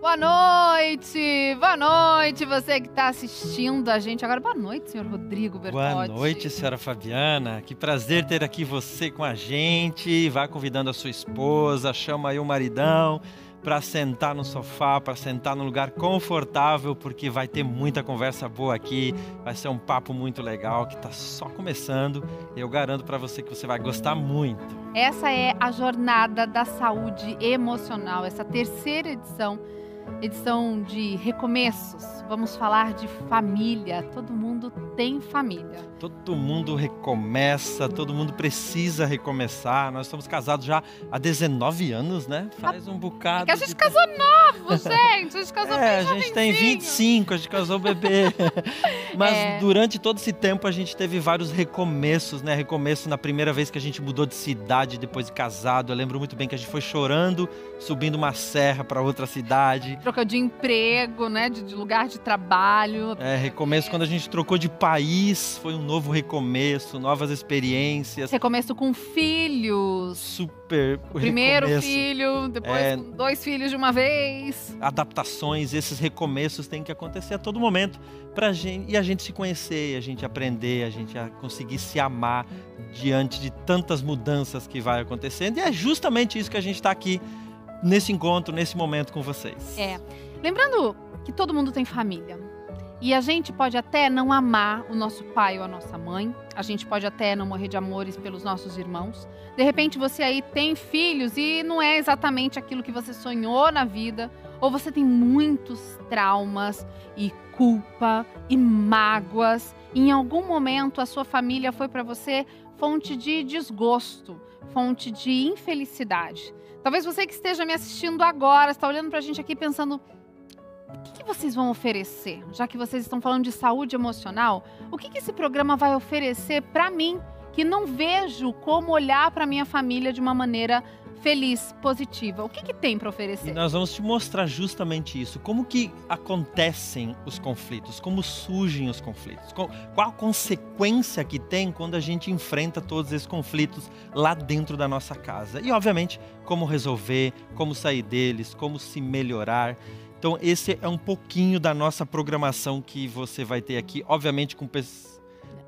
Boa noite! Boa noite, você que está assistindo a gente agora. Boa noite, senhor Rodrigo Bertotti. Boa noite, senhora Fabiana. Que prazer ter aqui você com a gente. Vá convidando a sua esposa, chama aí o maridão para sentar no sofá, para sentar num lugar confortável, porque vai ter muita conversa boa aqui. Vai ser um papo muito legal que está só começando. Eu garanto para você que você vai gostar muito. Essa é a jornada da saúde emocional, essa terceira edição edição de recomeços. Vamos falar de família. Todo mundo tem família. Todo mundo recomeça, todo mundo precisa recomeçar. Nós estamos casados já há 19 anos, né? Faz um bocado. É que a gente de... casou novo, gente. A gente casou é, a gente tem 25, a gente casou bebê. Mas é. durante todo esse tempo a gente teve vários recomeços, né? Recomeço na primeira vez que a gente mudou de cidade depois de casado. Eu lembro muito bem que a gente foi chorando, subindo uma serra para outra cidade troca de emprego, né? De, de, lugar de trabalho. É, recomeço é. quando a gente trocou de país, foi um novo recomeço, novas experiências. Recomeço com filhos. Super. Primeiro recomeço. filho, depois é, dois filhos de uma vez. Adaptações, esses recomeços têm que acontecer a todo momento pra gente e a gente se conhecer, a gente aprender, a gente conseguir se amar diante de tantas mudanças que vai acontecendo. E é justamente isso que a gente está aqui nesse encontro, nesse momento com vocês. É. Lembrando que todo mundo tem família. E a gente pode até não amar o nosso pai ou a nossa mãe, a gente pode até não morrer de amores pelos nossos irmãos. De repente você aí tem filhos e não é exatamente aquilo que você sonhou na vida, ou você tem muitos traumas e culpa e mágoas. E em algum momento a sua família foi para você fonte de desgosto, fonte de infelicidade. Talvez você que esteja me assistindo agora, está olhando para a gente aqui pensando: o que, que, vocês vão oferecer? Já que vocês estão falando de saúde emocional, o que, que esse programa vai oferecer para mim, que não vejo como olhar para minha família de uma maneira feliz, positiva. O que, que tem para oferecer? E nós vamos te mostrar justamente isso. Como que acontecem os conflitos, como surgem os conflitos, qual a consequência que tem quando a gente enfrenta todos esses conflitos lá dentro da nossa casa. E, obviamente, como resolver, como sair deles, como se melhorar. Então, esse é um pouquinho da nossa programação que você vai ter aqui, obviamente com pessoas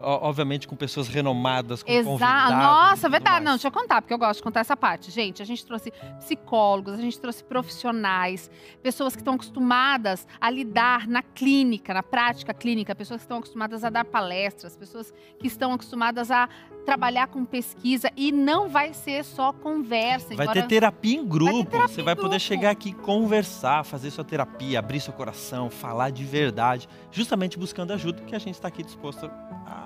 obviamente com pessoas renomadas, com Exato. convidados. Nossa, verdade. Não, deixa eu contar, porque eu gosto de contar essa parte. Gente, a gente trouxe psicólogos, a gente trouxe profissionais, pessoas que estão acostumadas a lidar na clínica, na prática clínica, pessoas que estão acostumadas a dar palestras, pessoas que estão acostumadas a trabalhar com pesquisa e não vai ser só conversa. Vai ter terapia em grupo. Terapia Você vai poder chegar aqui conversar, fazer sua terapia, abrir seu coração, falar de verdade, justamente buscando ajuda, que a gente está aqui disposto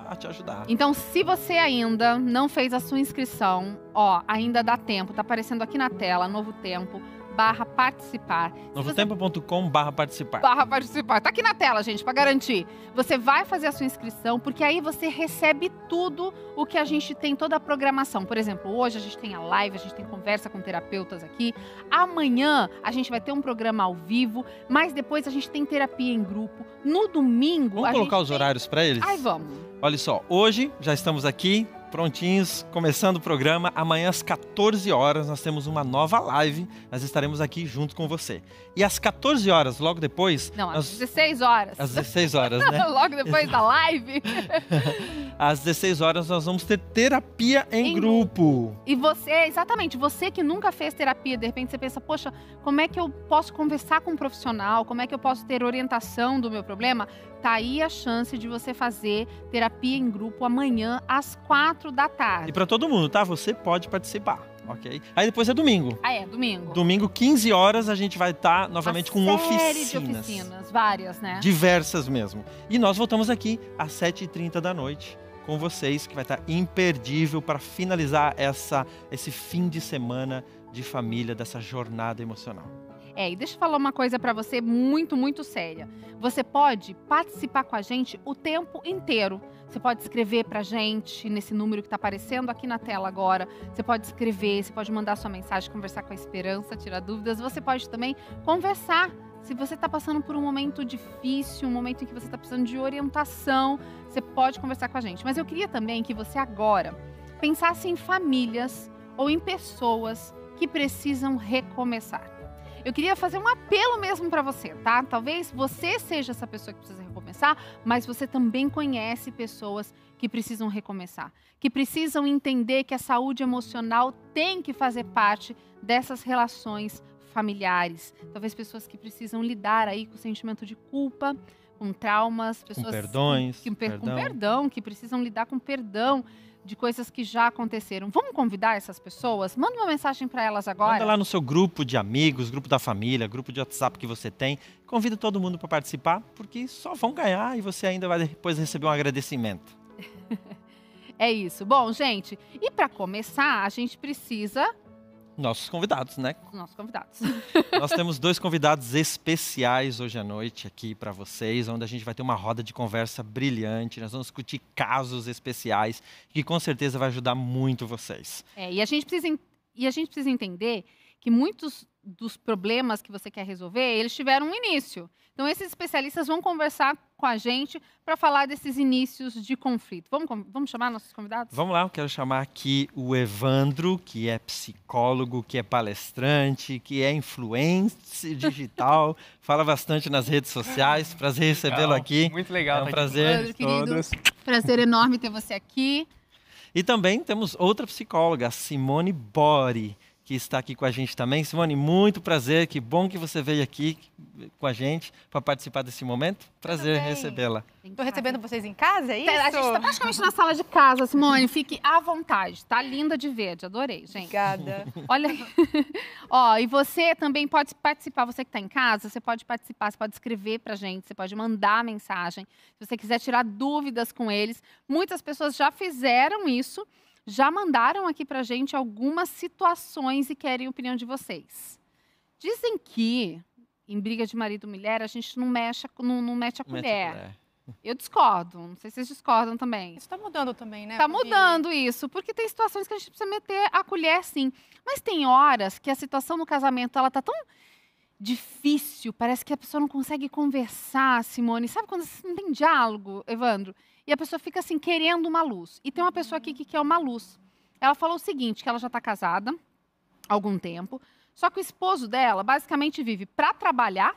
a te ajudar. Então, se você ainda não fez a sua inscrição, ó, ainda dá tempo, tá aparecendo aqui na tela, Novo Tempo barra participar. Novotempo.com barra participar. Barra participar. Tá aqui na tela, gente, para garantir. Você vai fazer a sua inscrição, porque aí você recebe tudo o que a gente tem, toda a programação. Por exemplo, hoje a gente tem a live, a gente tem conversa com terapeutas aqui. Amanhã a gente vai ter um programa ao vivo, mas depois a gente tem terapia em grupo. No domingo. Vamos colocar os tem... horários para eles? Ai, vamos. Olha só, hoje já estamos aqui prontinhos, começando o programa. Amanhã às 14 horas nós temos uma nova live. Nós estaremos aqui junto com você. E às 14 horas, logo depois. Não, às nós... 16 horas. Às 16 horas, né? logo depois da live. às 16 horas nós vamos ter terapia em, em grupo. E você, exatamente, você que nunca fez terapia, de repente você pensa, poxa, como é que eu posso conversar com um profissional? Como é que eu posso ter orientação do meu problema? Tá aí a chance de você fazer terapia em grupo amanhã às 4 da tarde. E para todo mundo, tá? Você pode participar. Ok? Aí depois é domingo. Ah, é, domingo. Domingo, 15 horas, a gente vai estar tá novamente Uma com série oficinas. De oficinas, várias, né? Diversas mesmo. E nós voltamos aqui às 7h30 da noite com vocês, que vai estar tá imperdível para finalizar essa, esse fim de semana de família, dessa jornada emocional. É, e deixa eu falar uma coisa para você muito, muito séria. Você pode participar com a gente o tempo inteiro. Você pode escrever para gente nesse número que está aparecendo aqui na tela agora. Você pode escrever, você pode mandar sua mensagem, conversar com a Esperança, tirar dúvidas. Você pode também conversar. Se você está passando por um momento difícil, um momento em que você está precisando de orientação, você pode conversar com a gente. Mas eu queria também que você agora pensasse em famílias ou em pessoas que precisam recomeçar. Eu queria fazer um apelo mesmo para você, tá? Talvez você seja essa pessoa que precisa recomeçar, mas você também conhece pessoas que precisam recomeçar, que precisam entender que a saúde emocional tem que fazer parte dessas relações familiares. Talvez pessoas que precisam lidar aí com o sentimento de culpa, com traumas, pessoas com perdões, que, perdão. com perdão, que precisam lidar com perdão de coisas que já aconteceram. Vamos convidar essas pessoas? Manda uma mensagem para elas agora. Manda lá no seu grupo de amigos, grupo da família, grupo de WhatsApp que você tem. Convida todo mundo para participar, porque só vão ganhar e você ainda vai depois receber um agradecimento. é isso. Bom, gente, e para começar, a gente precisa nossos convidados, né? Nossos convidados. Nós temos dois convidados especiais hoje à noite aqui para vocês, onde a gente vai ter uma roda de conversa brilhante. Nós vamos discutir casos especiais que com certeza vai ajudar muito vocês. É, e a gente precisa, e a gente precisa entender que muitos dos problemas que você quer resolver, eles tiveram um início. Então, esses especialistas vão conversar com a gente para falar desses inícios de conflito. Vamos, vamos chamar nossos convidados? Vamos lá, eu quero chamar aqui o Evandro, que é psicólogo, que é palestrante, que é influencer digital, fala bastante nas redes sociais. Prazer recebê-lo aqui. Muito legal. É um prazer. Evandro, querido, prazer enorme ter você aqui. E também temos outra psicóloga, Simone Bori que está aqui com a gente também. Simone, muito prazer, que bom que você veio aqui com a gente para participar desse momento. Prazer recebê-la. Estou recebendo vocês em casa, é isso? A gente está praticamente na sala de casa, Simone. Fique à vontade. Tá linda de verde, adorei, gente. Obrigada. Olha, ó, e você também pode participar. Você que está em casa, você pode participar, você pode escrever para a gente, você pode mandar mensagem. Se você quiser tirar dúvidas com eles, muitas pessoas já fizeram isso já mandaram aqui para gente algumas situações e querem a opinião de vocês. Dizem que em briga de marido e mulher a gente não mexe, não, não mete a colher. Mete a colher. Eu discordo, não sei se vocês discordam também. Isso está mudando também, né? Está mudando isso, porque tem situações que a gente precisa meter a colher, sim. Mas tem horas que a situação no casamento ela tá tão difícil, parece que a pessoa não consegue conversar, Simone. Sabe quando não tem diálogo, Evandro? E a pessoa fica assim, querendo uma luz. E tem uma pessoa aqui que quer uma luz. Ela falou o seguinte, que ela já está casada há algum tempo, só que o esposo dela basicamente vive para trabalhar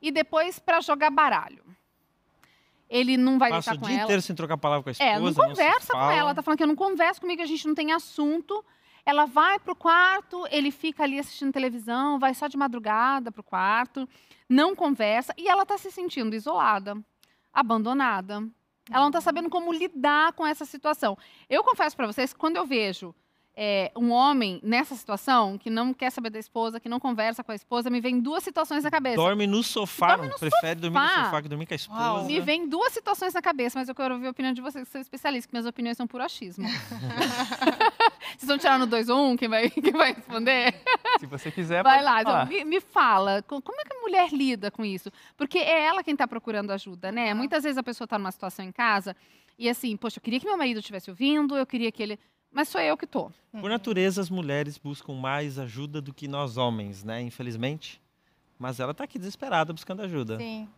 e depois para jogar baralho. Ele não vai Passa com ela. o dia inteiro sem trocar palavra com a esposa. É, não conversa não com ela. Tá falando que eu não converso comigo, a gente não tem assunto. Ela vai pro quarto, ele fica ali assistindo televisão, vai só de madrugada pro quarto, não conversa e ela está se sentindo isolada, abandonada. Ela não está sabendo como lidar com essa situação. Eu confesso para vocês que quando eu vejo é, um homem nessa situação, que não quer saber da esposa, que não conversa com a esposa, me vem duas situações na cabeça. Dorme no sofá, Dorme no prefere sofá. dormir no sofá que dormir com a esposa. Uau. Me vem duas situações na cabeça, mas eu quero ouvir a opinião de vocês, que são especialistas, que minhas opiniões são puro achismo. Vocês vão tirar no 2 ou 1, um, quem vai, quem vai responder? Se você quiser, Vai lá, então, me, me, fala, como é que a mulher lida com isso? Porque é ela quem está procurando ajuda, né? Muitas vezes a pessoa está numa situação em casa e assim, poxa, eu queria que meu marido estivesse ouvindo, eu queria que ele mas sou eu que tô. Por natureza, as mulheres buscam mais ajuda do que nós homens, né? Infelizmente. Mas ela está aqui desesperada buscando ajuda. Sim.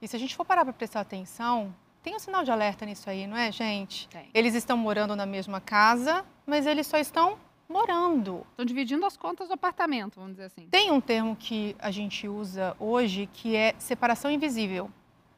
E se a gente for parar para prestar atenção, tem um sinal de alerta nisso aí, não é, gente? Tem. Eles estão morando na mesma casa, mas eles só estão morando. Estão dividindo as contas do apartamento, vamos dizer assim. Tem um termo que a gente usa hoje que é separação invisível.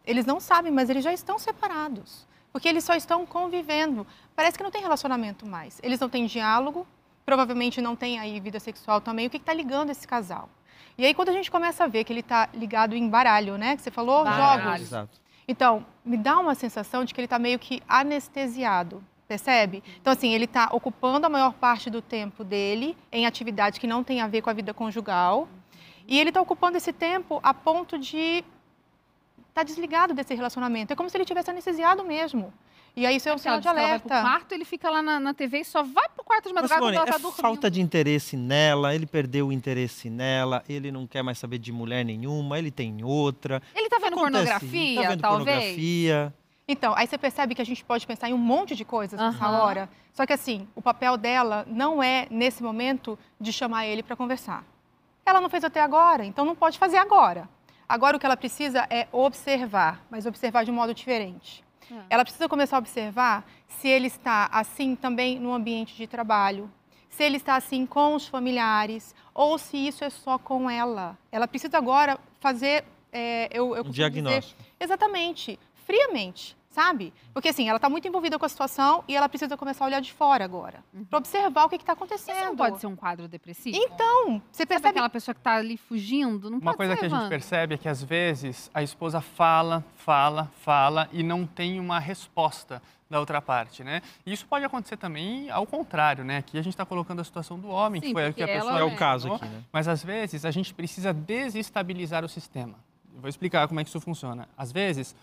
Eles não sabem, mas eles já estão separados porque eles só estão convivendo. Parece que não tem relacionamento mais. Eles não têm diálogo, provavelmente não tem aí vida sexual também. O que está ligando esse casal? E aí, quando a gente começa a ver que ele está ligado em baralho, né? Que você falou, baralho. jogos. Exato. Então, me dá uma sensação de que ele está meio que anestesiado, percebe? Então, assim, ele está ocupando a maior parte do tempo dele em atividades que não têm a ver com a vida conjugal. E ele está ocupando esse tempo a ponto de está desligado desse relacionamento. É como se ele tivesse anestesiado mesmo. E aí isso é um sinal de alerta. Ela vai pro quarto, ele fica lá na, na TV e só vai pro quarto de madrugada Mas, quando ela tá é dormindo. falta de interesse nela, ele perdeu o interesse nela, ele não quer mais saber de mulher nenhuma, ele tem outra. Ele tá vendo pornografia, tá vendo talvez? pornografia. Então, aí você percebe que a gente pode pensar em um monte de coisas uhum. nessa hora. Só que assim, o papel dela não é, nesse momento, de chamar ele para conversar. Ela não fez até agora, então não pode fazer agora. Agora o que ela precisa é observar, mas observar de um modo diferente. É. Ela precisa começar a observar se ele está assim também no ambiente de trabalho, se ele está assim com os familiares ou se isso é só com ela. Ela precisa agora fazer. É, eu, eu Um diagnóstico. Dizer, exatamente, friamente, sabe? Porque assim, ela está muito envolvida com a situação e ela precisa começar a olhar de fora agora, para observar o que está acontecendo. Isso não pode ser um quadro depressivo? Então, você Sabe percebe aquela pessoa que tá ali fugindo? Não Uma pode coisa ser, que a gente percebe é que às vezes a esposa fala, fala, fala e não tem uma resposta da outra parte, né? E isso pode acontecer também ao contrário, né? Aqui a gente está colocando a situação do homem, Sim, que foi porque que a pessoa ela É o É. caso aqui, né? Mas às vezes a gente precisa desestabilizar o sistema. Eu vou explicar como é que isso funciona. Às vezes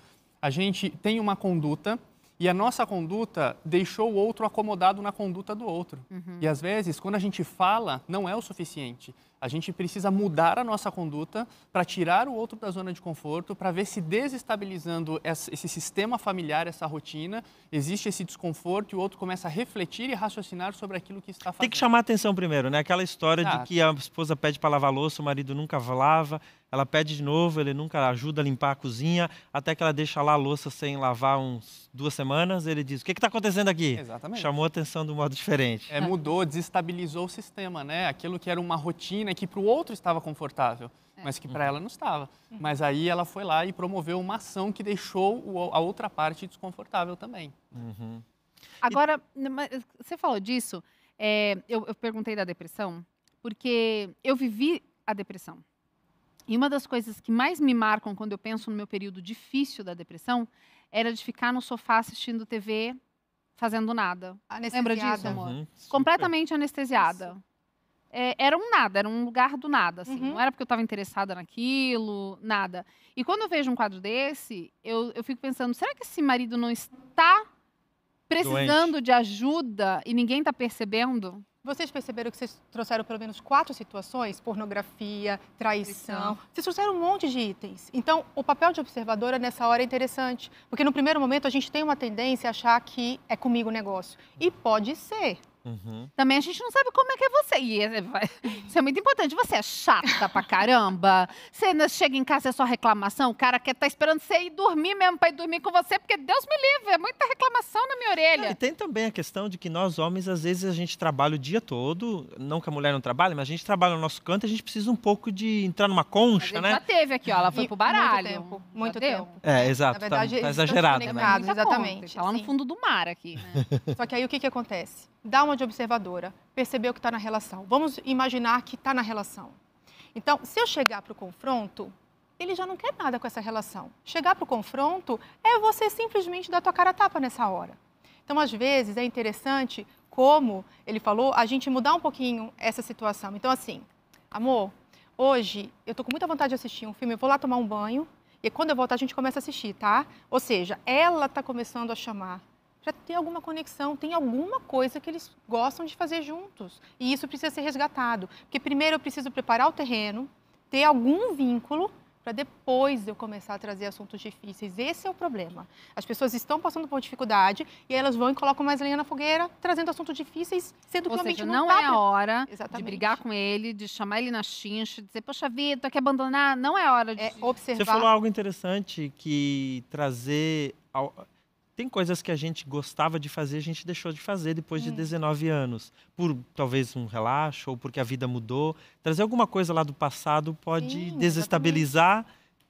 a gente tem uma conduta e a nossa conduta deixou o outro acomodado na conduta do outro. Uhum. E às vezes, quando a gente fala, não é o suficiente. A gente precisa mudar a nossa conduta para tirar o outro da zona de conforto, para ver se desestabilizando esse sistema familiar, essa rotina, existe esse desconforto e o outro começa a refletir e raciocinar sobre aquilo que está fazendo. Tem que chamar a atenção primeiro, né? Aquela história de Exato. que a esposa pede para lavar a louça, o marido nunca lava, ela pede de novo, ele nunca ajuda a limpar a cozinha, até que ela deixa lá a louça sem lavar uns duas semanas, ele diz: "O que está acontecendo aqui?" Exatamente. Chamou a atenção de um modo diferente. É, mudou, desestabilizou o sistema, né? Aquilo que era uma rotina que para o outro estava confortável, mas que para ela não estava. Mas aí ela foi lá e promoveu uma ação que deixou a outra parte desconfortável também. Uhum. Agora, você falou disso, é, eu, eu perguntei da depressão, porque eu vivi a depressão. E uma das coisas que mais me marcam quando eu penso no meu período difícil da depressão era de ficar no sofá assistindo TV, fazendo nada. Lembra disso, anestesiada. amor? Uhum. Completamente anestesiada. É, era um nada, era um lugar do nada, assim. Uhum. Não era porque eu estava interessada naquilo, nada. E quando eu vejo um quadro desse, eu, eu fico pensando, será que esse marido não está precisando de ajuda e ninguém está percebendo? Vocês perceberam que vocês trouxeram pelo menos quatro situações? Pornografia, traição. Vocês trouxeram um monte de itens. Então, o papel de observadora nessa hora é interessante. Porque no primeiro momento a gente tem uma tendência a achar que é comigo o negócio. E pode ser. Uhum. Também a gente não sabe como é que é você. E é- vai- isso é muito importante. Você é chata pra caramba. Você chega em casa é só reclamação. O cara quer tá esperando você ir dormir mesmo pra ir dormir com você, porque Deus me livre, é muita reclamação na minha E orelha. tem também a questão de que nós homens, às vezes, a gente trabalha o dia todo, não que a mulher não trabalhe, mas a gente trabalha no nosso canto e a gente precisa um pouco de entrar numa A concha, gente né? já teve aqui, ó. Ela foi E pro baralho. Muito tempo. Muito tempo. É, exato. Na verdade, tá, tá exagerado, né? exatamente, conta. Tá lá no fundo do mar aqui, né? Só que aí o que, que acontece? Dá uma de observadora, percebeu que está na relação. Vamos imaginar que está na relação. Então, se eu chegar para o confronto, ele já não quer nada com essa relação. Chegar para o confronto é você simplesmente dar tua cara a tapa nessa hora. Então, às vezes, é interessante, como ele falou, a gente mudar um pouquinho essa situação. Então, assim, amor, hoje eu tô com muita vontade de assistir um filme, eu vou lá tomar um banho, e quando eu voltar a gente começa a assistir, tá? Ou seja, ela está começando a chamar para ter alguma conexão, tem alguma coisa que eles gostam de fazer juntos. E isso precisa ser resgatado. Porque primeiro eu preciso preparar o terreno, ter algum vínculo, para depois eu começar a trazer assuntos difíceis. Esse é o problema. As pessoas estão passando por dificuldade e aí elas vão e colocam mais lenha na fogueira, trazendo assuntos difíceis, sendo que Ou realmente seja, não não tá é a hora de Exatamente. brigar com ele, de chamar ele na chincha, de dizer, poxa vida, tu quer abandonar? Não é hora de... É Você observar. falou algo interessante que trazer. Tem coisas que a gente gostava de fazer, a gente deixou de fazer depois de Hum. 19 anos. Por talvez um relaxo ou porque a vida mudou. Trazer alguma coisa lá do passado pode Sim, desestabilizar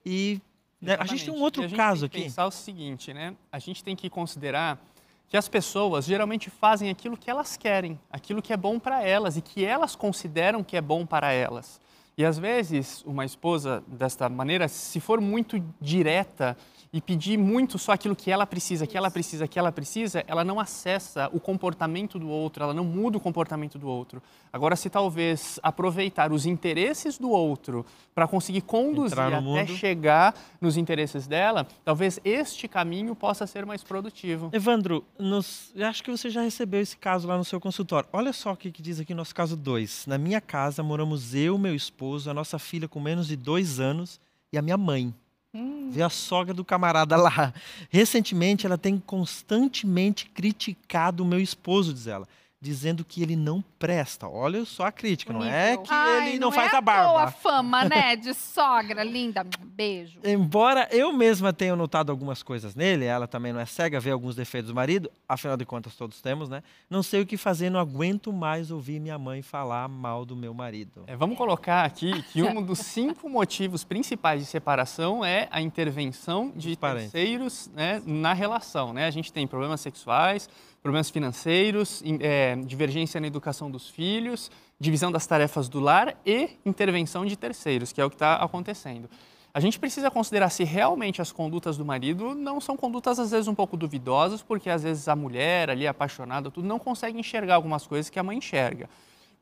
e. né, A gente tem um Exatamente. outro E a gente caso tem que aqui. pensar o seguinte, né? A gente tem que considerar que as pessoas geralmente fazem aquilo que elas querem, aquilo que é bom para elas e que elas consideram que é bom para elas. E às vezes, uma esposa desta maneira, se for muito direta e pedir muito só aquilo que ela precisa, que ela precisa, que ela precisa, ela não acessa o comportamento do outro, ela não muda o comportamento do outro. Agora, se talvez aproveitar os interesses do outro para conseguir conduzir até mundo. chegar nos interesses dela, talvez este caminho possa ser mais produtivo. Evandro, nos- eu acho que você já recebeu esse caso lá no seu consultório. Olha só o que, que diz aqui no nosso caso 2. Na minha casa moramos eu, meu esposo, a nossa filha com menos de dois anos e a minha mãe. Hum, Vê a sogra do camarada lá. Recentemente, ela tem constantemente criticado o meu esposo, diz ela, dizendo que ele não presta. Olha só a crítica, não é que Ai, ele não, faz é a barba. a fama, né, de sogra linda. Beijo. Embora eu mesma tenha notado algumas coisas nele, ela também não é cega, vê alguns defeitos do marido, afinal de contas todos temos, né? Não sei o que fazer, não aguento mais ouvir minha mãe falar mal do meu marido. É, vamos colocar aqui que um dos cinco motivos principais de separação é a intervenção de terceiros né, na relação. Né? A gente tem problemas sexuais, problemas financeiros, in- é, divergência na educação dos filhos, divisão das tarefas do lar e intervenção de terceiros, que é o que está acontecendo. A gente precisa considerar se realmente as condutas do marido não são condutas, às vezes, um pouco duvidosas, porque às vezes a mulher ali, apaixonada, tudo, não consegue enxergar algumas coisas que a mãe enxerga.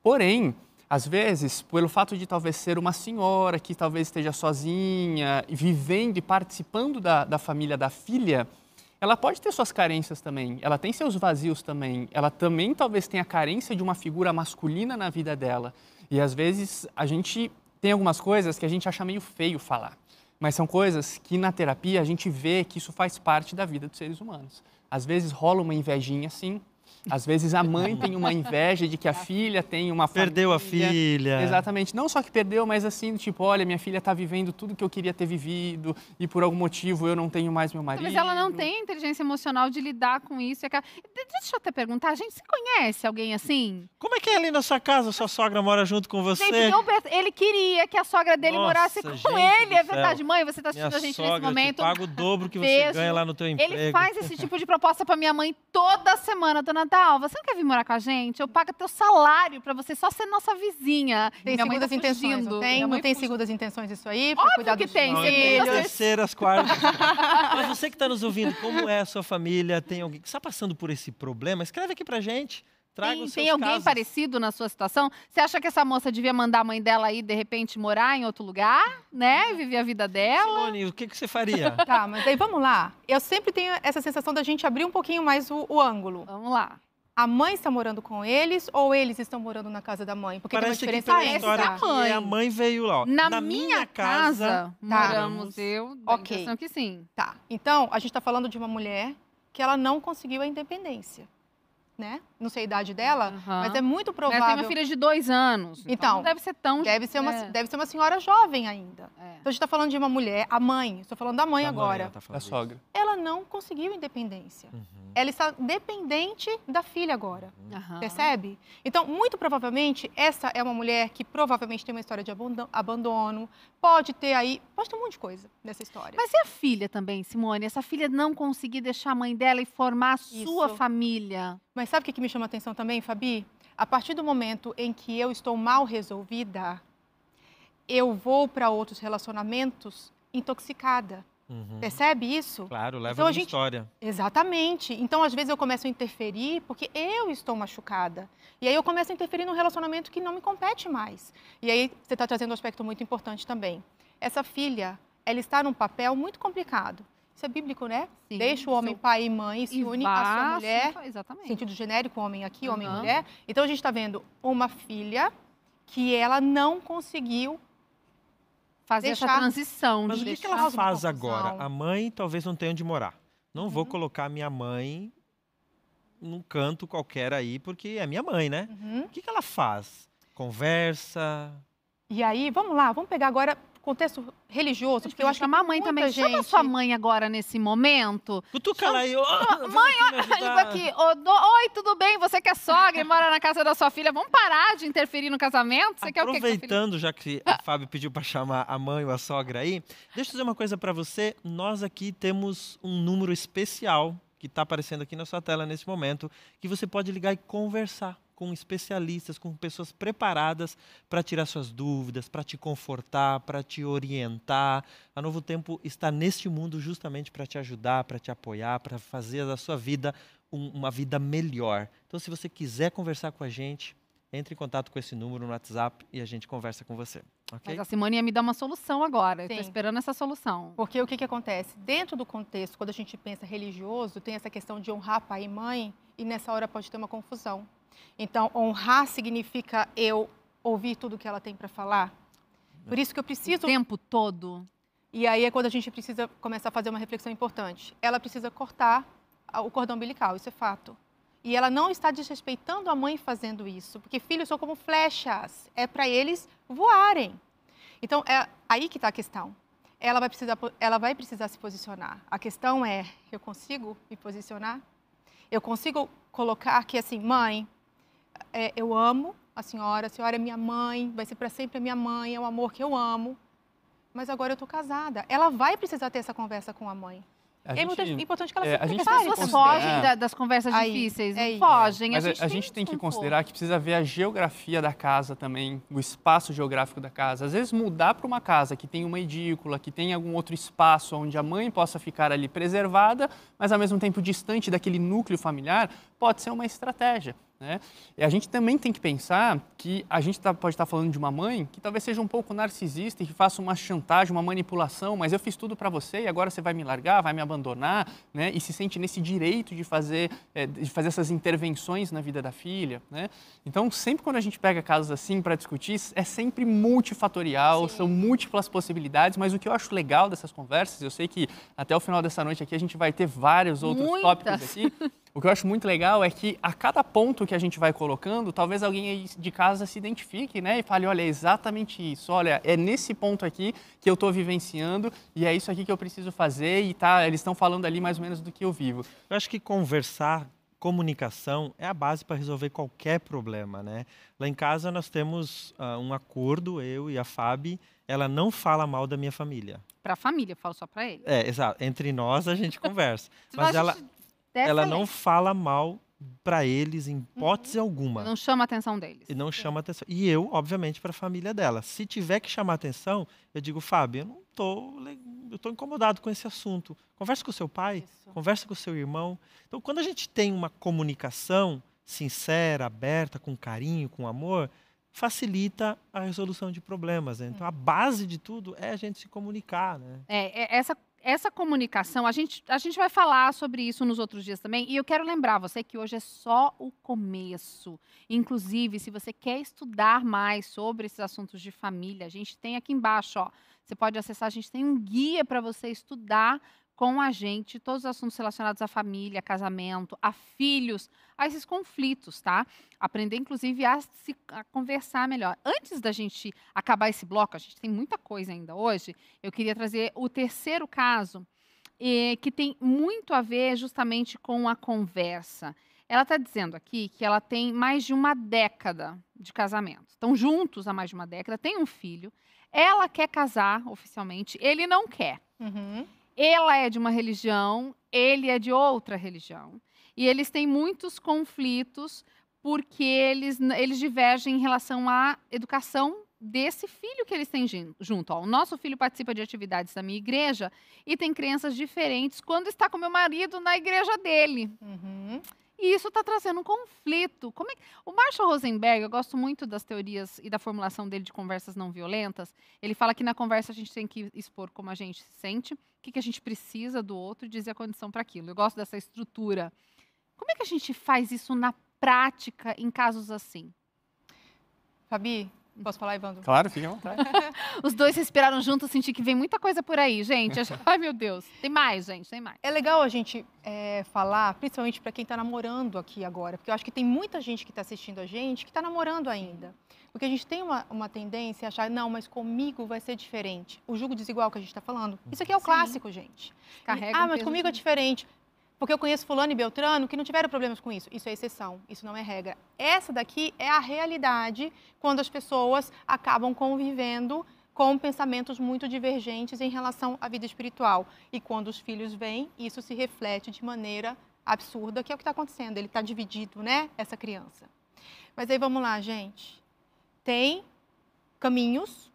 Porém, às vezes, pelo fato de talvez ser uma senhora que talvez esteja sozinha, vivendo e participando da, da família da filha, ela pode ter suas carências também, ela tem seus vazios também, ela também talvez tenha carência de uma figura masculina na vida dela. E às vezes a gente tem algumas coisas que a gente acha meio feio falar, mas são coisas que na terapia a gente vê que isso faz parte da vida dos seres humanos. Às vezes rola uma invejinha assim, às vezes a mãe tem uma inveja de que a filha tem uma Perdeu a família. filha. Exatamente. Não só que perdeu, mas assim, tipo, olha, minha filha está vivendo tudo que eu queria ter vivido e por algum motivo eu não tenho mais meu marido. Mas ela não tem a inteligência emocional de lidar com isso. e Deixa eu até perguntar, a gente se conhece alguém assim? Como é que é ali na sua casa? Sua sogra mora junto com você? Gente, eu ele queria que a sogra dele Nossa, morasse com ele, é verdade. Mãe, você está Minha assistindo a gente sogra nesse momento. te paga o dobro que você Beijo. ganha lá no teu emprego. Ele faz esse tipo de proposta pra minha mãe toda semana. Dona Dalva, você não quer vir morar com a gente? Eu pago teu salário pra você só ser nossa vizinha. Tem minha mãe segundas tá intenções, não tem? Minha Não mãe tem fugindo. segundas intenções isso aí? Pra Óbvio cuidar que tem, é filhos? terceiras, quartas. Mas você que está nos ouvindo, como é a sua família? Tem alguém que está passando por esse problema? Escreve aqui pra gente. Traga Tem, os tem alguém casos. parecido na sua situação? Você acha que essa moça devia mandar a mãe dela aí, de repente, morar em outro lugar, né? E viver a vida dela? Simone, o que, que você faria? Tá, mas aí vamos lá. Eu sempre tenho essa sensação da gente abrir um pouquinho mais o, o ângulo. Vamos lá. A mãe está morando com eles ou eles estão morando na casa da mãe? Porque Parece tem que uma pela diferença história essa. que mãe. a mãe veio lá. ó. Na, minha, casa, moramos moramos. eu. Dá a Ok. impressão que sim. Tá. Então, a gente está falando de uma mulher que ela não conseguiu a independência, né? Não sei a idade dela, Aham. mas é muito provável. tem uma filha de dois anos. Então, Então, não deve ser tão. Deve ser, uma, É. deve ser uma senhora jovem ainda. É. Então, a gente está falando de uma mulher, a mãe, estou falando da mãe Da agora. ela tá isso. sogra. Ela não conseguiu independência. Uhum. Ela está dependente da filha agora. Aham. Percebe? Então, muito provavelmente, essa é uma mulher que provavelmente tem uma história de abando- abandono. Pode ter aí. Pode ter um monte de coisa nessa história. Mas e a filha também, Simone? Essa filha não conseguir deixar a mãe dela e formar a sua Isso. família. Mas sabe o que que me chama atenção também, Fabi? A partir do momento em que eu estou mal resolvida, eu vou para outros relacionamentos intoxicada. Uhum. Percebe isso? Claro, leva Então, a uma gente- história. Exatamente. Então, às vezes, eu começo a interferir porque eu estou machucada. E aí eu começo a interferir num relacionamento que não me compete mais. E aí você está trazendo um aspecto muito importante também. Essa filha, ela está num papel muito complicado. Isso é bíblico, né? Sim, Deixa o homem seu- pai e mãe e se e une à sua mulher. Exatamente. Sentido genérico, homem aqui, homem e mulher. Então, a gente está vendo uma filha que ela não conseguiu Fazer essa deixar- transição. Mas o que, que ela faz agora? A mãe talvez não tenha onde morar. Não vou Uhum. colocar minha mãe num canto qualquer aí, porque é minha mãe, né? Uhum. O que, que ela faz? Conversa? E aí, vamos lá, vamos pegar agora contexto religioso, porque eu acho que a mãe muita também. Chama gente- sua mãe agora nesse momento. Cutuca ela aí. mãe. Liga aqui. Do- Oi, tudo bem? Você que é sogra e mora na casa da sua filha. Vamos parar de interferir no casamento? Você quer o quê? Aproveitando, já que a Fábio pediu para chamar a mãe ou a sogra aí, deixa eu dizer uma coisa para você. Nós aqui temos um número especial que está aparecendo aqui na sua tela nesse momento, que você pode ligar e conversar com especialistas, com pessoas preparadas para tirar suas dúvidas, para te confortar, para te orientar. A Novo Tempo está neste mundo justamente para te ajudar, para te apoiar, para fazer da sua vida um- uma vida melhor. Então, se você quiser conversar com a gente, entre em contato com esse número no WhatsApp e a gente conversa com você. Ok? Mas a Simone ia me dar uma solução agora. Sim. esperando essa solução. Porque o que, que acontece? Dentro do contexto, quando a gente pensa religioso, tem essa questão de honrar pai e mãe, e nessa hora pode ter uma confusão. Então, honrar significa eu ouvir tudo que ela tem para falar. Por isso que eu O preciso. tempo todo. E aí é quando a gente precisa começar a fazer uma reflexão importante. Ela precisa cortar o cordão umbilical, isso é fato. E ela não está desrespeitando a mãe fazendo isso, porque filhos são como flechas, é para eles voarem. Então, é aí que está a questão. ela vai precisar, ela vai precisar se posicionar. A questão é, eu consigo me posicionar? Eu consigo colocar que assim, mãe, é, eu amo a senhora, a senhora é minha mãe, vai ser para sempre a minha mãe, é um amor que eu amo. Mas agora eu estou casada. Ela vai precisar ter essa conversa com a mãe. A é gente- muito importante que ela é, se a gente converse. tem que As pessoas considerar- fogem da- das conversas Aí, difíceis, é não isso. fogem. Mas a gente, tem que considerar que precisa ver a geografia da casa também, o espaço geográfico da casa. Às vezes mudar para uma casa que tem uma edícula, que tem algum outro espaço onde a mãe possa ficar ali preservada, mas ao mesmo tempo distante daquele núcleo familiar, pode ser uma estratégia. Né? E a gente também tem que pensar que a gente tá- pode estar falando de uma mãe que talvez seja um pouco narcisista e que faça uma chantagem, uma manipulação, mas eu fiz tudo para você e agora você vai me largar, vai me abandonar, né? E se sente nesse direito de fazer, eh, de fazer essas intervenções na vida da filha, né? Então, sempre quando a gente pega casos assim para discutir, é sempre multifatorial, são múltiplas possibilidades, mas o que eu acho legal dessas conversas, eu sei que até o final dessa noite aqui a gente vai ter vários outros Muitas. tópicos aqui, o que eu acho muito legal é que a cada ponto que a gente vai colocando, talvez alguém aí de casa se identifique, né? E fale, olha, é exatamente isso. Olha, é nesse ponto aqui que eu estou vivenciando e é isso aqui que eu preciso fazer e tá, eles estão falando ali mais ou menos do que eu vivo. Eu acho que conversar, comunicação é a base para resolver qualquer problema, né? Lá em casa nós temos ah, um acordo, eu e a Fabi, ela não fala mal da minha família. Pra família, eu falo só pra ele. É, exato. Entre nós a gente conversa. Mas a ela, desce ela a não lenha. fala mal para eles em hipótese alguma. Não chama a atenção deles. E não chama atenção. E eu, obviamente, para a família dela. Se tiver que chamar atenção, eu digo, Fábio, eu não tô, eu tô incomodado com esse assunto. Converse com o seu pai, Isso. converse com o seu irmão. Então, quando a gente tem uma comunicação sincera, aberta, com carinho, com amor, facilita a resolução de problemas. né? Então, a base de tudo é a gente se comunicar, né? É, é, essa, essa comunicação, a gente, a gente vai falar sobre isso nos outros dias também. E eu quero lembrar você que hoje é só o começo. Inclusive, se você quer estudar mais sobre esses assuntos de família, a gente tem aqui embaixo, ó. Você pode acessar, a gente tem um guia para você estudar com a gente todos os assuntos relacionados à família, casamento, a filhos, a esses conflitos, tá? Aprender, inclusive, a, se, a conversar melhor. Antes da gente acabar esse bloco, a gente tem muita coisa ainda hoje, eu queria trazer o terceiro caso, eh, que tem muito a ver justamente com a conversa. Ela está dizendo aqui que ela tem mais de uma década de casamento. Estão juntos há mais de uma década, tem um filho. Ela quer casar oficialmente, ele não quer. Uhum. Ela é de uma religião, ele é de outra religião. E eles têm muitos conflitos porque eles, eles divergem em relação à educação desse filho que eles têm junto. Ó, o nosso filho participa de atividades da minha igreja e tem crenças diferentes quando está com meu marido na igreja dele. Uhum. E isso está trazendo um conflito. É. O Marshall Rosenberg, eu gosto muito das teorias e da formulação dele de conversas não violentas. Ele fala que na conversa a gente tem que expor como a gente se sente, o que, que a gente precisa do outro e dizer a condição para aquilo. Eu gosto dessa estrutura. Como é que a gente faz isso na prática em casos assim? Fabi, posso falar, Evandro? Claro, fique à vontade. Os dois respiraram juntos, senti que vem muita coisa por aí, gente. Ai, meu Deus. Tem mais, gente, tem mais. É legal a gente é, falar, principalmente para quem está namorando aqui agora, porque eu acho que tem muita gente que está assistindo a gente que está namorando ainda. Porque a gente tem uma, uma tendência a achar, não, mas comigo vai ser diferente. O jugo desigual que a gente está falando. Isso aqui é o Sim. clássico, gente. Carrega ah, um mas comigo é diferente. Porque eu conheço fulano e Beltrano que não tiveram problemas com isso. Isso é exceção, isso não é regra. Essa daqui é a realidade quando as pessoas acabam convivendo com pensamentos muito divergentes em relação à vida espiritual. E quando os filhos vêm, isso se reflete de maneira absurda, que é o que está acontecendo. Ele está dividido, né? Essa criança. Mas aí vamos lá, gente. Tem caminhos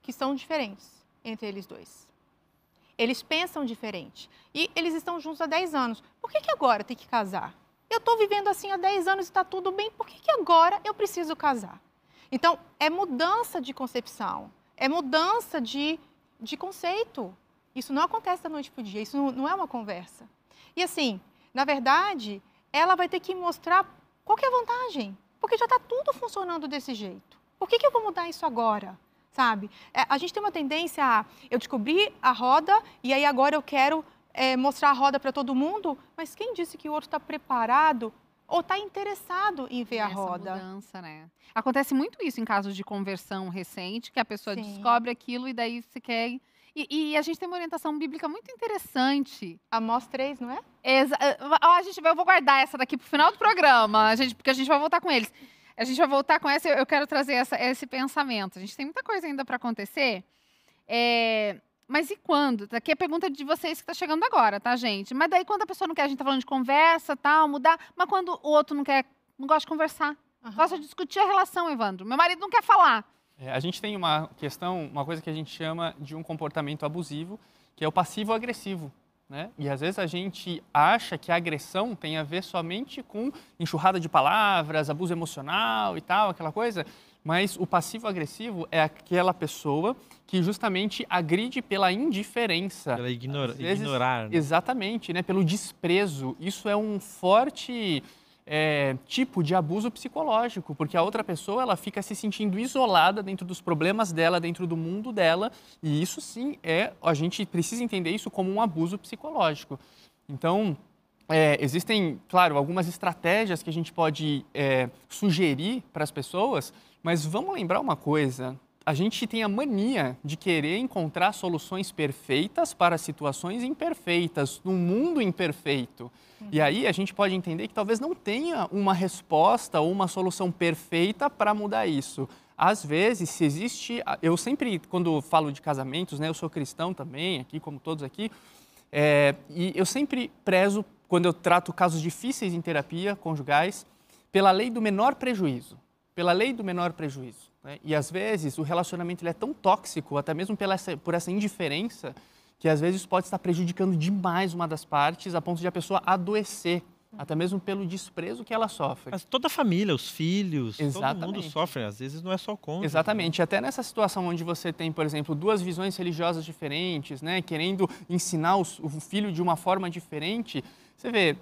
que são diferentes entre eles dois. Eles pensam diferente. E eles estão juntos há 10 anos. Por que, que agora tem que casar? Eu estou vivendo assim há 10 anos e está tudo bem, por que, que agora eu preciso casar? Então, é mudança de concepção, é mudança de, de conceito. Isso não acontece da noite para o dia, isso não, não é uma conversa. E assim, na verdade, ela vai ter que mostrar qual que é a vantagem, porque já está tudo funcionando desse jeito. Por que, que eu vou mudar isso agora? Sabe? É, a gente tem uma tendência a eu descobri a roda e aí agora eu quero é, mostrar a roda para todo mundo, mas quem disse que o outro está preparado ou está interessado em ver a Essa roda? mudança, né? Acontece muito isso em casos de conversão recente, que a pessoa Sim. descobre aquilo e daí se quer. E, e a gente tem uma orientação bíblica muito interessante. Amós 3, não é? Exa a gente, eu vou guardar essa daqui pro final do programa, a gente, porque a gente vai voltar com eles. A gente vai voltar com essa, eu quero trazer essa, esse pensamento. A gente tem muita coisa ainda para acontecer. É, mas e quando? Aqui é a pergunta de vocês que está chegando agora, tá, gente? Mas daí quando a pessoa não quer, a gente tá falando de conversa, tal, mudar. Mas quando o outro não quer, não gosta de conversar. Aham. Gosta de discutir a relação, Evandro. Meu marido não quer falar. É, a gente tem uma questão, uma coisa que a gente chama de um comportamento abusivo, que é o passivo-agressivo. Né? E às vezes a gente acha que a agressão tem a ver somente com enxurrada de palavras, abuso emocional e tal, aquela coisa. Mas o passivo-agressivo é aquela pessoa que justamente agride pela indiferença. Pela ignora, vezes- ignorar. né? Exatamente, né? pelo desprezo. Isso é um forte é, tipo de abuso psicológico, porque a outra pessoa ela fica se sentindo isolada dentro dos problemas dela, dentro do mundo dela, e isso sim é a gente precisa entender isso como um abuso psicológico. Então é, existem, claro, algumas estratégias que a gente pode é, sugerir para as pessoas, mas vamos lembrar uma coisa: a gente tem a mania de querer encontrar soluções perfeitas para situações imperfeitas, num mundo imperfeito. E aí a gente pode entender que talvez não tenha uma resposta ou uma solução perfeita para mudar isso. Às vezes, se existe. Eu sempre, quando falo de casamentos, né, eu sou cristão também, aqui, como todos aqui, é, e eu sempre prezo, quando eu trato casos difíceis em terapia conjugais, pela lei do menor prejuízo. Pela lei do menor prejuízo. né? E às vezes o relacionamento ele é tão tóxico, até mesmo pela essa, por essa indiferença, que às vezes pode estar prejudicando demais uma das partes, a ponto de a pessoa adoecer, até mesmo pelo desprezo que ela sofre. Mas toda a família, os filhos, todo mundo Exatamente. sofre. Às vezes não é só cônjuge. Exatamente. Até nessa situação onde você tem, por exemplo, duas visões religiosas diferentes, né, querendo ensinar o filho de uma forma diferente, você vê,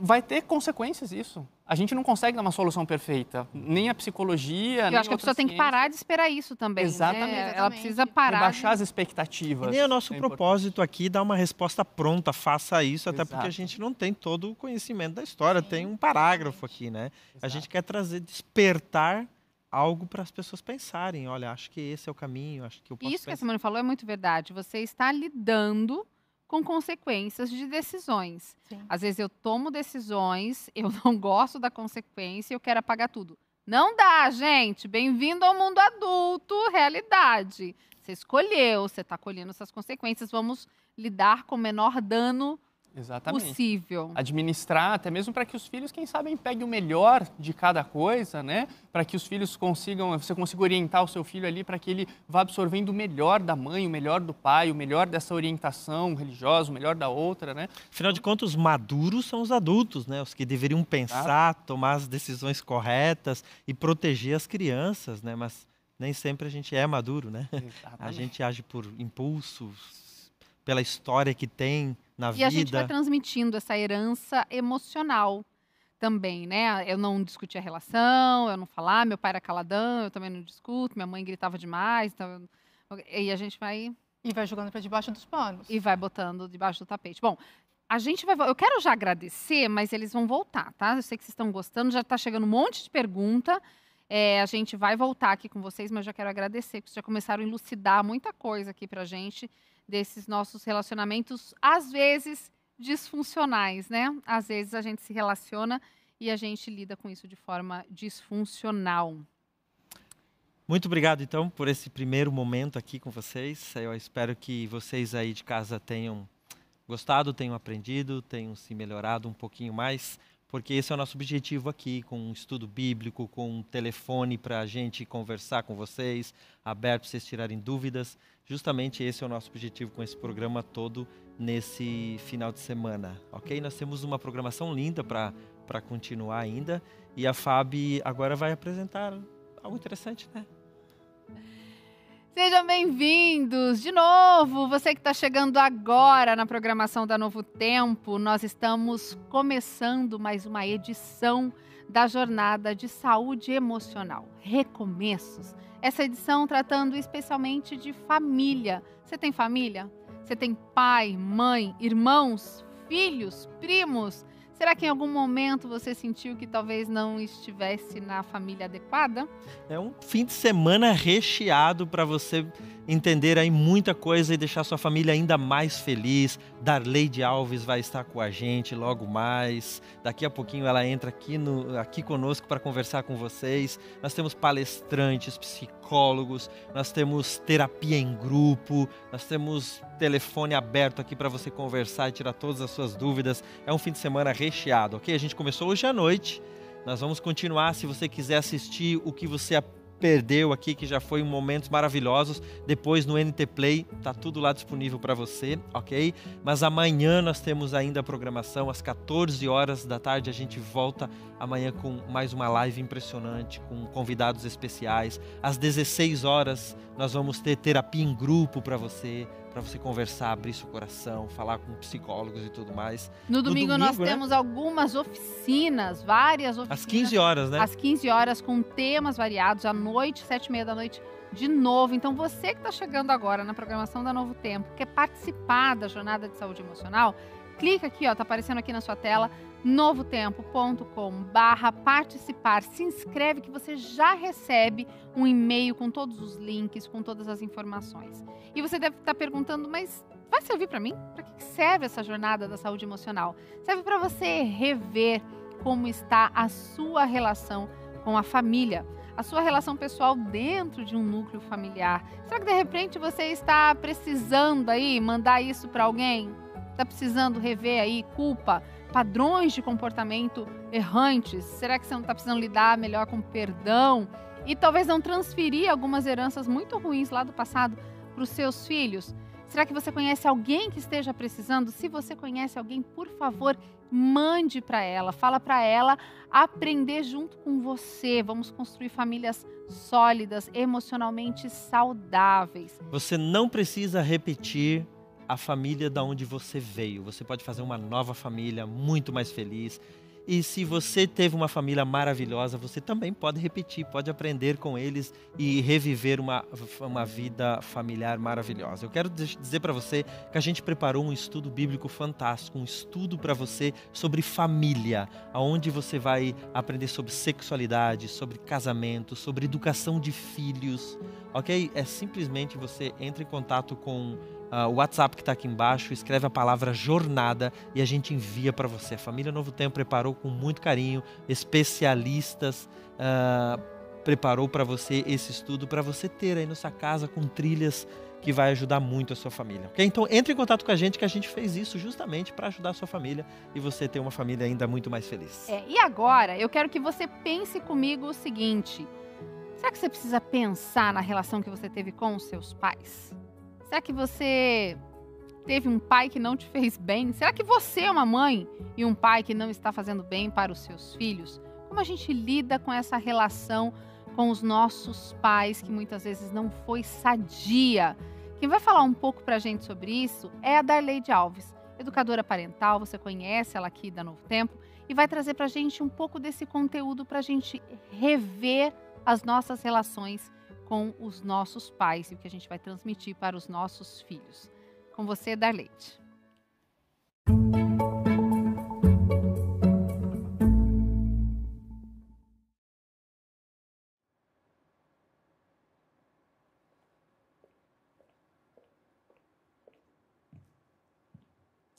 vai ter consequências isso. A gente não consegue dar uma solução perfeita, nem a psicologia, nem Eu acho que a pessoa outra tem que ciência. parar de esperar isso também. né? Exatamente. Ela Exatamente. precisa parar. Rebaixar de- as expectativas. E nem é o nosso É importante. propósito aqui dar uma resposta pronta, faça isso, até porque a Exato. gente não tem todo o conhecimento da história, tem um parágrafo aqui, né? A Exato. gente quer trazer, despertar algo para as pessoas pensarem. Olha, acho que esse é o caminho, acho que eu posso Isso que a pensar. Simone falou é muito verdade. Você está lidando com consequências de decisões. Sim. Às vezes eu tomo decisões, eu não gosto da consequência e eu quero apagar tudo. Não dá, gente. Bem-vindo ao mundo adulto, realidade. Você escolheu, você está colhendo essas consequências. Vamos lidar com o menor dano Exatamente. possível. administrar, até mesmo para que os filhos, quem sabe, peguem o melhor de cada coisa, né? Para que os filhos consigam, você consiga orientar o seu filho ali para que ele vá absorvendo o melhor da mãe, o melhor do pai, o melhor dessa orientação religiosa, o melhor da outra, né? Afinal de contas, os maduros são os adultos, né? Os que deveriam pensar, tomar as decisões corretas e proteger as crianças, né? Mas nem sempre a gente é maduro, né? A Exatamente. gente age por impulsos, pela história que tem na E vida. a gente vai transmitindo essa herança emocional também, né? Eu não discutir a relação, eu não falar, meu pai era caladão, eu também não discuto, minha mãe gritava demais, então e a gente vai E vai jogando para debaixo dos panos. e vai botando debaixo do tapete. Bom, a gente vai. Eu quero já agradecer, mas eles vão voltar, tá? Eu sei que vocês estão gostando, já está chegando um monte de pergunta. É, a gente vai voltar aqui com vocês, mas eu já quero agradecer, porque vocês já começaram a elucidar muita coisa aqui pra gente desses nossos relacionamentos, às vezes disfuncionais, né? Às vezes a gente se relaciona e a gente lida com isso de forma disfuncional. Muito obrigado, então, por esse primeiro momento aqui com vocês. Eu espero que vocês aí de casa tenham gostado, tenham aprendido, tenham se melhorado um pouquinho mais, porque esse é o nosso objetivo aqui, com um estudo bíblico, com um telefone para a gente conversar com vocês, aberto para vocês tirarem dúvidas. Justamente esse é o nosso objetivo com esse programa todo nesse final de semana, ok? Nós temos uma programação linda para continuar ainda e a Fabi agora vai apresentar algo interessante, né? Sejam bem-vindos de novo. Você que está chegando agora na programação da Novo Tempo, nós estamos começando mais uma edição da Jornada de Saúde Emocional. Recomeços. Essa edição tratando especialmente de família. Você tem família? Você tem pai, mãe, irmãos, filhos, primos? Será que em algum momento você sentiu que talvez não estivesse na família adequada? É um fim de semana recheado para você entender aí muita coisa e deixar sua família ainda mais feliz. Darleide Alves vai estar com a gente logo mais. Daqui a pouquinho ela entra aqui, no, aqui conosco para conversar com vocês. Nós temos palestrantes, psicólogos, nós temos terapia em grupo, nós temos telefone aberto aqui para você conversar e tirar todas as suas dúvidas. É um fim de semana recheado, ok? A gente começou hoje à noite. Nós vamos continuar. Se você quiser assistir o que você perdeu aqui, que já foi momentos maravilhosos, depois no NT Play, tá tudo lá disponível para você, ok? Mas amanhã nós temos ainda a programação, às 14 horas da tarde a gente volta amanhã com mais uma live impressionante, com convidados especiais. Às 16 horas nós vamos ter terapia em grupo para você, para você conversar, abrir seu coração, falar com psicólogos e tudo mais. No domingo, no domingo nós né? temos algumas oficinas, várias oficinas. Às 15 horas, né? Às 15 horas, com temas variados, à noite, sete e meia da noite, de novo. Então, você que está chegando agora na programação da Novo Tempo, quer participar da Jornada de Saúde Emocional, clica aqui, ó, tá aparecendo aqui na sua tela, novotempo.com barra participar. Se inscreve que você já recebe um e-mail com todos os links, com todas as informações. E você deve estar perguntando, mas vai servir para mim? Para que serve essa jornada da saúde emocional? Serve para você rever como está a sua relação com a família, a sua relação pessoal dentro de um núcleo familiar. Será que de repente você está precisando aí mandar isso para alguém? Está precisando rever aí culpa, padrões de comportamento errantes? Será que você não está precisando lidar melhor com perdão? E talvez não transferir algumas heranças muito ruins lá do passado para os seus filhos? Será que você conhece alguém que esteja precisando? Se você conhece alguém, por favor, mande para ela, fala para ela aprender junto com você. Vamos construir famílias sólidas, emocionalmente saudáveis. Você não precisa repetir a família da onde você veio. Você pode fazer uma nova família muito mais feliz. E se você teve uma família maravilhosa, você também pode repetir, pode aprender com eles e reviver uma, uma vida familiar maravilhosa. Eu quero dizer para você que a gente preparou um estudo bíblico fantástico, um estudo para você sobre família, aonde você vai aprender sobre sexualidade, sobre casamento, sobre educação de filhos, ok? É simplesmente você entra em contato com Uh, o WhatsApp que está aqui embaixo, escreve a palavra jornada e a gente envia para você. A família Novo Tempo preparou com muito carinho, especialistas uh, preparou para você esse estudo para você ter aí na sua casa com trilhas que vai ajudar muito a sua família. Okay? Então entre em contato com a gente que a gente fez isso justamente para ajudar a sua família e você ter uma família ainda muito mais feliz. É, e agora eu quero que você pense comigo o seguinte: será que você precisa pensar na relação que você teve com os seus pais? Será que você teve um pai que não te fez bem? Será que você é uma mãe e um pai que não está fazendo bem para os seus filhos? Como a gente lida com essa relação com os nossos pais, que muitas vezes não foi sadia? Quem vai falar um pouco para a gente sobre isso é a Darleide Alves, educadora parental, você conhece ela aqui da Novo Tempo, e vai trazer para a gente um pouco desse conteúdo para a gente rever as nossas relações com os nossos pais e o que a gente vai transmitir para os nossos filhos. Com você, Darleite.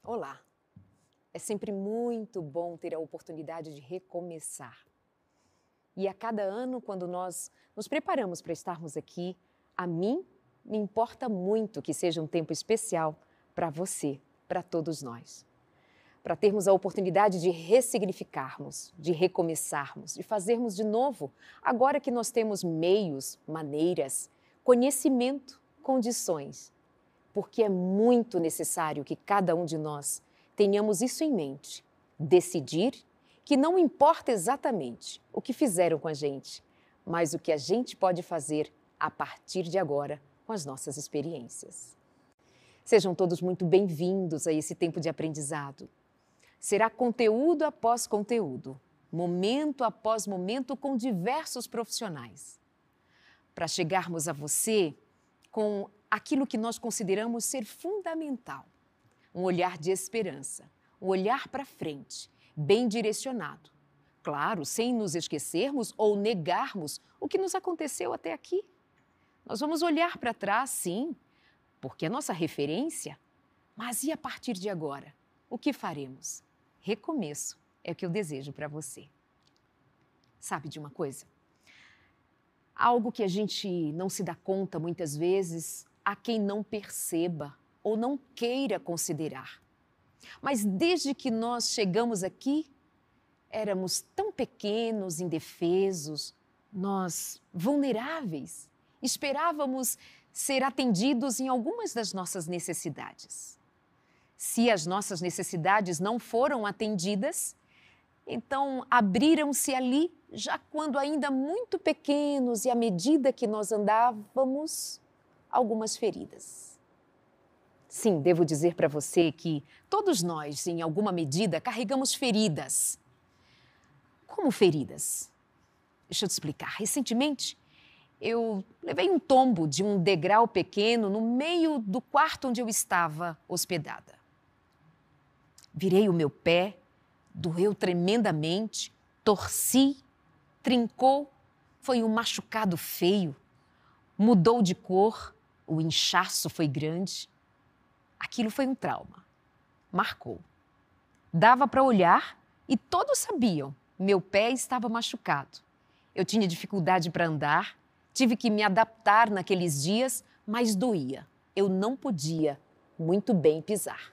Olá! É sempre muito bom ter a oportunidade de recomeçar. E a cada ano, quando nós nos preparamos para estarmos aqui, a mim me importa muito que seja um tempo especial para você, para todos nós. Para termos a oportunidade de ressignificarmos, de recomeçarmos, de fazermos de novo, agora que nós temos meios, maneiras, conhecimento, condições. Porque é muito necessário que cada um de nós tenhamos isso em mente, decidir que não importa exatamente o que fizeram com a gente, mas o que a gente pode fazer a partir de agora com as nossas experiências. Sejam todos muito bem-vindos a esse tempo de aprendizado. Será conteúdo após conteúdo, momento após momento com diversos profissionais. Para chegarmos a você com aquilo que nós consideramos ser fundamental: um olhar de esperança, um olhar para frente bem direcionado. Claro, sem nos esquecermos ou negarmos o que nos aconteceu até aqui. Nós vamos olhar para trás, sim, porque é nossa referência. Mas e a partir de agora? O que faremos? Recomeço é o que eu desejo para você. Sabe de uma coisa? Algo que a gente não se dá conta muitas vezes, há quem não perceba ou não queira considerar. Mas desde que nós chegamos aqui, éramos tão pequenos, indefesos, nós vulneráveis, esperávamos ser atendidos em algumas das nossas necessidades. Se as nossas necessidades não foram atendidas, então abriram-se ali, já quando ainda muito pequenos e à medida que nós andávamos, algumas feridas. Sim, devo dizer para você que todos nós, em alguma medida, carregamos feridas. Como feridas? Deixa eu te explicar. Recentemente, eu levei um tombo de um degrau pequeno no meio do quarto onde eu estava hospedada. Virei o meu pé, doeu tremendamente, torci, trincou, foi um machucado feio, mudou de cor, o inchaço foi grande. Aquilo foi um trauma. Marcou. Dava para olhar e todos sabiam, meu pé estava machucado. Eu tinha dificuldade para andar, Tive que me adaptar naqueles dias, mas doía. Eu não podia muito bem pisar.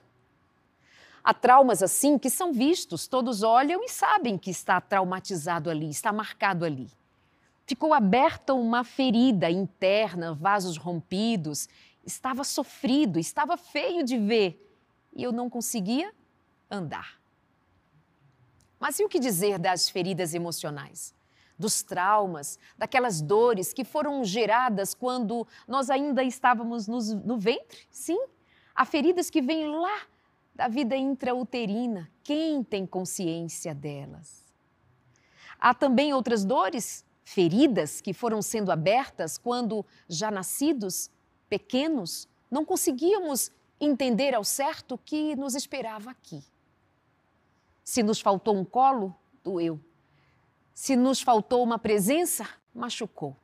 Há traumas assim que são vistos, todos olham e sabem que está traumatizado ali, está marcado ali. Ficou aberta uma ferida interna, vasos rompidos, estava sofrido, estava feio de ver e eu não conseguia andar. Mas e o que dizer das feridas emocionais? dos traumas, daquelas dores que foram geradas quando nós ainda estávamos nos, no ventre. Sim, há feridas que vêm lá da vida intrauterina. Quem tem consciência delas? Há também outras dores, feridas que foram sendo abertas quando, já nascidos, pequenos, não conseguíamos entender ao certo o que nos esperava aqui. Se nos faltou um colo, doeu. Se nos faltou uma presença, machucou.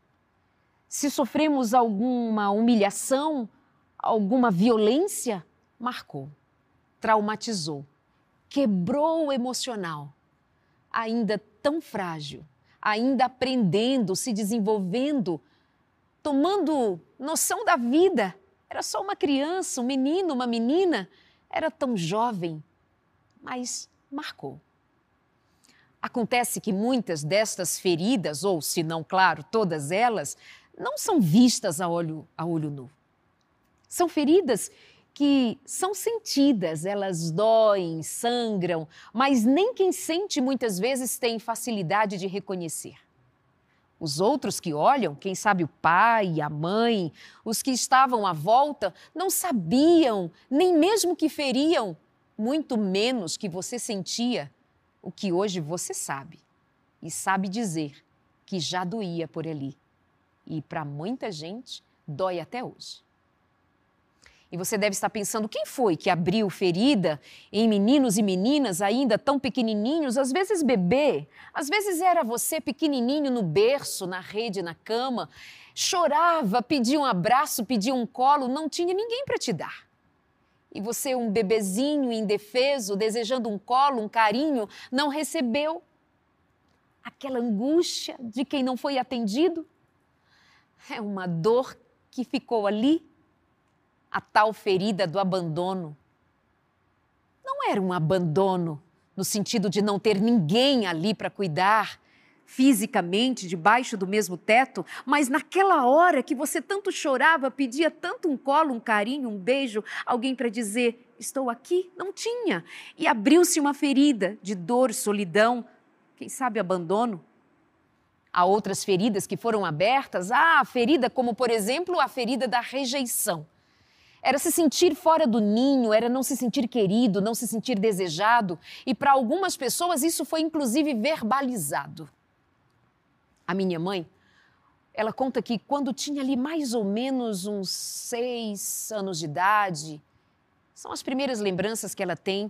Se sofremos alguma humilhação, alguma violência, marcou, traumatizou, quebrou o emocional. Ainda tão frágil, ainda aprendendo, se desenvolvendo, tomando noção da vida. Era só uma criança, um menino, uma menina, era tão jovem, mas marcou. Acontece que muitas destas feridas, ou se não, claro, todas elas, não são vistas a olho, a olho nu. São feridas que são sentidas, elas doem, sangram, mas nem quem sente muitas vezes tem facilidade de reconhecer. Os outros que olham, quem sabe o pai, a mãe, os que estavam à volta, não sabiam nem mesmo que feriam, muito menos que você sentia o que hoje você sabe e sabe dizer que já doía por ali. E para muita gente, dói até hoje. E você deve estar pensando: quem foi que abriu ferida em meninos e meninas ainda tão pequenininhos, às vezes bebê, às vezes era você pequenininho no berço, na rede, na cama, chorava, pedia um abraço, pedia um colo, não tinha ninguém para te dar e você, um bebezinho indefeso, desejando um colo, um carinho, não recebeu aquela angústia de quem não foi atendido? É uma dor que ficou ali, a tal ferida do abandono. Não era um abandono no sentido de não ter ninguém ali para cuidar, fisicamente debaixo do mesmo teto, mas naquela hora que você tanto chorava, pedia tanto um colo, um carinho, um beijo, alguém para dizer: Estou aqui? Não tinha. E abriu-se uma ferida de dor, solidão, quem sabe abandono. Há outras feridas que foram abertas. Ah, a ferida, como por exemplo a ferida da rejeição. Era se sentir fora do ninho, era não se sentir querido, não se sentir desejado. E para algumas pessoas isso foi inclusive verbalizado. A minha mãe, ela conta que quando tinha ali mais ou menos uns seis anos de idade, são as primeiras lembranças que ela tem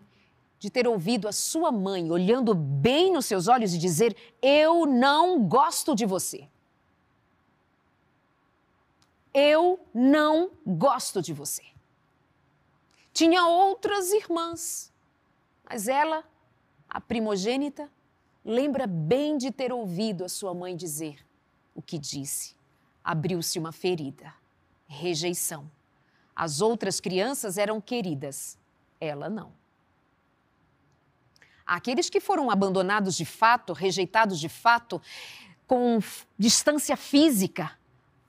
de ter ouvido a sua mãe olhando bem nos seus olhos e dizer: Eu não gosto de você. Eu não gosto de você. Tinha outras irmãs, mas ela, a primogênita, lembra bem de ter ouvido a sua mãe dizer o que disse. Abriu-se uma ferida, rejeição. As outras crianças eram queridas, ela não. Aqueles que foram abandonados de fato, rejeitados de fato, com distância física,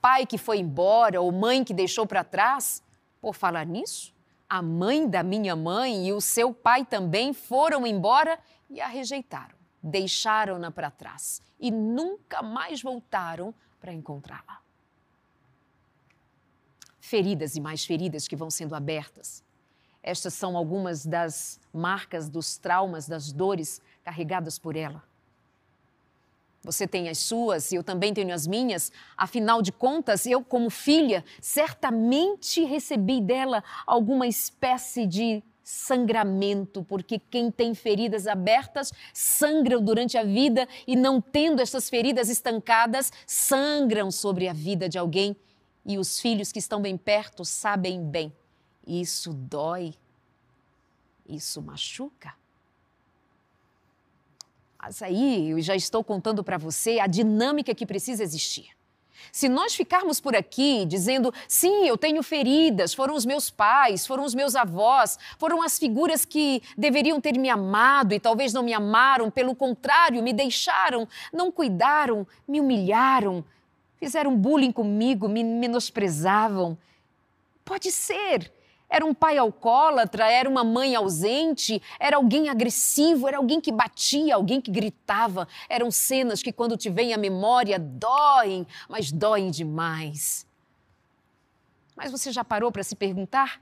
pai que foi embora ou mãe que deixou para trás, por falar nisso, a mãe da minha mãe e o seu pai também foram embora e a rejeitaram deixaram-na para trás e nunca mais voltaram para encontrá-la. Feridas e mais feridas que vão sendo abertas. Estas são algumas das marcas dos traumas, das dores carregadas por ela. Você tem as suas eu também tenho as minhas. Afinal de contas, eu, como filha, certamente recebi dela alguma espécie de sangramento, porque quem tem feridas abertas sangram durante a vida e não tendo essas feridas estancadas, sangram sobre a vida de alguém. E os filhos que estão bem perto sabem bem. Isso dói. Isso machuca. Mas aí eu já estou contando para você a dinâmica que precisa existir. Se nós ficarmos por aqui dizendo, sim, eu tenho feridas, foram os meus pais, foram os meus avós, foram as figuras que deveriam ter me amado e talvez não me amaram, pelo contrário, me deixaram, não cuidaram, me humilharam, fizeram bullying comigo, me menosprezavam. Pode ser, era um pai alcoólatra, era uma mãe ausente, era alguém agressivo, era alguém que batia, alguém que gritava. Eram cenas que, quando te vem à memória, doem, mas doem demais. Mas você já parou para se perguntar?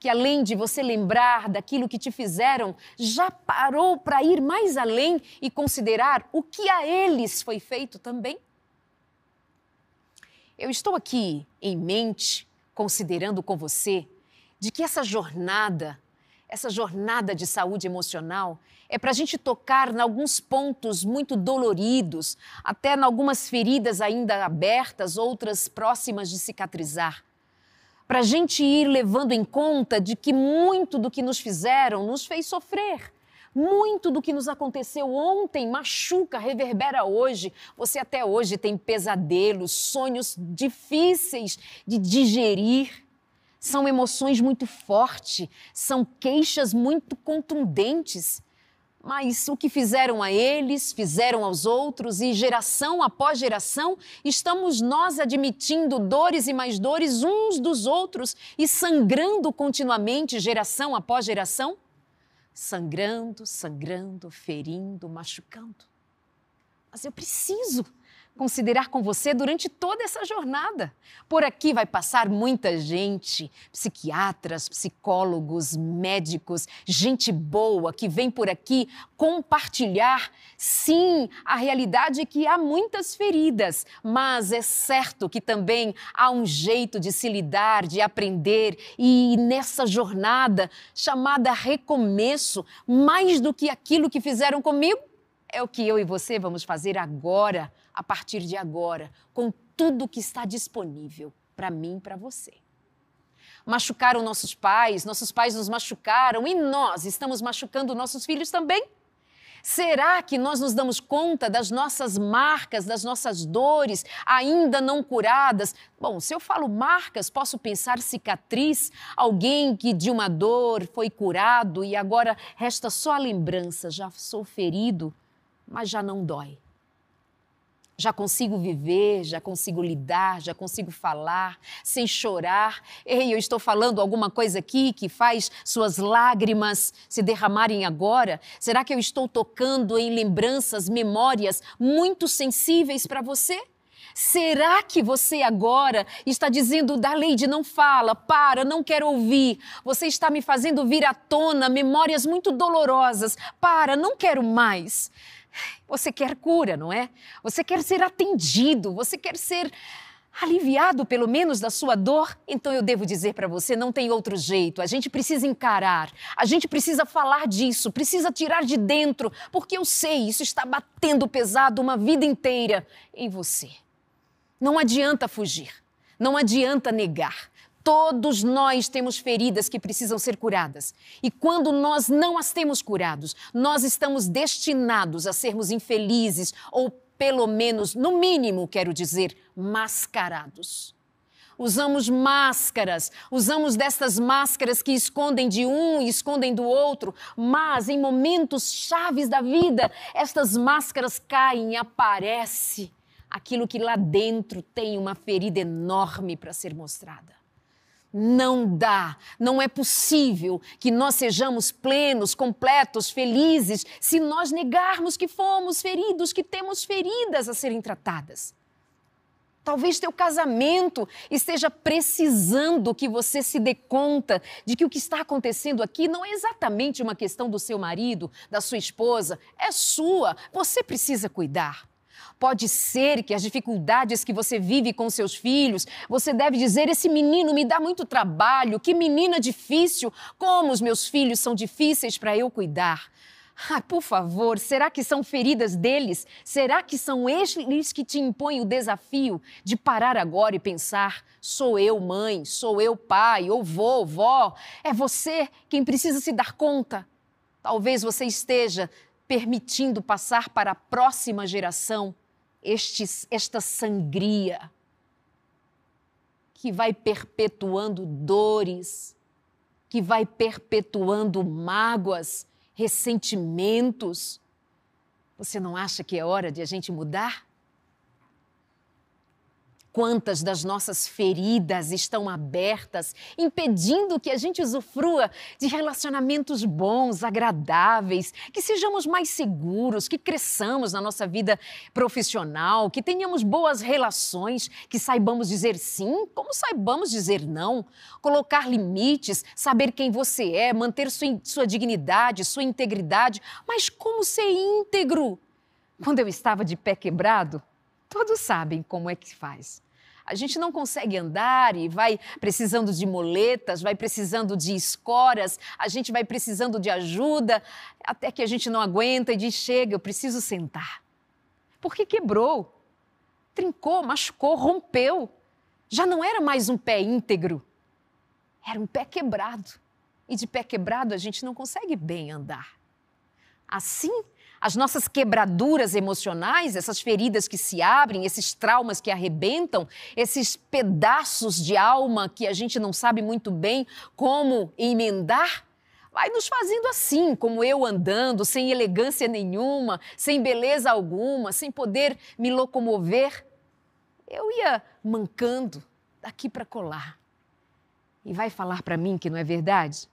Que além de você lembrar daquilo que te fizeram, já parou para ir mais além e considerar o que a eles foi feito também? Eu estou aqui em mente, considerando com você de que essa jornada, essa jornada de saúde emocional, é para a gente tocar em alguns pontos muito doloridos, até em algumas feridas ainda abertas, outras próximas de cicatrizar. Para a gente ir levando em conta de que muito do que nos fizeram nos fez sofrer. Muito do que nos aconteceu ontem machuca, reverbera hoje. Você até hoje tem pesadelos, sonhos difíceis de digerir. São emoções muito fortes, são queixas muito contundentes. Mas o que fizeram a eles, fizeram aos outros, e geração após geração, estamos nós admitindo dores e mais dores uns dos outros e sangrando continuamente, geração após geração? Sangrando, sangrando, ferindo, machucando. Mas eu preciso considerar com você durante toda essa jornada. Por aqui vai passar muita gente, psiquiatras, psicólogos, médicos, gente boa que vem por aqui compartilhar, sim, a realidade é que há muitas feridas, mas é certo que também há um jeito de se lidar, de aprender e nessa jornada chamada recomeço, mais do que aquilo que fizeram comigo, é o que eu e você vamos fazer agora a partir de agora, com tudo que está disponível para mim e para você. Machucaram nossos pais, nossos pais nos machucaram e nós estamos machucando nossos filhos também? Será que nós nos damos conta das nossas marcas, das nossas dores ainda não curadas? Bom, se eu falo marcas, posso pensar cicatriz, alguém que de uma dor foi curado e agora resta só a lembrança, já sou ferido, mas já não dói já consigo viver, já consigo lidar, já consigo falar sem chorar. Ei, eu estou falando alguma coisa aqui que faz suas lágrimas se derramarem agora? Será que eu estou tocando em lembranças, memórias muito sensíveis para você? Será que você agora está dizendo da Leide não fala, para, não quero ouvir. Você está me fazendo vir à tona memórias muito dolorosas. Para, não quero mais. Você quer cura, não é? Você quer ser atendido, você quer ser aliviado pelo menos da sua dor? Então eu devo dizer para você, não tem outro jeito. A gente precisa encarar, a gente precisa falar disso, precisa tirar de dentro, porque eu sei, isso está batendo pesado uma vida inteira em você. Não adianta fugir, não adianta negar. Todos nós temos feridas que precisam ser curadas. E quando nós não as temos curados, nós estamos destinados a sermos infelizes ou pelo menos, no mínimo, quero dizer, mascarados. Usamos máscaras, usamos dessas máscaras que escondem de um e escondem do outro, mas em momentos chaves da vida, estas máscaras caem e aparece aquilo que lá dentro tem uma ferida enorme para ser mostrada. Não dá, não é possível que nós sejamos plenos, completos, felizes, se nós negarmos que fomos feridos, que temos feridas a serem tratadas. Talvez teu casamento esteja precisando que você se dê conta de que o que está acontecendo aqui não é exatamente uma questão do seu marido, da sua esposa, é sua. Você precisa cuidar. Pode ser que as dificuldades que você vive com seus filhos, você deve dizer: esse menino me dá muito trabalho, que menina difícil, como os meus filhos são difíceis para eu cuidar. Ah, por favor, será que são feridas deles? Será que são eles que te impõem o desafio de parar agora e pensar: sou eu mãe, sou eu pai, ou vô, vó? É você quem precisa se dar conta. Talvez você esteja permitindo passar para a próxima geração este, esta sangria que vai perpetuando dores, que vai perpetuando mágoas, ressentimentos. Você não acha que é hora de a gente mudar? Quantas das nossas feridas estão abertas, impedindo que a gente usufrua de relacionamentos bons, agradáveis, que sejamos mais seguros, que cresçamos na nossa vida profissional, que tenhamos boas relações, que saibamos dizer sim, como saibamos dizer não, colocar limites, saber quem você é, manter sua, sua dignidade, sua integridade, mas como ser íntegro? Quando eu estava de pé quebrado, Todos sabem como é que faz. A gente não consegue andar e vai precisando de moletas, vai precisando de escoras, a gente vai precisando de ajuda, até que a gente não aguenta e diz: chega, eu preciso sentar. Porque quebrou, trincou, machucou, rompeu. Já não era mais um pé íntegro, era um pé quebrado. E de pé quebrado a gente não consegue bem andar. Assim as nossas quebraduras emocionais, essas feridas que se abrem, esses traumas que arrebentam, esses pedaços de alma que a gente não sabe muito bem como emendar, vai nos fazendo assim, como eu andando, sem elegância nenhuma, sem beleza alguma, sem poder me locomover. Eu ia mancando daqui para colar. E vai falar para mim que não é verdade?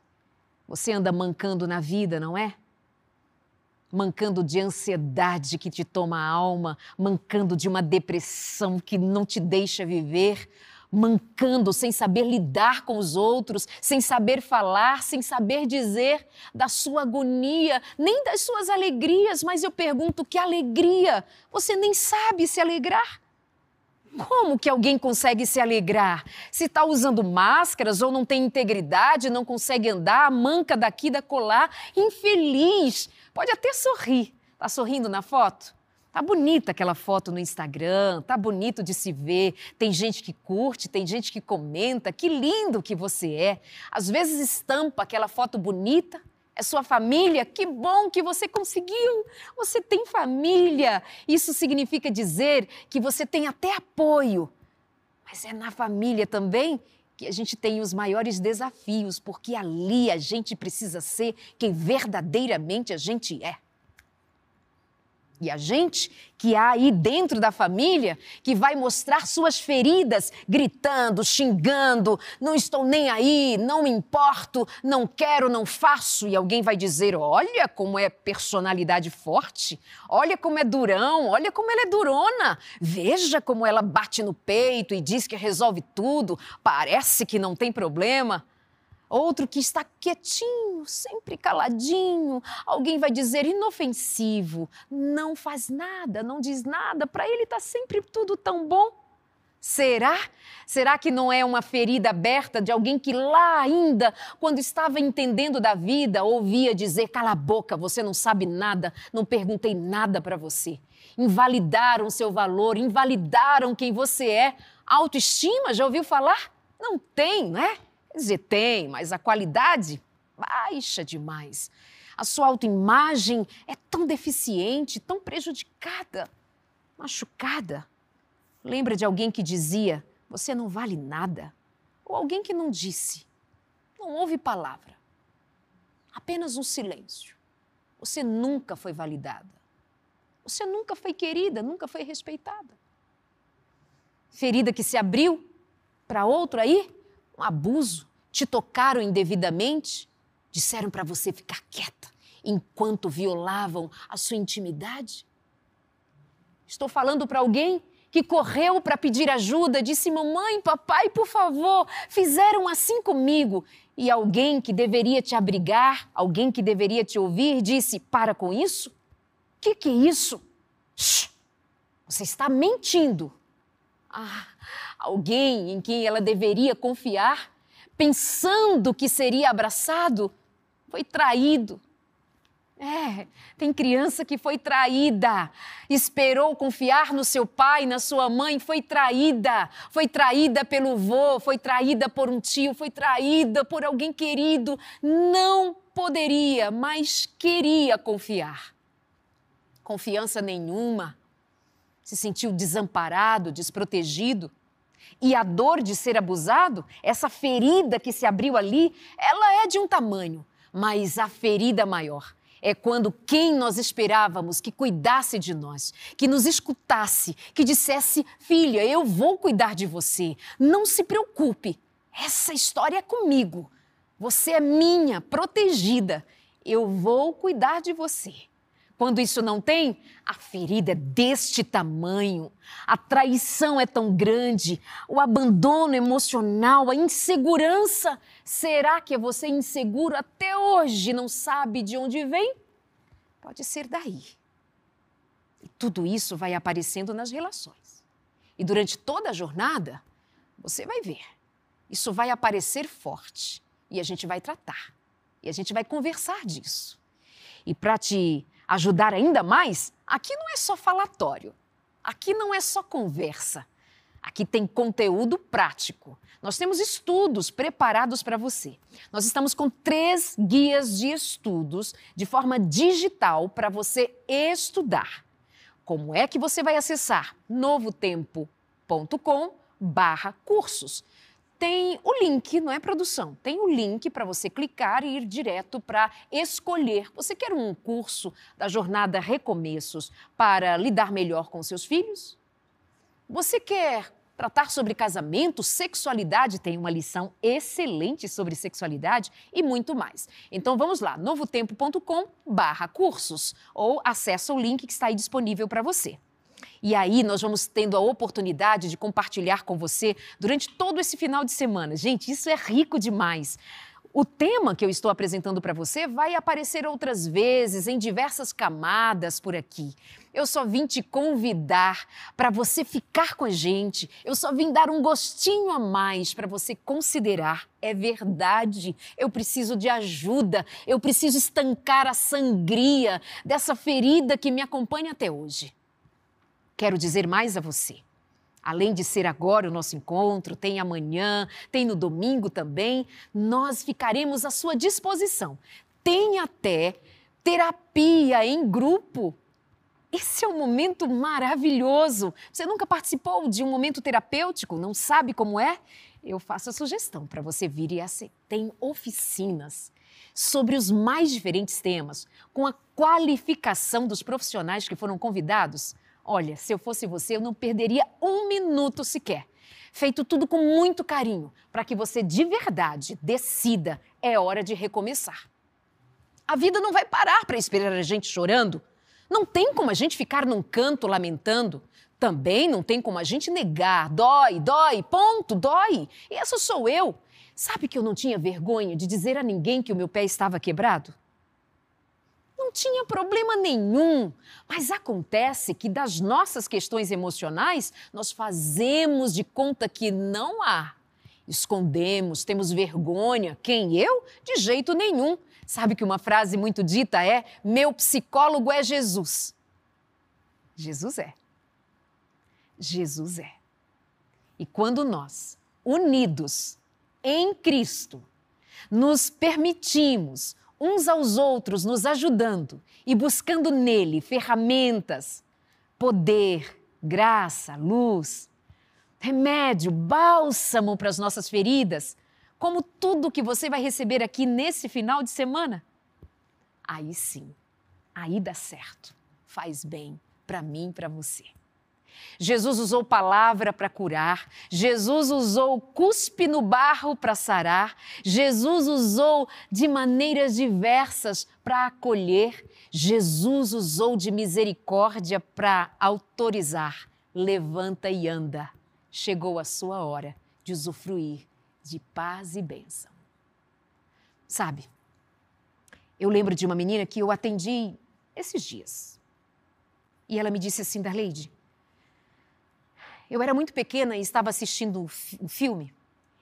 Você anda mancando na vida, não é? Mancando de ansiedade que te toma a alma, mancando de uma depressão que não te deixa viver, mancando sem saber lidar com os outros, sem saber falar, sem saber dizer da sua agonia, nem das suas alegrias, mas eu pergunto: que alegria? Você nem sabe se alegrar? Como que alguém consegue se alegrar? Se está usando máscaras ou não tem integridade, não consegue andar, manca daqui, da colar, infeliz, Pode até sorrir. Tá sorrindo na foto? Tá bonita aquela foto no Instagram, tá bonito de se ver. Tem gente que curte, tem gente que comenta. Que lindo que você é. Às vezes estampa aquela foto bonita. É sua família? Que bom que você conseguiu. Você tem família. Isso significa dizer que você tem até apoio. Mas é na família também que a gente tem os maiores desafios, porque ali a gente precisa ser quem verdadeiramente a gente é. E a gente que há aí dentro da família que vai mostrar suas feridas, gritando, xingando, não estou nem aí, não me importo, não quero, não faço. E alguém vai dizer: olha como é personalidade forte, olha como é durão, olha como ela é durona, veja como ela bate no peito e diz que resolve tudo, parece que não tem problema. Outro que está quietinho, sempre caladinho. Alguém vai dizer inofensivo, não faz nada, não diz nada. Para ele está sempre tudo tão bom. Será? Será que não é uma ferida aberta de alguém que lá ainda, quando estava entendendo da vida, ouvia dizer: cala a boca, você não sabe nada, não perguntei nada para você. Invalidaram seu valor, invalidaram quem você é. Autoestima, já ouviu falar? Não tem, né? Quer dizer, tem, mas a qualidade baixa demais. A sua autoimagem é tão deficiente, tão prejudicada, machucada. Lembra de alguém que dizia: Você não vale nada? Ou alguém que não disse: Não houve palavra, apenas um silêncio. Você nunca foi validada. Você nunca foi querida, nunca foi respeitada. Ferida que se abriu para outro aí, um abuso, te tocaram indevidamente, disseram para você ficar quieta enquanto violavam a sua intimidade. Estou falando para alguém que correu para pedir ajuda, disse: Mamãe, papai, por favor, fizeram assim comigo. E alguém que deveria te abrigar, alguém que deveria te ouvir, disse: Para com isso? Que, que é isso? Shhh, você está mentindo. Ah, alguém em quem ela deveria confiar, pensando que seria abraçado, foi traído, é, tem criança que foi traída, esperou confiar no seu pai, na sua mãe, foi traída, foi traída pelo vô, foi traída por um tio, foi traída por alguém querido, não poderia, mas queria confiar. Confiança nenhuma, se sentiu desamparado, desprotegido. E a dor de ser abusado, essa ferida que se abriu ali, ela é de um tamanho, mas a ferida maior é quando quem nós esperávamos que cuidasse de nós, que nos escutasse, que dissesse: Filha, eu vou cuidar de você, não se preocupe, essa história é comigo, você é minha, protegida, eu vou cuidar de você. Quando isso não tem, a ferida é deste tamanho, a traição é tão grande, o abandono emocional, a insegurança. Será que você é inseguro até hoje não sabe de onde vem? Pode ser daí. E tudo isso vai aparecendo nas relações. E durante toda a jornada, você vai ver. Isso vai aparecer forte. E a gente vai tratar. E a gente vai conversar disso. E para te ajudar ainda mais, aqui não é só falatório, aqui não é só conversa, aqui tem conteúdo prático. Nós temos estudos preparados para você. Nós estamos com três guias de estudos de forma digital para você estudar. Como é que você vai acessar novotempo.com/cursos? Tem o link, não é produção, tem o link para você clicar e ir direto para escolher. Você quer um curso da jornada Recomeços para lidar melhor com seus filhos? Você quer tratar sobre casamento, sexualidade, tem uma lição excelente sobre sexualidade e muito mais. Então vamos lá, novotempo.com/cursos ou acessa o link que está aí disponível para você. E aí nós vamos tendo a oportunidade de compartilhar com você durante todo esse final de semana. Gente, isso é rico demais. O tema que eu estou apresentando para você vai aparecer outras vezes, em diversas camadas por aqui. Eu só vim te convidar para você ficar com a gente. Eu só vim dar um gostinho a mais para você considerar. É verdade, eu preciso de ajuda, eu preciso estancar a sangria dessa ferida que me acompanha até hoje. Quero dizer mais a você. Além de ser agora o nosso encontro, tem amanhã, tem no domingo também, nós ficaremos à sua disposição. Tem até terapia em grupo. Esse é um momento maravilhoso. Você nunca participou de um momento terapêutico? Não sabe como é? Eu faço a sugestão para você vir e aceitar. Tem oficinas sobre os mais diferentes temas, com a qualificação dos profissionais que foram convidados. Olha, se eu fosse você, eu não perderia um minuto sequer. Feito tudo com muito carinho, para que você de verdade decida, é hora de recomeçar. A vida não vai parar para esperar a gente chorando. Não tem como a gente ficar num canto lamentando. Também não tem como a gente negar. Dói, dói, ponto, dói. E essa sou eu. Sabe que eu não tinha vergonha de dizer a ninguém que o meu pé estava quebrado? Não tinha problema nenhum. Mas acontece que das nossas questões emocionais, nós fazemos de conta que não há. Escondemos, temos vergonha. Quem eu? De jeito nenhum. Sabe que uma frase muito dita é: meu psicólogo é Jesus. Jesus é. Jesus é. E quando nós, unidos em Cristo, nos permitimos uns aos outros, nos ajudando e buscando nele ferramentas, poder, graça, luz, remédio, bálsamo para as nossas feridas, como tudo que você vai receber aqui nesse final de semana, aí sim, aí dá certo, faz bem para mim para você. Jesus usou palavra para curar, Jesus usou cuspe no barro para sarar, Jesus usou de maneiras diversas para acolher, Jesus usou de misericórdia para autorizar. Levanta e anda. Chegou a sua hora de usufruir de paz e bênção. Sabe, eu lembro de uma menina que eu atendi esses dias. E ela me disse assim, Darleide, eu era muito pequena e estava assistindo um filme.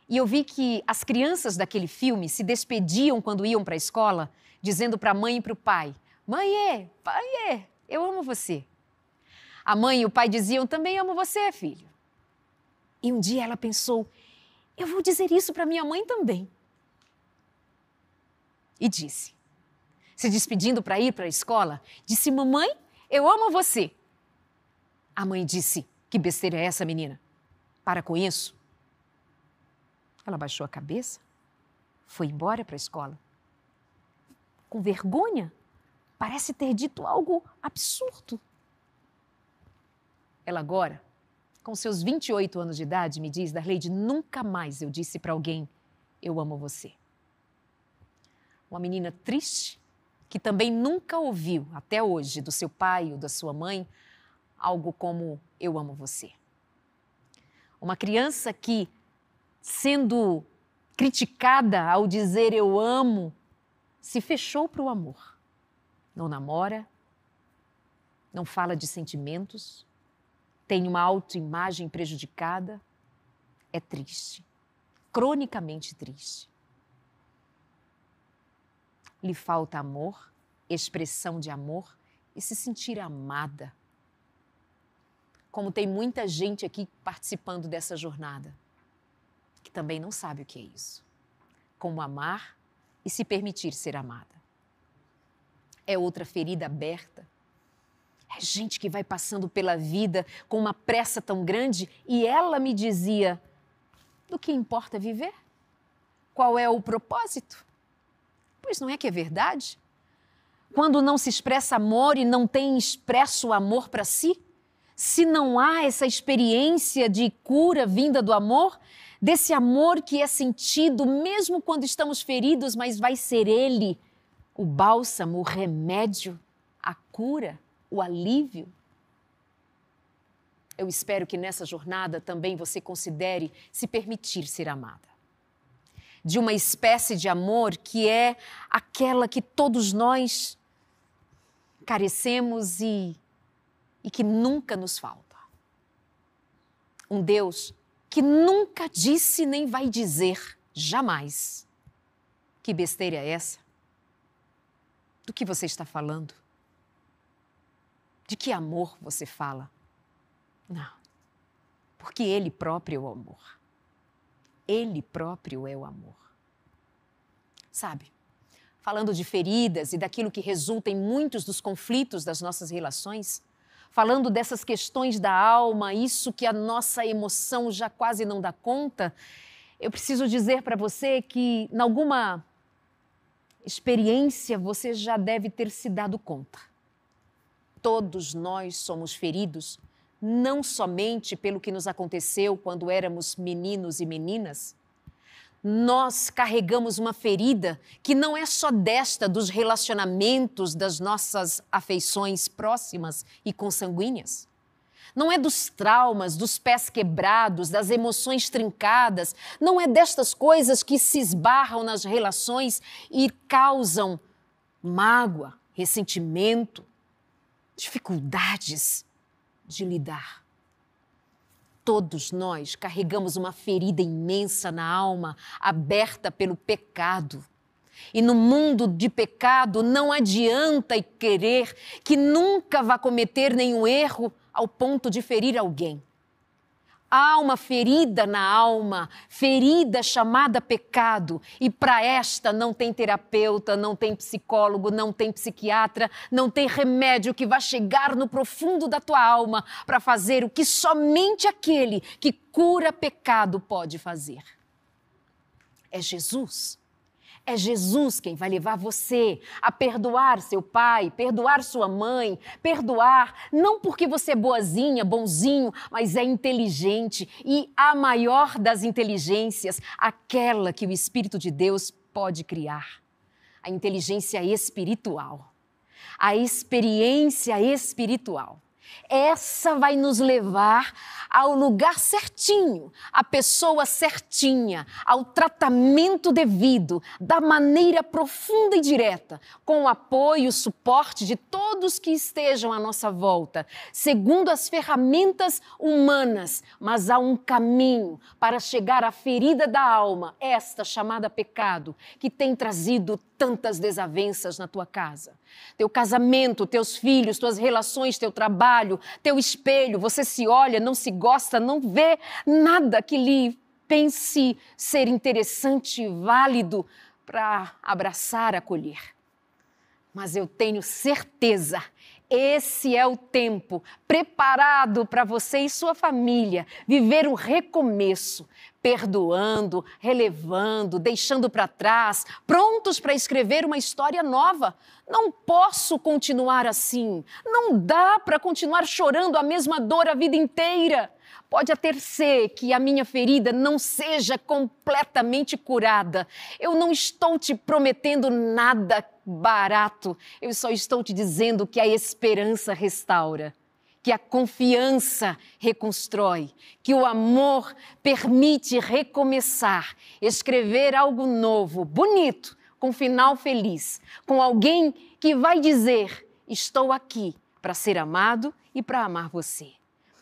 E eu vi que as crianças daquele filme se despediam quando iam para a escola, dizendo para a mãe e para o pai: Mãe, pai, eu amo você. A mãe e o pai diziam: Também amo você, filho. E um dia ela pensou: eu vou dizer isso para minha mãe também. E disse, se despedindo para ir para a escola, disse: Mamãe, eu amo você. A mãe disse: Que besteira é essa, menina? Para com isso. Ela baixou a cabeça, foi embora para a escola. Com vergonha, parece ter dito algo absurdo. Ela agora com seus 28 anos de idade, me diz, Darleide, nunca mais eu disse para alguém, eu amo você. Uma menina triste, que também nunca ouviu, até hoje, do seu pai ou da sua mãe, algo como, eu amo você. Uma criança que, sendo criticada ao dizer eu amo, se fechou para o amor. Não namora, não fala de sentimentos, tem uma autoimagem prejudicada, é triste, cronicamente triste. Lhe falta amor, expressão de amor e se sentir amada. Como tem muita gente aqui participando dessa jornada, que também não sabe o que é isso. Como amar e se permitir ser amada. É outra ferida aberta é gente que vai passando pela vida com uma pressa tão grande e ela me dizia: do que importa viver? Qual é o propósito? Pois não é que é verdade? Quando não se expressa amor e não tem expresso amor para si, se não há essa experiência de cura vinda do amor, desse amor que é sentido mesmo quando estamos feridos, mas vai ser ele o bálsamo, o remédio, a cura o alívio. Eu espero que nessa jornada também você considere se permitir ser amada. De uma espécie de amor que é aquela que todos nós carecemos e, e que nunca nos falta. Um Deus que nunca disse nem vai dizer, jamais. Que besteira é essa? Do que você está falando? De que amor você fala? Não. Porque Ele próprio é o amor. Ele próprio é o amor. Sabe? Falando de feridas e daquilo que resulta em muitos dos conflitos das nossas relações, falando dessas questões da alma, isso que a nossa emoção já quase não dá conta, eu preciso dizer para você que, em alguma experiência, você já deve ter se dado conta Todos nós somos feridos, não somente pelo que nos aconteceu quando éramos meninos e meninas. Nós carregamos uma ferida que não é só desta dos relacionamentos das nossas afeições próximas e consanguíneas. Não é dos traumas, dos pés quebrados, das emoções trincadas, não é destas coisas que se esbarram nas relações e causam mágoa, ressentimento, dificuldades de lidar. Todos nós carregamos uma ferida imensa na alma, aberta pelo pecado. E no mundo de pecado não adianta querer que nunca vá cometer nenhum erro ao ponto de ferir alguém. Há uma ferida na alma, ferida chamada pecado, e para esta não tem terapeuta, não tem psicólogo, não tem psiquiatra, não tem remédio que vá chegar no profundo da tua alma para fazer o que somente aquele que cura pecado pode fazer. É Jesus. É Jesus quem vai levar você a perdoar seu pai, perdoar sua mãe, perdoar, não porque você é boazinha, bonzinho, mas é inteligente. E a maior das inteligências, aquela que o Espírito de Deus pode criar. A inteligência espiritual, a experiência espiritual. Essa vai nos levar ao lugar certinho, à pessoa certinha, ao tratamento devido, da maneira profunda e direta, com o apoio e o suporte de todos que estejam à nossa volta, segundo as ferramentas humanas, mas há um caminho para chegar à ferida da alma, esta chamada pecado, que tem trazido tantas desavenças na tua casa. Teu casamento, teus filhos, tuas relações, teu trabalho, teu espelho, você se olha, não se gosta, não vê nada que lhe pense ser interessante e válido para abraçar, acolher. Mas eu tenho certeza esse é o tempo preparado para você e sua família viver um recomeço, perdoando, relevando, deixando para trás, prontos para escrever uma história nova. Não posso continuar assim. Não dá para continuar chorando a mesma dor a vida inteira. Pode até ser que a minha ferida não seja completamente curada. Eu não estou te prometendo nada barato. Eu só estou te dizendo que a esperança restaura, que a confiança reconstrói, que o amor permite recomeçar, escrever algo novo, bonito, com final feliz, com alguém que vai dizer: Estou aqui para ser amado e para amar você.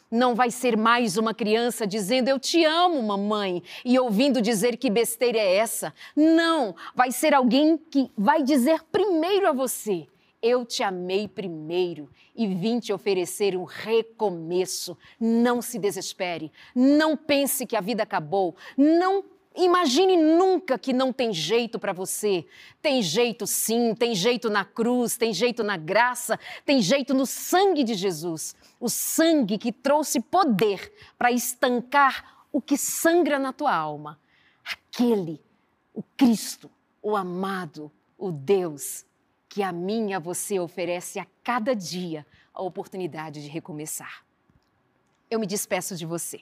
Não vai ser mais uma criança dizendo eu te amo, mamãe, e ouvindo dizer que besteira é essa. Não, vai ser alguém que vai dizer primeiro a você: eu te amei primeiro e vim te oferecer um recomeço. Não se desespere, não pense que a vida acabou, não Imagine nunca que não tem jeito para você. Tem jeito sim, tem jeito na cruz, tem jeito na graça, tem jeito no sangue de Jesus. O sangue que trouxe poder para estancar o que sangra na tua alma. Aquele, o Cristo, o amado, o Deus que a mim e a você oferece a cada dia a oportunidade de recomeçar. Eu me despeço de você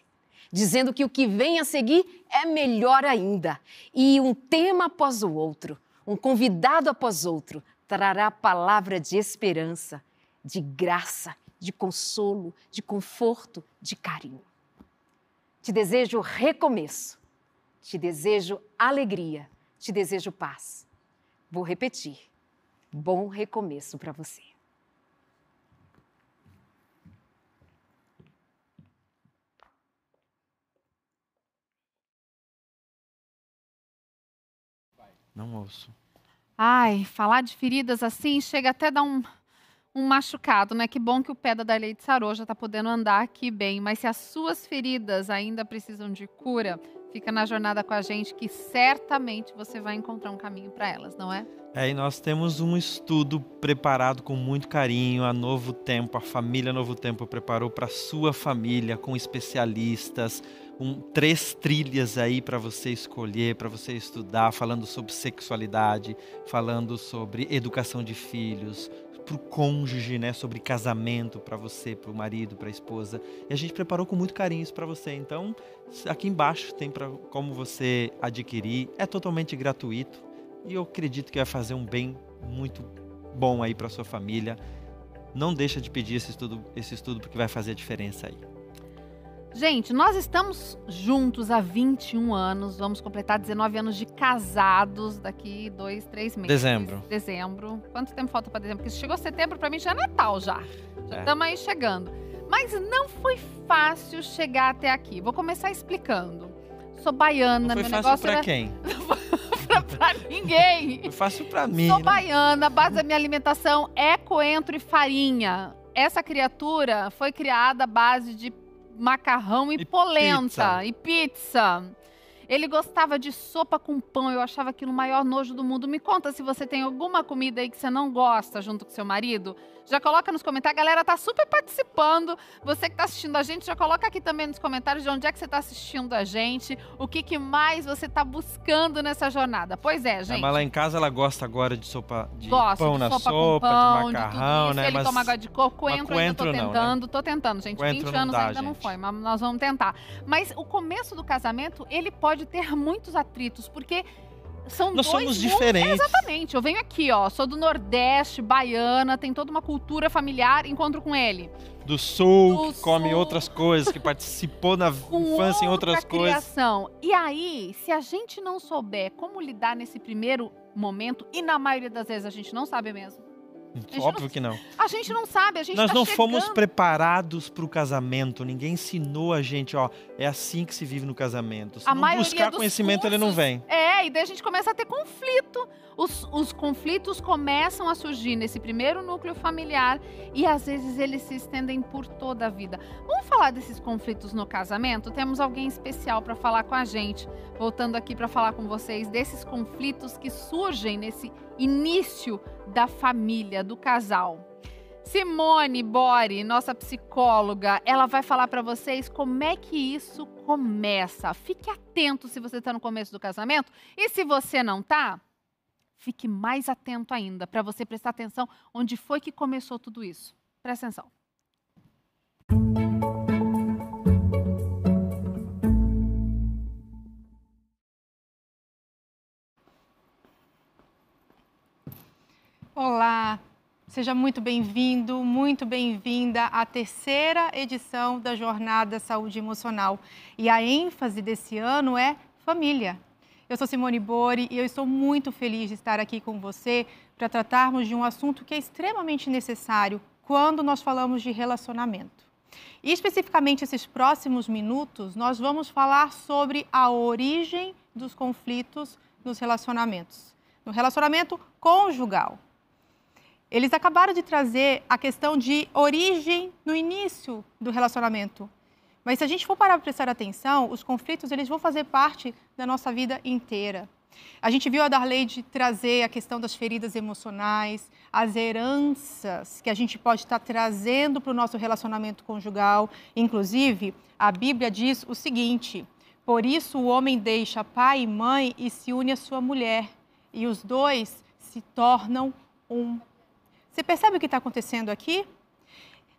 dizendo que o que vem a seguir é melhor ainda. E um tema após o outro, um convidado após outro, trará palavra de esperança, de graça, de consolo, de conforto, de carinho. Te desejo recomeço, te desejo alegria, te desejo paz. Vou repetir. Bom recomeço para você. Não ouço. Ai, falar de feridas assim chega até a dar um, um machucado, né? Que bom que o pé da Darley de Sarô já está podendo andar aqui bem. Mas se as suas feridas ainda precisam de cura, fica na jornada com a gente que certamente você vai encontrar um caminho para elas, não é? É, e nós temos um estudo preparado com muito carinho. A Novo Tempo, a família Novo Tempo preparou para sua família, com especialistas, um, três trilhas aí para você escolher, para você estudar, falando sobre sexualidade, falando sobre educação de filhos, para o cônjuge, né, sobre casamento para você, para o marido, para a esposa. E a gente preparou com muito carinho isso para você. Então, aqui embaixo tem para como você adquirir. É totalmente gratuito e eu acredito que vai fazer um bem muito bom aí para sua família. Não deixa de pedir esse estudo, esse estudo porque vai fazer a diferença aí. Gente, nós estamos juntos há 21 anos, vamos completar 19 anos de casados daqui dois, três meses. Dezembro. Dezembro. Quanto tempo falta para dezembro? Porque chegou setembro, para mim já é Natal já. Já É. estamos aí chegando. Mas não foi fácil chegar até aqui. Vou começar explicando. Sou baiana, Não foi meu fácil negócio pra era quem? pra, pra ninguém. Foi fácil pra mim. Sou né? baiana, a base da minha alimentação é coentro e farinha. Essa criatura foi criada à base de macarrão e, E polenta pizza. e pizza. Ele gostava de sopa com pão, eu achava aquilo o maior nojo do mundo. Me conta se você tem alguma comida aí que você não gosta junto com seu marido. Já coloca nos comentários, a galera tá super participando. Você que tá assistindo a gente, já coloca aqui também nos comentários de onde é que você tá assistindo a gente, o que, que mais você tá buscando nessa jornada. Pois é, É, gente. mas lá em casa ela gosta agora de sopa de Gosto pão de na sopa, sopa, pão, de macarrão, isso. né? Ele mas toma água de coco, coentro, ainda tô coentro não, né? tentando, tô tentando, gente. Coentro 20 não anos dá, ainda não gente. foi, mas nós vamos tentar. Mas o começo do casamento, ele pode ter muitos atritos, porque são nós dois somos diferentes. Exatamente. Eu venho aqui, ó, sou do Nordeste, baiana, tem toda uma cultura familiar, encontro com ele. Do sul, Do que come sul. outras coisas, que participou na Com infância em outra outras coisas. criação. E aí, se a gente não souber como lidar nesse primeiro momento, e na maioria das vezes a gente não sabe mesmo, Óbvio não- que não. a gente não sabe, a gente Nós tá não chegando. fomos preparados para o casamento. Ninguém ensinou a gente, ó, é assim que se vive no casamento. Se A não buscar conhecimento, ele não cursos- vem. É, e daí a gente começa a ter conflito. Os, os conflitos começam a surgir nesse primeiro núcleo familiar e às vezes eles se estendem por toda a vida. Vamos falar desses conflitos no casamento? Temos alguém especial para falar com a gente. Voltando aqui para falar com vocês desses conflitos que surgem nesse início da família, do casal. Simone Bori, nossa psicóloga, ela vai falar para vocês como é que isso começa. Fique atento se você está no começo do casamento e se você não tá, fique mais atento ainda para você prestar atenção onde foi que começou tudo isso. Presta atenção. Olá, seja muito bem-vindo, muito bem-vinda à terceira edição da Jornada Saúde Emocional. E a ênfase desse ano é família. Eu sou Simone Bori e eu estou muito feliz de estar aqui com você para tratarmos de um assunto que é extremamente necessário quando nós falamos de relacionamento. E especificamente esses próximos minutos, nós vamos falar sobre a origem dos conflitos nos relacionamentos. No relacionamento conjugal. Eles acabaram de trazer a questão de origem no início do relacionamento. Mas se a gente for parar para prestar atenção, os conflitos eles vão fazer parte da nossa vida inteira. A gente viu a Darleide trazer a questão das feridas emocionais, as heranças que a gente pode estar trazendo para o nosso relacionamento conjugal. Inclusive, a Bíblia diz o seguinte: por isso o homem deixa pai e mãe e se une à sua mulher, e os dois se tornam um. Você percebe o que está acontecendo aqui?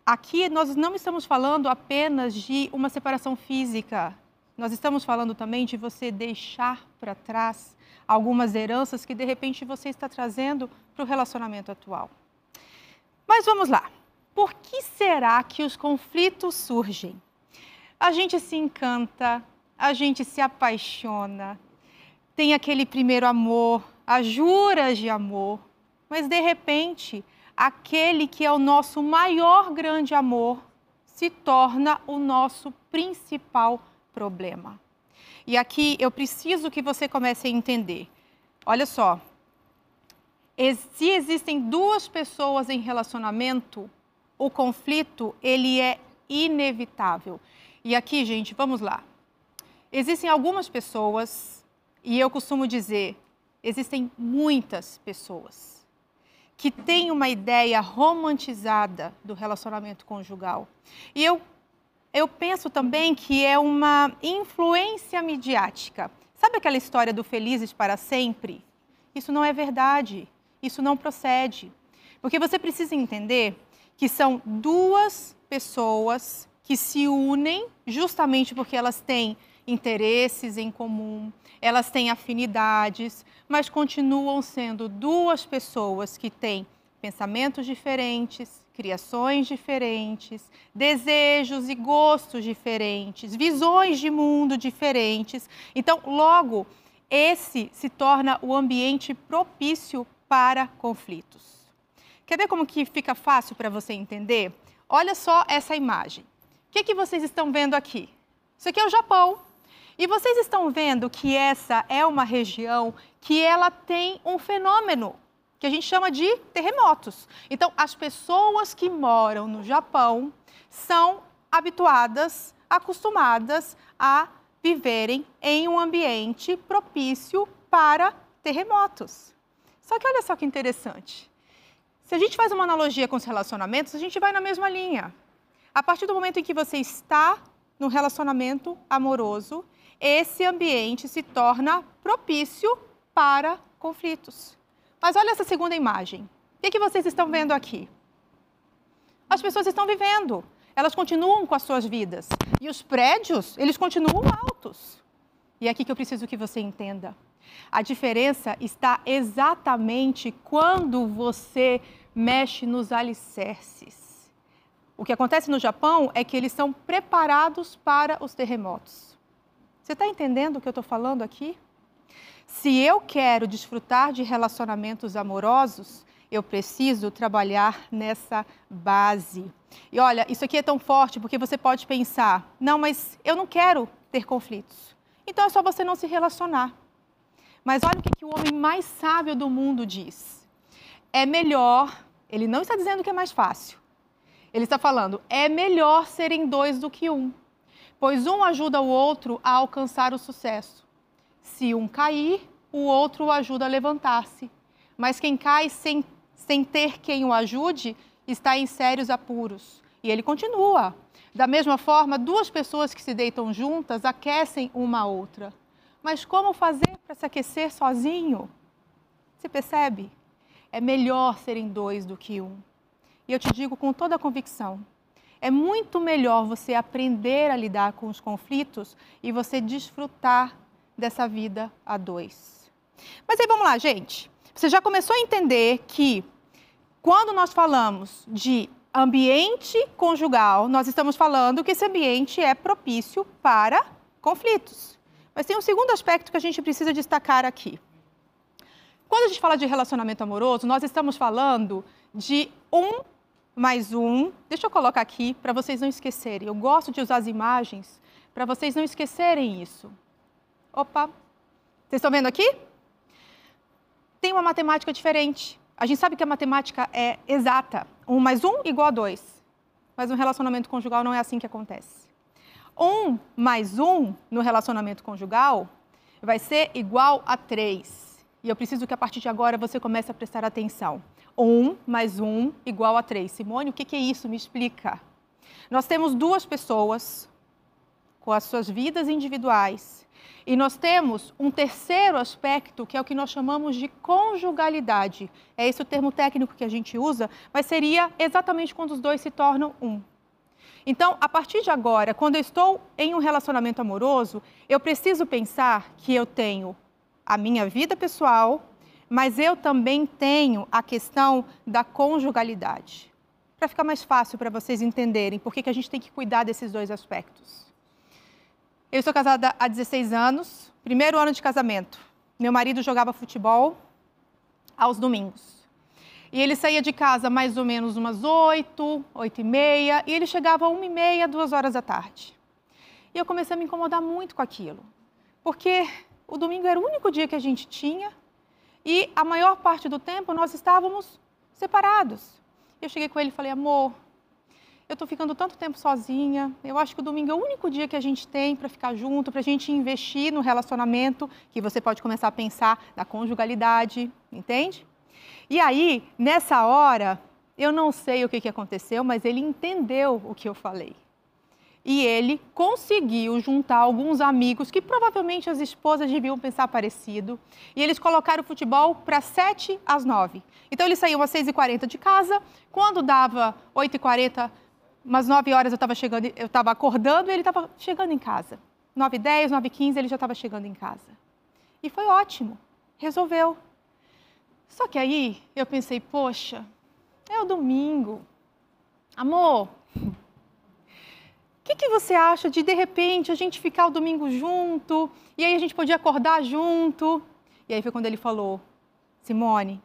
Aqui nós não estamos falando apenas de uma separação física, nós estamos falando também de você deixar para trás algumas heranças que de repente você está trazendo para o relacionamento atual. Mas vamos lá. Por que será que os conflitos surgem? A gente se encanta, a gente se apaixona, tem aquele primeiro amor, as juras de amor, mas de repente aquele que é o nosso maior grande amor se torna o nosso principal problema. E aqui eu preciso que você comece a entender. Olha só, se existem duas pessoas em relacionamento, o conflito ele é inevitável. E aqui, gente, vamos lá. Existem algumas pessoas, e eu costumo dizer, existem muitas pessoas que têm uma ideia romantizada do relacionamento conjugal. E eu, eu penso também que é uma influência midiática. Sabe aquela história do felizes para sempre? Isso não é verdade. Isso não procede. Porque você precisa entender que são duas pessoas que se unem justamente porque elas têm interesses em comum, elas têm afinidades, mas continuam sendo duas pessoas que têm pensamentos diferentes, criações diferentes, desejos e gostos diferentes, visões de mundo diferentes. Então, logo, esse se torna o ambiente propício para conflitos. Quer ver como que fica fácil para você entender? Olha só essa imagem. O que, que vocês estão vendo aqui? Isso aqui é o Japão. E vocês estão vendo que essa é uma região que ela tem um fenômeno que a gente chama de terremotos. Então, as pessoas que moram no Japão são habituadas, acostumadas a viverem em um ambiente propício para terremotos. Só que olha só que interessante. Se a gente faz uma analogia com os relacionamentos, a gente vai na mesma linha. A partir do momento em que você está no relacionamento amoroso, esse ambiente se torna propício para conflitos. Mas olha essa segunda imagem. O que, que vocês estão vendo aqui? As pessoas estão vivendo, elas continuam com as suas vidas. E os prédios, eles continuam altos. E é aqui que eu preciso que você entenda. A diferença está exatamente quando você mexe nos alicerces. O que acontece no Japão é que eles são preparados para os terremotos. Você está entendendo o que eu estou falando aqui? Se eu quero desfrutar de relacionamentos amorosos, eu preciso trabalhar nessa base. E olha, isso aqui é tão forte porque você pode pensar: não, mas eu não quero ter conflitos. Então é só você não se relacionar. Mas olha o que, que o homem mais sábio do mundo diz. É melhor, ele não está dizendo que é mais fácil. Ele está falando, é melhor serem dois do que um, pois um ajuda o outro a alcançar o sucesso. Se um cair, o outro o ajuda a levantar-se. Mas quem cai sem, sem ter quem o ajude está em sérios apuros. E ele continua. Da mesma forma, duas pessoas que se deitam juntas aquecem uma a outra. Mas como fazer para se aquecer sozinho? Você percebe? É melhor serem dois do que um. E eu te digo com toda a convicção: é muito melhor você aprender a lidar com os conflitos e você desfrutar dessa vida a dois. Mas aí vamos lá, gente. Você já começou a entender que quando nós falamos de ambiente conjugal, nós estamos falando que esse ambiente é propício para conflitos. Mas tem um segundo aspecto que a gente precisa destacar aqui. Quando a gente fala de relacionamento amoroso, nós estamos falando de um mais um. Deixa eu colocar aqui para vocês não esquecerem. Eu gosto de usar as imagens para vocês não esquecerem isso. Opa! Vocês estão vendo aqui? Tem uma matemática diferente. A gente sabe que a matemática é exata. Um mais um igual a dois. Mas no relacionamento conjugal não é assim que acontece. Um mais um no relacionamento conjugal vai ser igual a três. E eu preciso que a partir de agora você comece a prestar atenção. Um mais um igual a três. Simone, o que é isso? Me explica. Nós temos duas pessoas com as suas vidas individuais. E nós temos um terceiro aspecto, que é o que nós chamamos de conjugalidade. É esse o termo técnico que a gente usa, mas seria exatamente quando os dois se tornam um. Então, a partir de agora, quando eu estou em um relacionamento amoroso, eu preciso pensar que eu tenho a minha vida pessoal, mas eu também tenho a questão da conjugalidade. Para ficar mais fácil para vocês entenderem por que, que a gente tem que cuidar desses dois aspectos. Eu estou casada há 16 anos, primeiro ano de casamento. Meu marido jogava futebol aos domingos. E ele saía de casa mais ou menos umas oito, oito e meia, e ele chegava uma e meia, duas horas da tarde. E eu comecei a me incomodar muito com aquilo, porque o domingo era o único dia que a gente tinha e a maior parte do tempo nós estávamos separados. Eu cheguei com ele e falei, amor, eu estou ficando tanto tempo sozinha. Eu acho que o domingo é o único dia que a gente tem para ficar junto, para a gente investir no relacionamento, que você pode começar a pensar na conjugalidade, entende? E aí, nessa hora, eu não sei o que, que aconteceu, mas ele entendeu o que eu falei. E ele conseguiu juntar alguns amigos que provavelmente as esposas deviam pensar parecido. E eles colocaram o futebol para 7 às 9. Então eles saíam às 6h40 de casa. Quando dava 8h40, umas 9 horas eu estava chegando, eu estava acordando e ele estava chegando em casa. 9h10, 9h15 ele já estava chegando em casa. E foi ótimo. Resolveu. Só que aí eu pensei, poxa, é o domingo. Amor, que, que você acha de de repente a gente ficar o domingo junto e aí a gente podia acordar junto? E aí foi quando ele falou: Simone,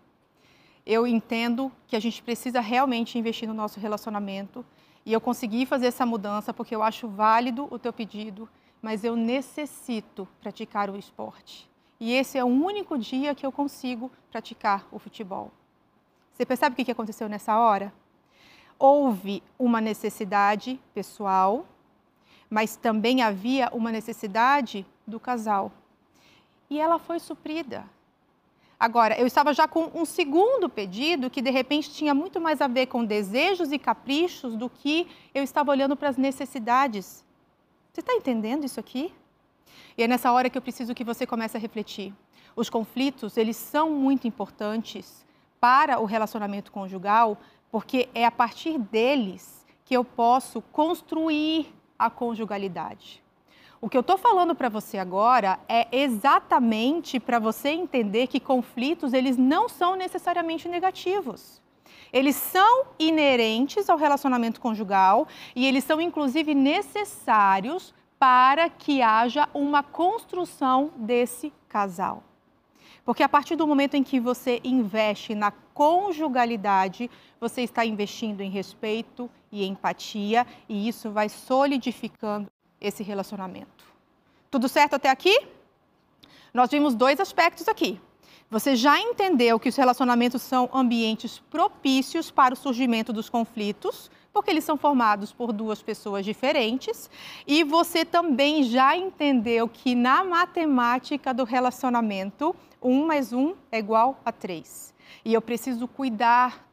eu entendo que a gente precisa realmente investir no nosso relacionamento e eu consegui fazer essa mudança porque eu acho válido o teu pedido, mas eu necessito praticar o esporte. E esse é o único dia que eu consigo praticar o futebol. Você percebe o que aconteceu nessa hora? Houve uma necessidade pessoal, mas também havia uma necessidade do casal. E ela foi suprida. Agora, eu estava já com um segundo pedido que de repente tinha muito mais a ver com desejos e caprichos do que eu estava olhando para as necessidades. Você está entendendo isso aqui? E é nessa hora que eu preciso que você comece a refletir. Os conflitos, eles são muito importantes para o relacionamento conjugal, porque é a partir deles que eu posso construir a conjugalidade. O que eu estou falando para você agora é exatamente para você entender que conflitos eles não são necessariamente negativos. Eles são inerentes ao relacionamento conjugal e eles são inclusive necessários para que haja uma construção desse casal. Porque a partir do momento em que você investe na conjugalidade, você está investindo em respeito e empatia, e isso vai solidificando esse relacionamento. Tudo certo até aqui? Nós vimos dois aspectos aqui. Você já entendeu que os relacionamentos são ambientes propícios para o surgimento dos conflitos, porque eles são formados por duas pessoas diferentes. E você também já entendeu que na matemática do relacionamento, um mais um é igual a três. E eu preciso cuidar,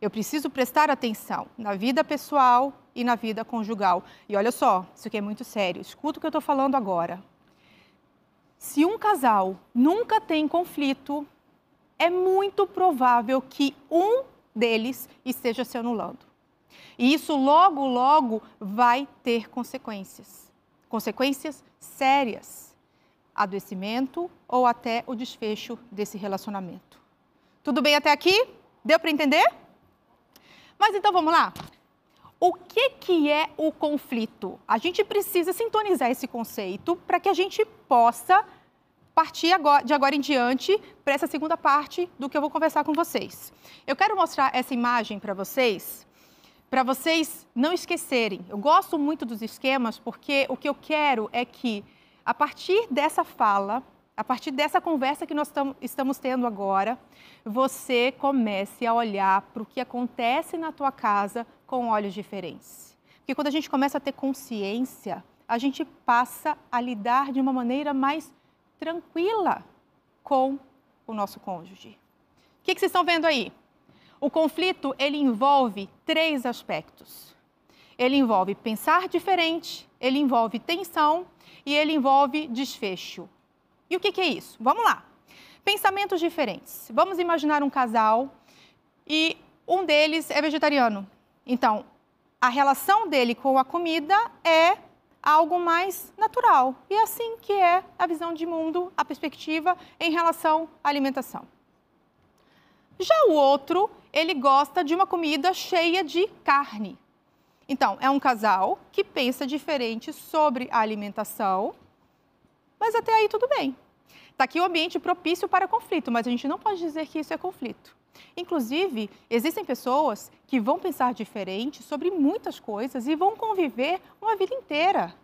eu preciso prestar atenção na vida pessoal e na vida conjugal. E olha só, isso aqui é muito sério. Escuta o que eu estou falando agora. Se um casal nunca tem conflito, é muito provável que um deles esteja se anulando. E isso logo, logo vai ter consequências. Consequências sérias. Adoecimento ou até o desfecho desse relacionamento. Tudo bem até aqui? Deu para entender? Mas então vamos lá? O que, que é o conflito? A gente precisa sintonizar esse conceito para que a gente possa partir agora, de agora em diante para essa segunda parte do que eu vou conversar com vocês. Eu quero mostrar essa imagem para vocês, para vocês não esquecerem. Eu gosto muito dos esquemas porque o que eu quero é que, a partir dessa fala, a partir dessa conversa que nós estamos tendo agora, você comece a olhar para o que acontece na tua casa com olhos diferentes. Porque quando a gente começa a ter consciência, a gente passa a lidar de uma maneira mais tranquila com o nosso cônjuge. O que, que vocês estão vendo aí? O conflito ele envolve três aspectos. Ele envolve pensar diferente, ele envolve tensão e ele envolve desfecho. E o que, que é isso? Vamos lá. Pensamentos diferentes. Vamos imaginar um casal e um deles é vegetariano então, a relação dele com a comida é algo mais natural. E é assim que é a visão de mundo, a perspectiva em relação à alimentação. Já o outro, ele gosta de uma comida cheia de carne. Então, é um casal que pensa diferente sobre a alimentação, mas até aí tudo bem. Está aqui o um ambiente propício para conflito, mas a gente não pode dizer que isso é conflito. Inclusive, existem pessoas que vão pensar diferente sobre muitas coisas e vão conviver uma vida inteira.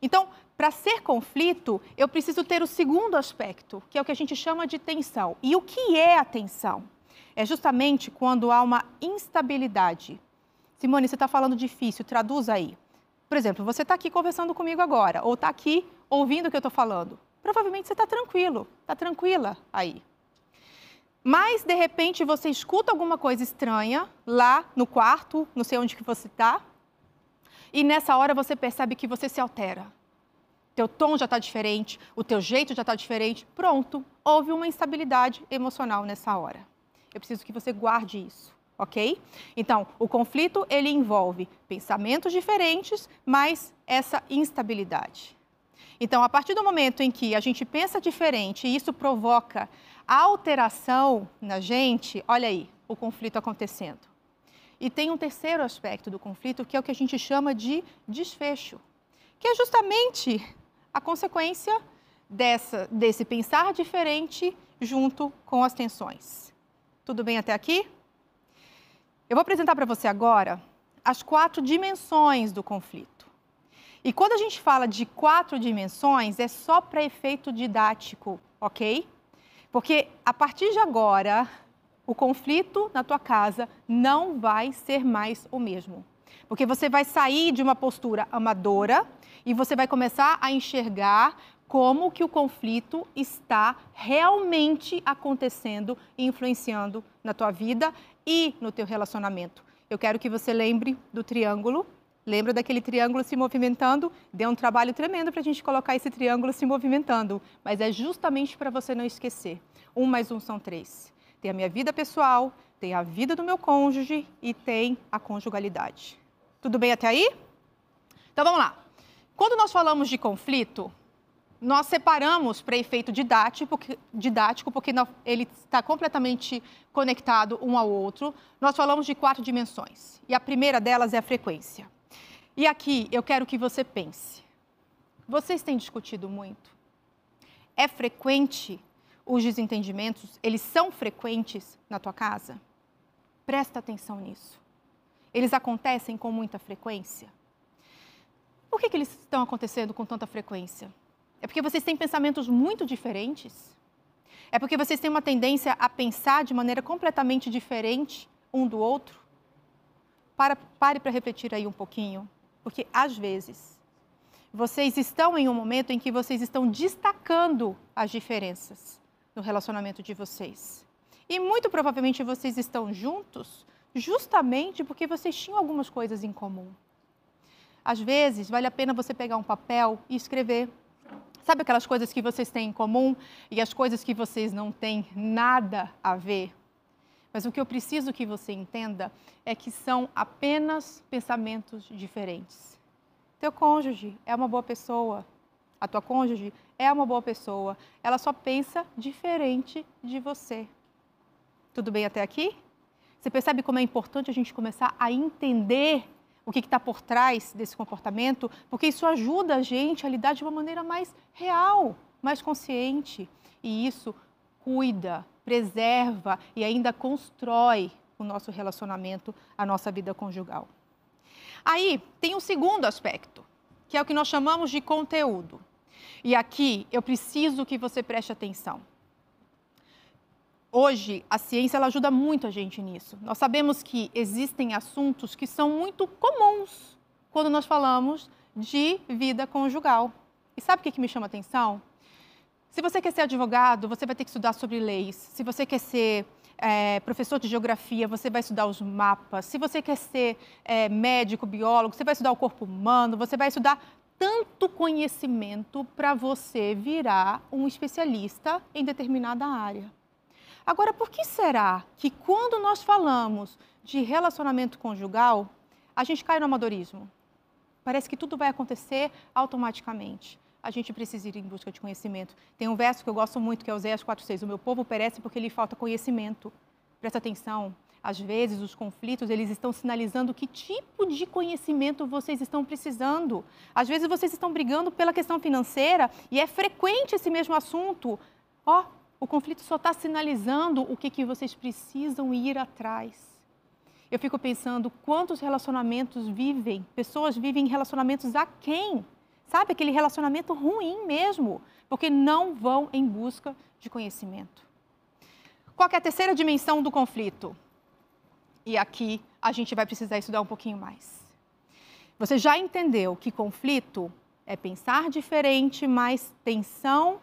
Então, para ser conflito, eu preciso ter o segundo aspecto, que é o que a gente chama de tensão. E o que é a tensão? É justamente quando há uma instabilidade. Simone, você está falando difícil, traduz aí. Por exemplo, você está aqui conversando comigo agora, ou está aqui ouvindo o que eu estou falando. Provavelmente você está tranquilo, está tranquila aí. Mas, de repente, você escuta alguma coisa estranha lá no quarto, não sei onde que você está, e nessa hora você percebe que você se altera. Teu tom já está diferente, o teu jeito já está diferente. Pronto, houve uma instabilidade emocional nessa hora. Eu preciso que você guarde isso, ok? Então, o conflito ele envolve pensamentos diferentes, mas essa instabilidade. Então, a partir do momento em que a gente pensa diferente e isso provoca alteração na gente, olha aí, o conflito acontecendo. E tem um terceiro aspecto do conflito, que é o que a gente chama de desfecho, que é justamente a consequência dessa, desse pensar diferente junto com as tensões. Tudo bem até aqui? Eu vou apresentar para você agora as quatro dimensões do conflito. E quando a gente fala de quatro dimensões, é só para efeito didático, ok? Porque a partir de agora, o conflito na tua casa não vai ser mais o mesmo. Porque você vai sair de uma postura amadora e você vai começar a enxergar como que o conflito está realmente acontecendo e influenciando na tua vida e no teu relacionamento. Eu quero que você lembre do triângulo. Lembra daquele triângulo se movimentando? Deu um trabalho tremendo para a gente colocar esse triângulo se movimentando, mas é justamente para você não esquecer. Um mais um são três. Tem a minha vida pessoal, tem a vida do meu cônjuge e tem a conjugalidade. Tudo bem até aí? Então vamos lá. Quando nós falamos de conflito, nós separamos para efeito didático, porque, didático, porque ele está completamente conectado um ao outro. Nós falamos de quatro dimensões. E a primeira delas é a frequência. E aqui eu quero que você pense. Vocês têm discutido muito? É frequente os desentendimentos? Eles são frequentes na tua casa? Presta atenção nisso. Eles acontecem com muita frequência? Por que, que eles estão acontecendo com tanta frequência? É porque vocês têm pensamentos muito diferentes? É porque vocês têm uma tendência a pensar de maneira completamente diferente um do outro? Para, pare para refletir aí um pouquinho, porque às vezes vocês estão em um momento em que vocês estão destacando as diferenças no relacionamento de vocês. E muito provavelmente vocês estão juntos justamente porque vocês tinham algumas coisas em comum. Às vezes, vale a pena você pegar um papel e escrever Sabe aquelas coisas que vocês têm em comum e as coisas que vocês não têm nada a ver? Mas o que eu preciso que você entenda é que são apenas pensamentos diferentes. Teu cônjuge é uma boa pessoa, a tua cônjuge é uma boa pessoa, ela só pensa diferente de você. Tudo bem até aqui? Você percebe como é importante a gente começar a entender o que está por trás desse comportamento, porque isso ajuda a gente a lidar de uma maneira mais real, mais consciente. E isso cuida, preserva e ainda constrói o nosso relacionamento, a nossa vida conjugal. Aí tem um segundo aspecto, que é o que nós chamamos de conteúdo. E aqui eu preciso que você preste atenção hoje a ciência ela ajuda muito a gente nisso. Nós sabemos que existem assuntos que são muito comuns quando nós falamos de vida conjugal. E sabe o que, que me chama a atenção? Se você quer ser advogado, você vai ter que estudar sobre leis. Se você quer ser é, professor de geografia, você vai estudar os mapas. Se você quer ser é, médico, biólogo, você vai estudar o corpo humano, você vai estudar tanto conhecimento para você virar um especialista em determinada área. Agora, por que será que quando nós falamos de relacionamento conjugal, a gente cai no amadorismo? Parece que tudo vai acontecer automaticamente. A gente precisa ir em busca de conhecimento. Tem um verso que eu gosto muito, que é Oséias 4,6. O meu povo perece porque lhe falta conhecimento. Presta atenção. Às vezes, os conflitos, eles estão sinalizando que tipo de conhecimento vocês estão precisando. Às vezes, vocês estão brigando pela questão financeira e é frequente esse mesmo assunto. Ó, oh, o conflito só está sinalizando o que, que vocês precisam ir atrás. Eu fico pensando quantos relacionamentos vivem, pessoas vivem relacionamentos a quem? Sabe, aquele relacionamento ruim mesmo, porque não vão em busca de conhecimento. Qual é a terceira dimensão do conflito? E aqui a gente vai precisar estudar um pouquinho mais. Você já entendeu que conflito é pensar diferente, mais tensão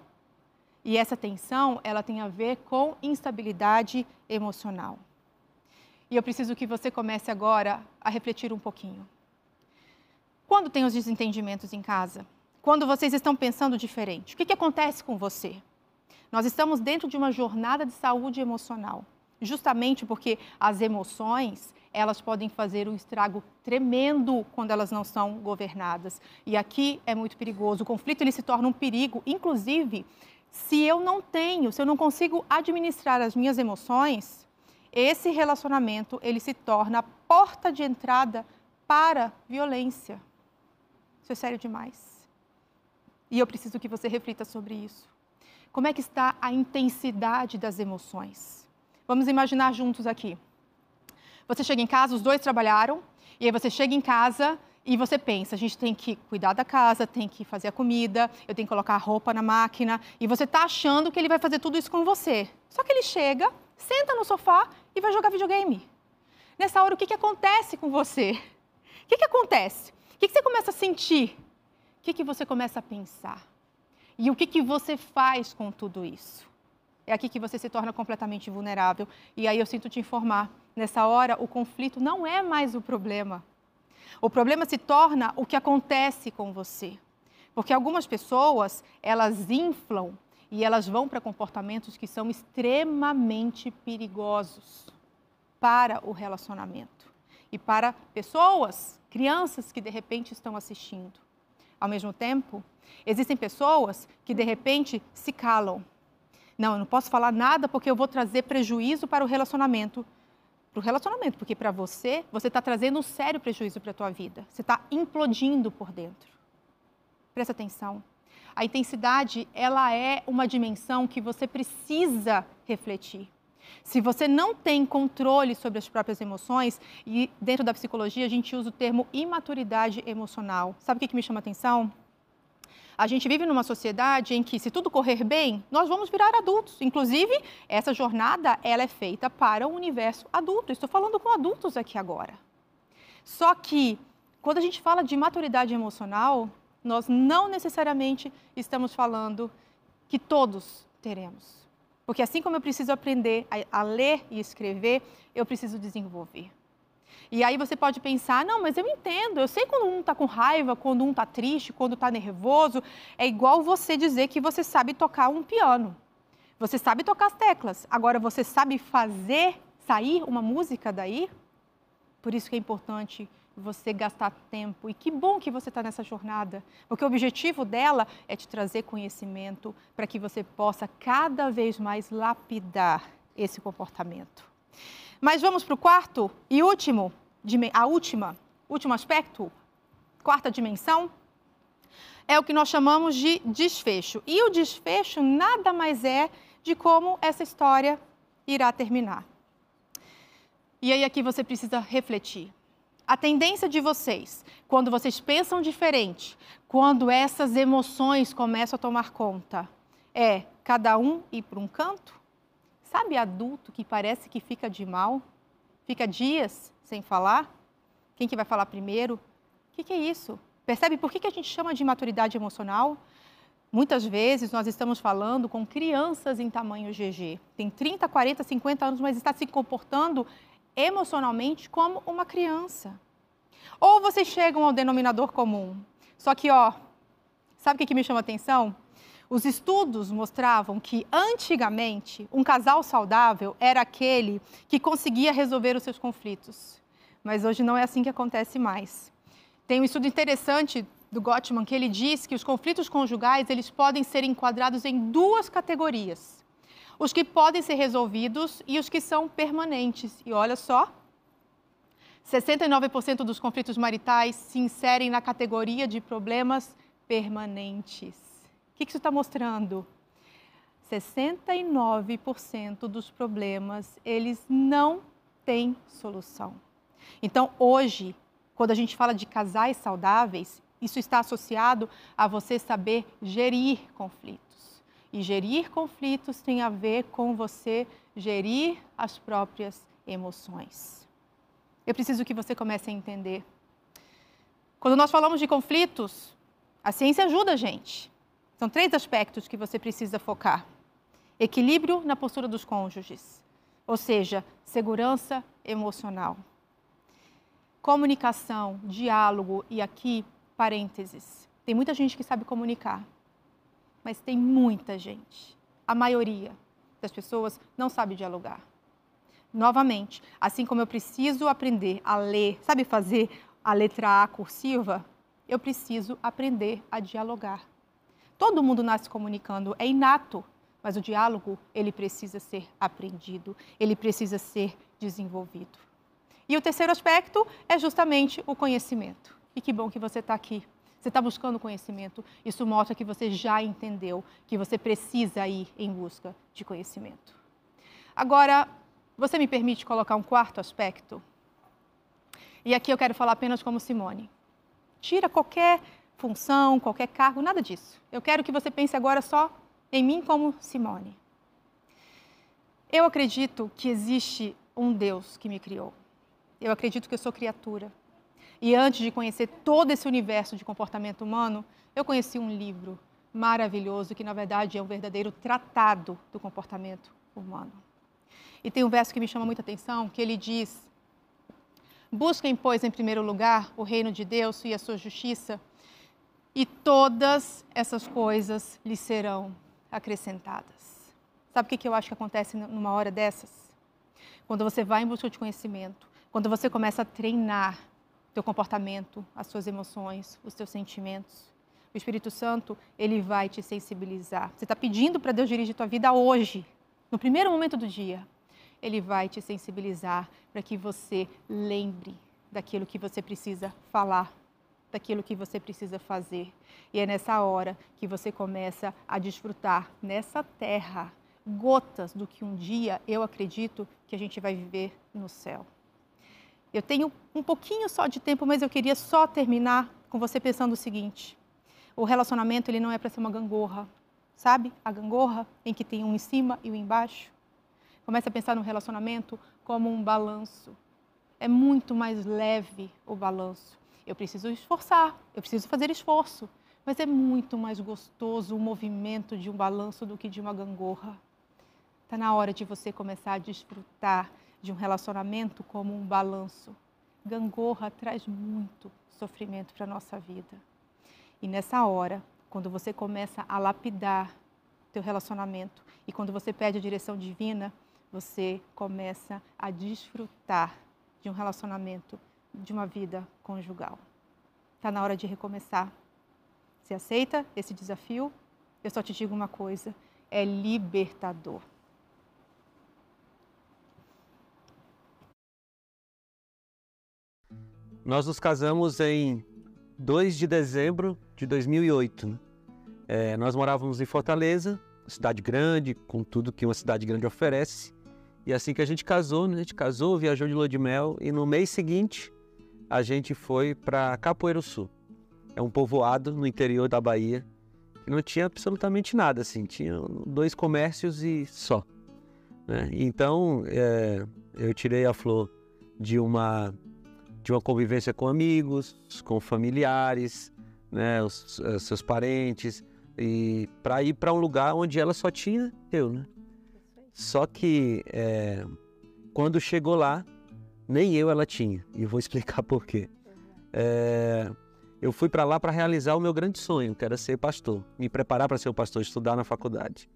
e essa tensão, ela tem a ver com instabilidade emocional. E eu preciso que você comece agora a refletir um pouquinho. Quando tem os desentendimentos em casa? Quando vocês estão pensando diferente? O que, que acontece com você? Nós estamos dentro de uma jornada de saúde emocional, justamente porque as emoções elas podem fazer um estrago tremendo quando elas não são governadas. E aqui é muito perigoso. O conflito ele se torna um perigo, inclusive se eu não tenho, se eu não consigo administrar as minhas emoções, esse relacionamento ele se torna a porta de entrada para violência. Isso é sério demais. E eu preciso que você reflita sobre isso. Como é que está a intensidade das emoções? Vamos imaginar juntos aqui. Você chega em casa, os dois trabalharam, e aí você chega em casa e você pensa, a gente tem que cuidar da casa, tem que fazer a comida, eu tenho que colocar a roupa na máquina, e você está achando que ele vai fazer tudo isso com você. Só que ele chega, senta no sofá e vai jogar videogame. Nessa hora, o que, que acontece com você? O que, que acontece? O que, que você começa a sentir? O que, que você começa a pensar? E o que, que você faz com tudo isso? É aqui que você se torna completamente vulnerável. E aí eu sinto te informar: nessa hora, o conflito não é mais o problema. O problema se torna o que acontece com você. Porque algumas pessoas, elas inflam e elas vão para comportamentos que são extremamente perigosos para o relacionamento e para pessoas, crianças que de repente estão assistindo. Ao mesmo tempo, existem pessoas que de repente se calam. Não, eu não posso falar nada porque eu vou trazer prejuízo para o relacionamento. Para o relacionamento, porque para você, você está trazendo um sério prejuízo para a tua vida. Você está implodindo por dentro. Presta atenção. A intensidade, ela é uma dimensão que você precisa refletir. Se você não tem controle sobre as próprias emoções, e dentro da psicologia a gente usa o termo imaturidade emocional. Sabe o que, que me chama atenção? A gente vive numa sociedade em que, se tudo correr bem, nós vamos virar adultos. Inclusive, essa jornada ela é feita para o universo adulto. Estou falando com adultos aqui agora. Só que, quando a gente fala de maturidade emocional, nós não necessariamente estamos falando que todos teremos. Porque assim como eu preciso aprender a, ler e escrever, eu preciso desenvolver. E aí você pode pensar, não, mas eu entendo, eu sei quando um está com raiva, quando um está triste, quando está nervoso. É igual você dizer que você sabe tocar um piano. Você sabe tocar as teclas. Agora, você sabe fazer sair uma música daí? Por isso que é importante você gastar tempo. E que bom que você está nessa jornada, porque o objetivo dela é te trazer conhecimento para que você possa cada vez mais lapidar esse comportamento. Mas vamos para o quarto e último, a última, último aspecto, quarta dimensão, é o que nós chamamos de desfecho. E o desfecho nada mais é de como essa história irá terminar. E aí aqui você precisa refletir a tendência de vocês, quando vocês pensam diferente, quando essas emoções começam a tomar conta, é cada um ir para um canto? Sabe adulto que parece que fica de mal? Fica dias sem falar? Quem que vai falar primeiro? O que, que, é isso? Percebe por que, que a gente chama de maturidade emocional? Muitas vezes nós estamos falando com crianças em tamanho GG. Tem 30, 40, 50 anos, mas está se comportando emocionalmente como uma criança. Ou vocês chegam ao denominador comum. Só que, ó, sabe o que, que me chama atenção? Os estudos mostravam que antigamente um casal saudável era aquele que conseguia resolver os seus conflitos. Mas hoje não é assim que acontece mais. Tem um estudo interessante do Gottman que ele diz que os conflitos conjugais eles podem ser enquadrados em duas categorias os que podem ser resolvidos e os que são permanentes. E olha só, 69% dos conflitos maritais se inserem na categoria de problemas permanentes. O que isso está mostrando? 69% dos problemas, eles não têm solução. Então, hoje, quando a gente fala de casais saudáveis, isso está associado a você saber gerir conflitos. E gerir conflitos tem a ver com você gerir as próprias emoções. Eu preciso que você comece a entender. Quando nós falamos de conflitos, a ciência ajuda a gente. São três aspectos que você precisa focar: equilíbrio na postura dos cônjuges, ou seja, segurança emocional, comunicação, diálogo e aqui parênteses. Tem muita gente que sabe comunicar, mas tem muita gente. A maioria das pessoas não sabe dialogar. Novamente, assim como eu preciso aprender a ler, sabe fazer a letra A cursiva, eu preciso aprender a dialogar. Todo mundo nasce comunicando, é inato. Mas o diálogo, ele precisa ser aprendido, ele precisa ser desenvolvido. E o terceiro aspecto é justamente o conhecimento. E que bom que você está aqui. Você está buscando conhecimento. Isso mostra que você já entendeu que você precisa ir em busca de conhecimento. Agora, você me permite colocar um quarto aspecto? E aqui eu quero falar apenas como Simone. Tira qualquer função, qualquer cargo, nada disso. Eu quero que você pense agora só em mim como Simone. Eu acredito que existe um Deus que me criou. Eu acredito que eu sou criatura. E antes de conhecer todo esse universo de comportamento humano, eu conheci um livro maravilhoso que, na verdade, é um verdadeiro tratado do comportamento humano. E tem um verso que me chama muita atenção, que ele diz: Busquem, pois, em primeiro lugar o reino de Deus e a sua justiça, e todas essas coisas lhe serão acrescentadas. Sabe o que eu acho que acontece numa hora dessas? Quando você vai em busca de conhecimento, quando você começa a treinar teu comportamento, as suas emoções, os teus sentimentos, o Espírito Santo, ele vai te sensibilizar. Você está pedindo para Deus dirigir tua vida hoje, no primeiro momento do dia. Ele vai te sensibilizar para que você lembre daquilo que você precisa falar daquilo que você precisa fazer. E é nessa hora que você começa a desfrutar nessa terra gotas do que um dia eu acredito que a gente vai viver no céu. Eu tenho um pouquinho só de tempo, mas eu queria só terminar com você pensando o seguinte: o relacionamento ele não é para ser uma gangorra, sabe? A gangorra em que tem um em cima e um embaixo. Comece a pensar no relacionamento como um balanço. É muito mais leve o balanço. Eu preciso esforçar, eu preciso fazer esforço, mas é muito mais gostoso o movimento de um balanço do que de uma gangorra. Está na hora de você começar a desfrutar de um relacionamento como um balanço. Gangorra traz muito sofrimento para a nossa vida. E nessa hora, quando você começa a lapidar teu relacionamento e quando você pede a direção divina, você começa a desfrutar de um relacionamento de uma vida conjugal. Está na hora de recomeçar. Você aceita esse desafio? Eu só te digo uma coisa: é libertador. Nós nos casamos em 2 de dezembro de 2008. Né? É, nós morávamos em Fortaleza, cidade grande, com tudo que uma cidade grande oferece. E assim que a gente casou, né? a gente casou, viajou de lua de mel e no mês seguinte a gente foi para Capoeiro Sul. É um povoado no interior da Bahia que não tinha absolutamente nada, assim, tinha dois comércios e só. Né? Então é, eu tirei a flor de uma de uma convivência com amigos, com familiares, né, os, os seus parentes, e para ir para um lugar onde ela só tinha eu, né? Só que é, quando chegou lá, nem eu ela tinha, e vou explicar por quê. É, eu fui para lá para realizar o meu grande sonho, que era ser pastor, me preparar para ser o pastor, estudar na faculdade.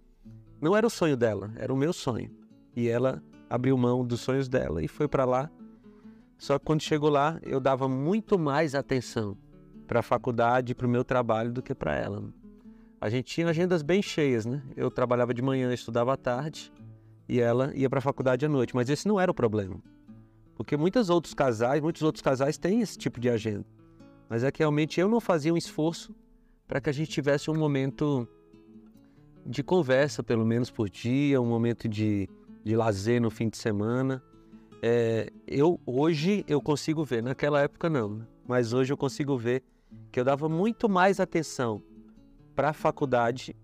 Não era o sonho dela, era o meu sonho. E ela abriu mão dos sonhos dela e foi para lá. Só que quando chegou lá, eu dava muito mais atenção para a faculdade para o meu trabalho do que para ela. A gente tinha agendas bem cheias, né? Eu trabalhava de manhã, estudava à tarde e ela ia para a faculdade à noite. Mas esse não era o problema. Porque muitos outros casais, muitos outros casais têm esse tipo de agenda. Mas é que realmente eu não fazia um esforço para que a gente tivesse um momento de conversa, pelo menos por dia, um momento de, de lazer no fim de semana. É, eu hoje eu consigo ver, naquela época não, né? mas hoje eu consigo ver que eu dava muito mais atenção para a faculdade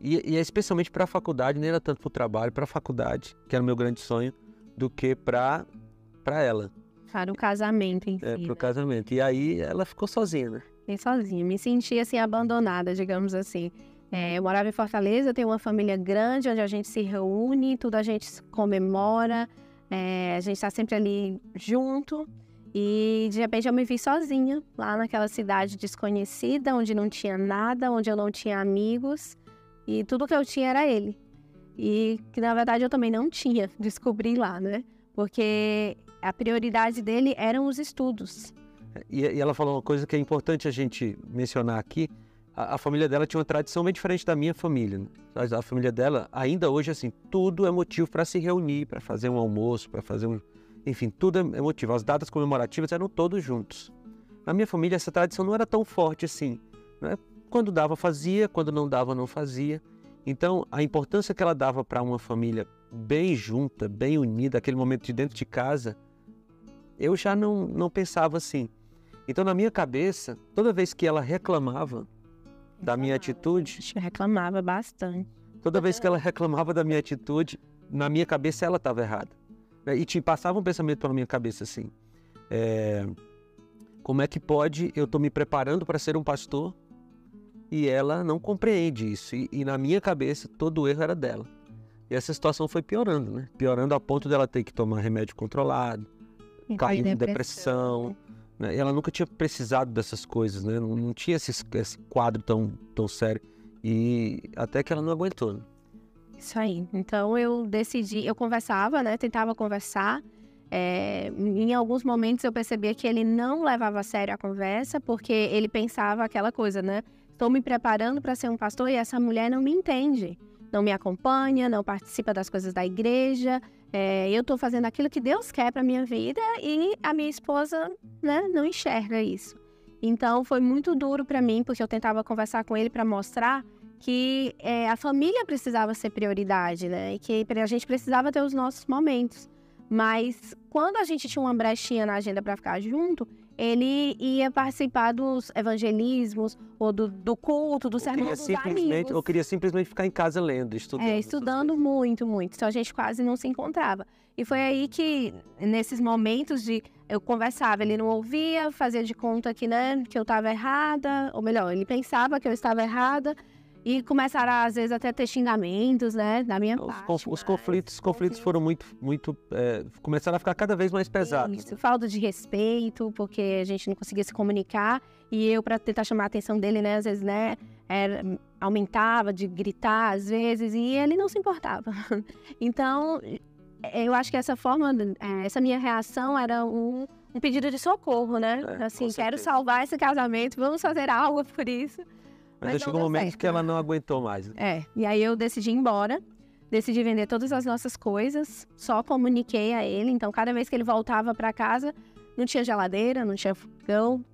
e, e especialmente para a faculdade, nem era tanto para o trabalho, para a faculdade, que era o meu grande sonho, do que para para ela. Para o casamento em si. É, para o né? casamento. E aí ela ficou sozinha, né? Fiquei sozinha, me senti assim abandonada, digamos assim. É, eu morava em Fortaleza, eu tenho uma família grande onde a gente se reúne, tudo a gente comemora, é, a gente está sempre ali junto. E de repente eu me vi sozinha lá naquela cidade desconhecida, onde não tinha nada, onde eu não tinha amigos e tudo que eu tinha era ele. E que na verdade eu também não tinha, descobri lá, né? Porque a prioridade dele eram os estudos. E, e ela falou uma coisa que é importante a gente mencionar aqui. a, a família dela tinha uma tradição bem diferente da minha família. Né? A, família dela, ainda hoje, assim, tudo é motivo para se reunir, para fazer um almoço, para fazer um. Enfim, tudo é motivo. As datas comemorativas eram todos juntos. Na minha família, essa tradição não era tão forte assim. Né? Quando dava, fazia, quando não dava, não fazia. Então, a importância que ela dava para uma família bem junta, bem unida, aquele momento de dentro de casa, eu já não, não pensava assim. Então, na minha cabeça, toda vez que ela reclamava da minha atitude. Reclamava bastante. Toda vez que ela reclamava da minha atitude, na minha cabeça ela estava errada. Né? E te passava um pensamento pela minha cabeça assim: é, como é que pode eu estou me preparando para ser um pastor e ela não compreende isso? E, e, na minha cabeça todo o erro era dela. E essa situação foi piorando, né? Piorando a ponto dela ter que tomar remédio controlado, cair em depressão. depressão né? Ela nunca tinha precisado dessas coisas, né? Não, não tinha esse, esse, quadro tão, tão sério. E até que ela não aguentou. Né? Isso aí. Então eu decidi, eu conversava, né? Tentava conversar. É, em alguns momentos eu percebia que ele não levava a sério a conversa, porque ele pensava aquela coisa, né? Estou me preparando para ser um pastor e essa mulher não me entende, não me acompanha, não participa das coisas da igreja, é, eu estou fazendo aquilo que Deus quer para minha vida e a minha esposa né, não enxerga isso. Então foi muito duro para mim, porque eu tentava conversar com ele para mostrar que é, a família precisava ser prioridade, né? E que a gente precisava ter os nossos momentos. Mas quando a gente tinha uma brechinha na agenda para ficar junto, ele ia participar dos evangelismos ou do, do culto, do sermão dos amigos. Eu queria simplesmente ficar em casa lendo, estudando. É, estudando muito, muito. Então a gente quase não se encontrava. E foi aí que, nesses momentos de eu conversava, ele não ouvia, fazia de conta que, né, que eu estava errada, ou melhor, ele pensava que eu estava errada. E começaram, às vezes, até ter xingamentos, né, da minha os parte. Conf, os conflitos, os conflitos foram muito, muito, é, começaram a ficar cada vez mais pesados. Isso, falta de respeito, porque a gente não conseguia se comunicar. E eu, para tentar chamar a atenção dele, né, às vezes, né, era, aumentava de gritar, às vezes, e ele não se importava. Então, eu acho que essa forma, é, essa minha reação era um, um pedido de socorro, né? É, assim, quero salvar esse casamento, vamos fazer algo por isso. Mas, Mas chegou um momento certo. que ela não aguentou mais. É, e aí eu decidi ir embora, decidi vender todas as nossas coisas, só comuniquei a ele. Então, cada vez que ele voltava para casa, não tinha geladeira, não tinha fogão.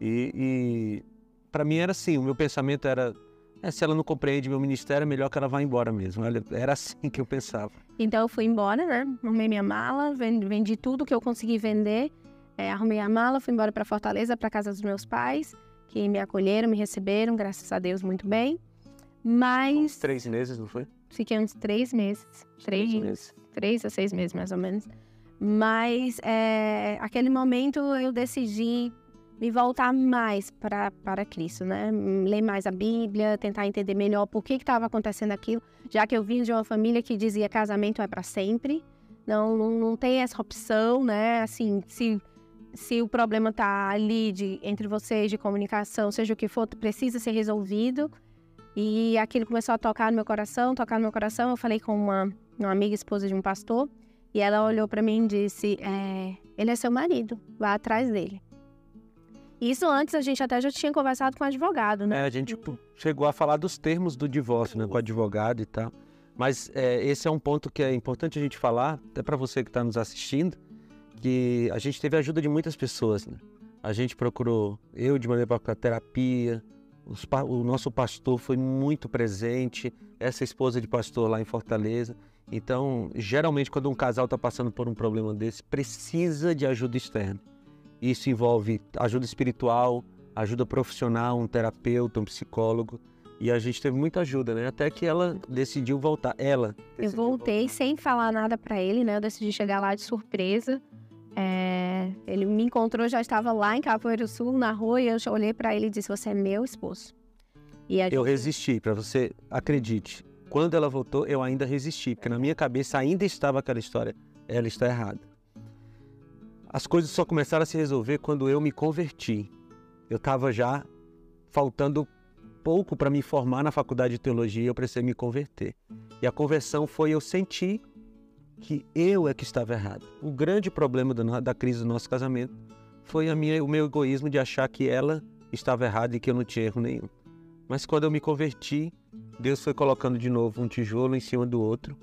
E, e para mim era assim, o meu pensamento era, é, se ela não compreende meu ministério, é melhor que ela vá embora mesmo. Era assim que eu pensava. Então eu fui embora, né? Arrumei minha mala, vendi tudo que eu consegui vender. É, arrumei a mala, fui embora para Fortaleza, para casa dos meus pais que me acolheram, me receberam, graças a Deus, muito bem. Mas. Uns três meses, não foi? Fiquei uns três meses. Três, três meses. Três a seis meses, mais ou menos. Mas, é, aquele momento, eu decidi me voltar mais para, para Cristo, né? Ler mais a Bíblia, tentar entender melhor por que estava acontecendo aquilo, já que eu vim de uma família que dizia casamento é para sempre. Não, não, não tem essa opção, né? Assim, se se o problema está ali de, entre vocês de comunicação, seja o que for, precisa ser resolvido. E aquilo começou a tocar no meu coração, tocar no meu coração. Eu falei com uma, uma amiga, esposa de um pastor, e ela olhou para mim e disse: é, Ele é seu marido, vá atrás dele. Isso antes a gente até já tinha conversado com o advogado, né? É, a gente chegou a falar dos termos do divórcio, né, com o advogado e tal. Mas é, esse é um ponto que é importante a gente falar, até para você que está nos assistindo que a gente teve a ajuda de muitas pessoas. Né? A gente procurou, eu de maneira para terapia, os, o nosso pastor foi muito presente, essa esposa de pastor lá em Fortaleza. Então, geralmente, quando um casal está passando por um problema desse, precisa de ajuda externa. Isso envolve ajuda espiritual, ajuda profissional, um terapeuta, um psicólogo. E a gente teve muita ajuda, né? Até que ela decidiu voltar. Ela. Eu voltei voltar. sem falar nada para ele, né? Eu decidi chegar lá de surpresa. É, ele me encontrou, já estava lá em Capoeiro Sul, na rua, e eu olhei para ele e disse: Você é meu esposo. E gente... Eu resisti, para você acredite. Quando ela voltou, eu ainda resisti, porque na minha cabeça ainda estava aquela história: ela está errada. As coisas só começaram a se resolver quando eu me converti. Eu estava já faltando pouco para me formar na faculdade de teologia, eu precisei me converter. E a conversão foi eu sentir que eu é que estava errado. O grande problema da crise do nosso casamento foi a minha, o meu egoísmo de achar que ela estava errado e que eu não tinha erro nenhum. Mas quando eu me converti, Deus foi colocando de novo um tijolo em cima do outro.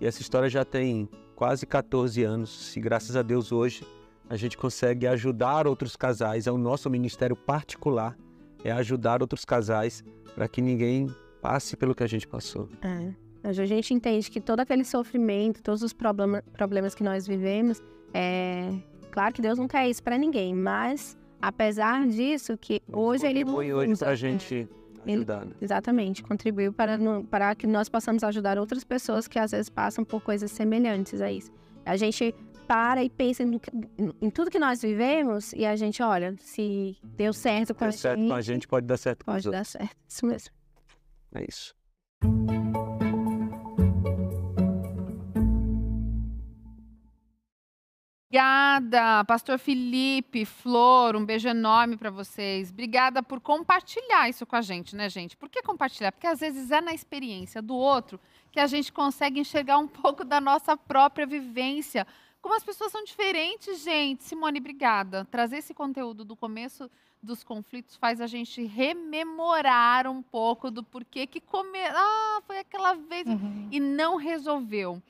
E essa história já tem quase 14 anos. E graças a Deus hoje a gente consegue ajudar outros casais. É o nosso ministério particular, é ajudar outros casais para que ninguém passe pelo que a gente passou. É. A gente entende que todo aquele sofrimento, todos os problema, problemas que nós vivemos, é claro que Deus não quer isso para ninguém, mas apesar disso, que hoje ele Contribui hoje para a gente Ele- ajudar. né? Exatamente, contribuiu para, para que nós possamos ajudar outras pessoas que às vezes passam por coisas semelhantes a isso. A gente para e pensa que- em tudo que nós vivemos e a gente olha, se deu certo com, Deu a, certo gente, com a gente, pode dar certo com os pode dar certo. Isso mesmo. É isso. Obrigada, Pastor Felipe, Flor, um beijo enorme para vocês. Obrigada por compartilhar isso com a gente, né, gente? Por que compartilhar? Porque às vezes é na experiência do outro que a gente consegue enxergar um pouco da nossa própria vivência. Como as pessoas são diferentes, gente. Simone, obrigada. Trazer esse conteúdo do começo dos conflitos faz a gente rememorar um pouco do porquê que comer. Ah, foi aquela vez Uhum. e não resolveu.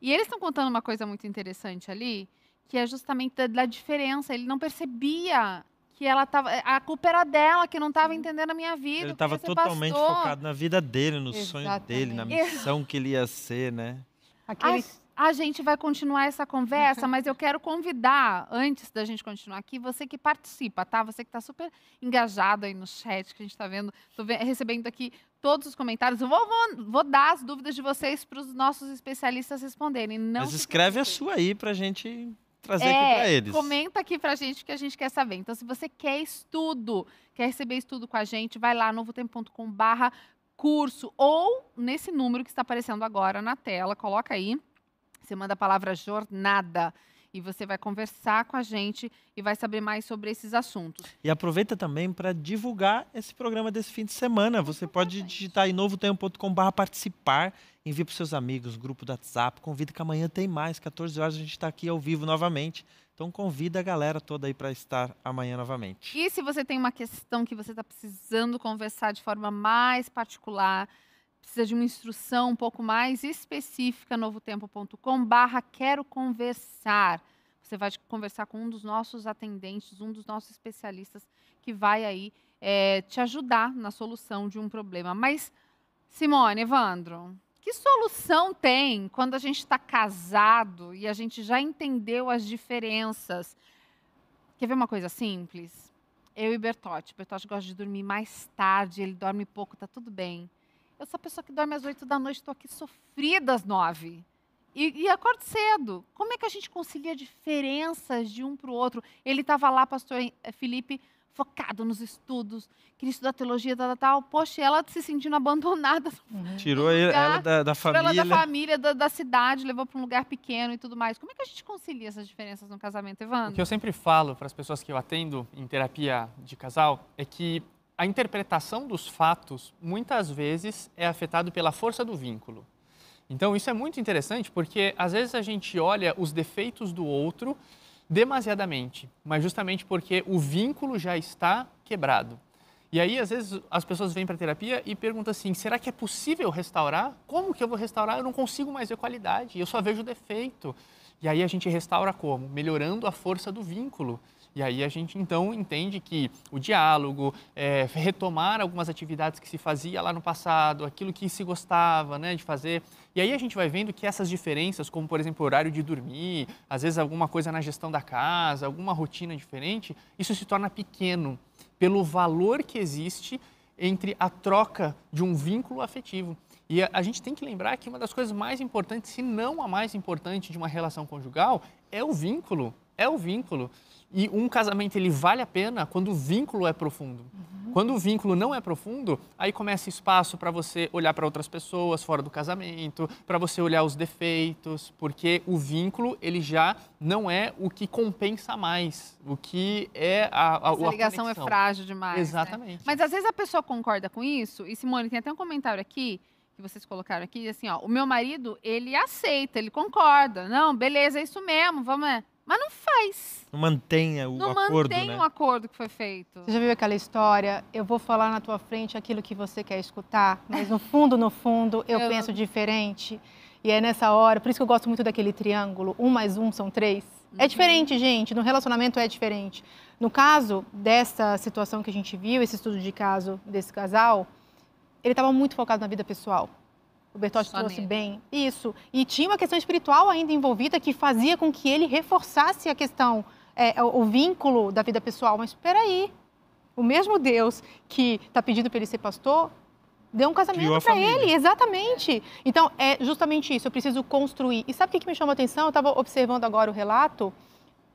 E eles estão contando uma coisa muito interessante ali, que é justamente da, da diferença. Ele não percebia que ela estava. A culpa era dela, que não estava entendendo a minha vida. Ele estava totalmente pastor. focado na vida dele, no sonho dele, na Exatamente. missão que ele ia ser, né? Aquele... A gente vai continuar essa conversa, mas eu quero convidar, antes da gente continuar aqui, você que participa, tá? Você que está super engajado aí no chat, que a gente está vendo, estou recebendo aqui todos os comentários. Eu vou, vou, vou dar as dúvidas de vocês para os nossos especialistas responderem. Não Mas escreve a sua aí pra gente trazer É, aqui pra eles. Comenta aqui pra gente que a gente quer saber. Então, se você quer estudo, quer receber estudo com a gente, vai lá novotempo.com barra curso ou nesse número que está aparecendo agora na tela, coloca aí. Você manda a palavra jornada e você vai conversar com a gente e vai saber mais sobre esses assuntos. E aproveita também para divulgar esse programa desse fim de semana. Você pode digitar aí novotempo.com.br participar, envie para seus amigos, grupo do WhatsApp, convida que amanhã tem mais, 14 horas a gente está aqui ao vivo novamente. Então convida a galera toda aí para estar amanhã novamente. E se você tem uma questão que você está precisando conversar de forma mais particular, precisa de uma instrução um pouco mais específica, novotempo.com barra quero conversar. Você vai conversar com um dos nossos atendentes, um dos nossos especialistas que vai aí eh, te ajudar na solução de um problema. Mas, Simone, Evandro, que solução tem quando a gente está casado e a gente já entendeu as diferenças? Quer ver uma coisa simples? Eu e Bertotti. Bertotti gosta de dormir mais tarde, ele dorme pouco, tá tudo bem. Eu sou a pessoa que dorme às oito da noite, estou aqui sofrida às nove. E, e acordo cedo. Como é que a gente concilia diferenças de um para o outro? Ele estava lá, pastor eh, Felipe, focado nos estudos, queria estudar teologia, tal, tal, tal. Poxa, e ela se sentindo abandonada Uhum. Tirou ele- lugar, ela da, da Tirou ela família. da família, da, da cidade, levou para um lugar pequeno e tudo mais. Como é que a gente concilia essas diferenças no casamento, O Evandro? que eu sempre falo para as pessoas que eu atendo em terapia de casal é que a interpretação dos fatos muitas vezes é afetado pela força do vínculo. Então isso é muito interessante porque às vezes a gente olha os defeitos do outro demasiadamente, mas justamente porque o vínculo já está quebrado. E aí, às vezes, as pessoas vêm para terapia e perguntam assim: será que é possível restaurar? Como que eu vou restaurar? Eu não consigo mais ver qualidade, eu só vejo defeito. E aí a gente restaura como? Melhorando a força do vínculo. E aí a gente então entende que o diálogo, é, retomar algumas atividades que se fazia lá no passado, aquilo que se gostava né, de fazer. E aí a gente vai vendo que essas diferenças, como por exemplo o horário de dormir, às vezes alguma coisa na gestão da casa, alguma rotina diferente, isso se torna pequeno pelo valor que existe entre a troca de um vínculo afetivo. E a, a gente tem que lembrar que uma das coisas mais importantes, se não a mais importante de uma relação conjugal, é o vínculo. É o vínculo. E um casamento ele vale a pena quando o vínculo é profundo. Quando o vínculo não é profundo, aí começa espaço para você olhar para outras pessoas fora do casamento, para você olhar os defeitos, porque o vínculo ele já não é o que compensa mais, o que é a, a, Essa a ligação é conexão. frágil demais. né? Exatamente. Mas às vezes a pessoa concorda com isso, e Simone, tem até um comentário aqui, que vocês colocaram aqui, assim, ó, o meu marido, ele aceita, ele concorda. Não, beleza, é isso mesmo, vamos, é. Mas não faz. Não mantenha o não acordo, mantém né? o acordo que foi feito. Você já viu aquela história? Eu vou falar na tua frente aquilo que você quer escutar, mas no fundo, no fundo, eu Eu- penso diferente. E é nessa hora, por isso que eu gosto muito daquele triângulo, um mais um são três. É diferente, gente, no relacionamento é diferente. No caso dessa situação que a gente viu, esse estudo de caso desse casal, ele estava muito focado na vida pessoal. O Bertotti Só trouxe nele. bem isso. E tinha uma questão espiritual ainda envolvida que fazia com que ele reforçasse a questão, é, o, o vínculo da vida pessoal. Mas espera aí, o mesmo Deus que está pedindo para ele ser pastor, deu um casamento para ele, exatamente. Então, é justamente isso, eu preciso construir. E sabe o que, que me chamou a atenção? Eu estava observando agora o relato,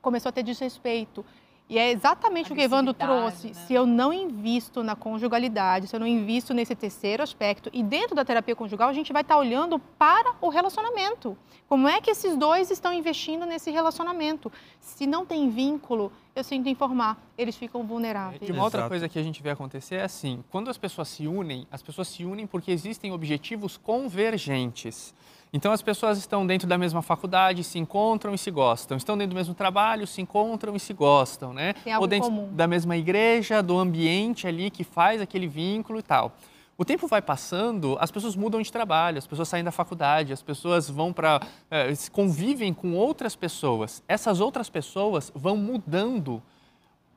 começou a ter desrespeito. E é exatamente o que Evandro trouxe. né? Se eu não invisto na conjugalidade, se eu não invisto nesse terceiro aspecto, e dentro da terapia conjugal, a gente vai estar olhando para o relacionamento. Como é que esses dois estão investindo nesse relacionamento? Se não tem vínculo, eu sinto informar, eles ficam vulneráveis. E uma outra Exato. coisa que a gente vê acontecer é assim: quando as pessoas se unem, as pessoas se unem porque existem objetivos convergentes. Então as pessoas estão dentro da mesma faculdade, se encontram e se gostam. Estão dentro do mesmo trabalho, se encontram e se gostam, né? Tem algo Ou dentro comum. da mesma igreja, do ambiente ali que faz aquele vínculo e tal. O tempo vai passando, as pessoas mudam de trabalho, as pessoas saem da faculdade, as pessoas vão para. convivem com outras pessoas. Essas outras pessoas vão mudando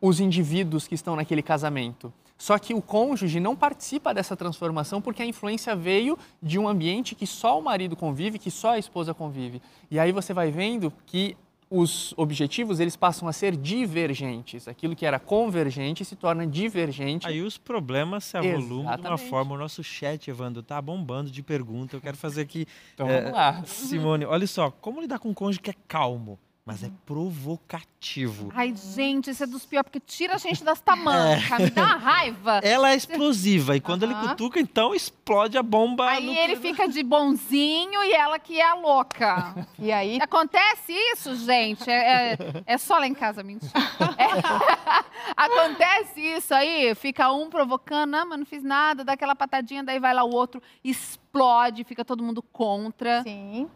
os indivíduos que estão naquele casamento. Só que o cônjuge não participa dessa transformação porque a influência veio de um ambiente que só o marido convive, que só a esposa convive. E aí você vai vendo que os objetivos eles passam a ser divergentes. Aquilo que era convergente se torna divergente. Aí os problemas se avolumam de uma forma. O nosso chat, Evandro, tá bombando de pergunta. Eu quero fazer aqui. Então É, vamos lá. Simone, olha só, como lidar com um cônjuge que é calmo, mas é provocativo? Ai, gente, isso é dos piores, porque tira a gente das tamancas, me dá uma raiva. Ela é explosiva e quando ele cutuca, então explode a bomba. Aí no- ele fica de bonzinho e ela que é a louca. E aí, Acontece isso, gente. É, é- é só lá em casa, mentira. É. Acontece isso aí, fica um provocando, não, mas não fiz nada, dá aquela patadinha, daí vai lá o outro, explode, fica todo mundo contra. sim,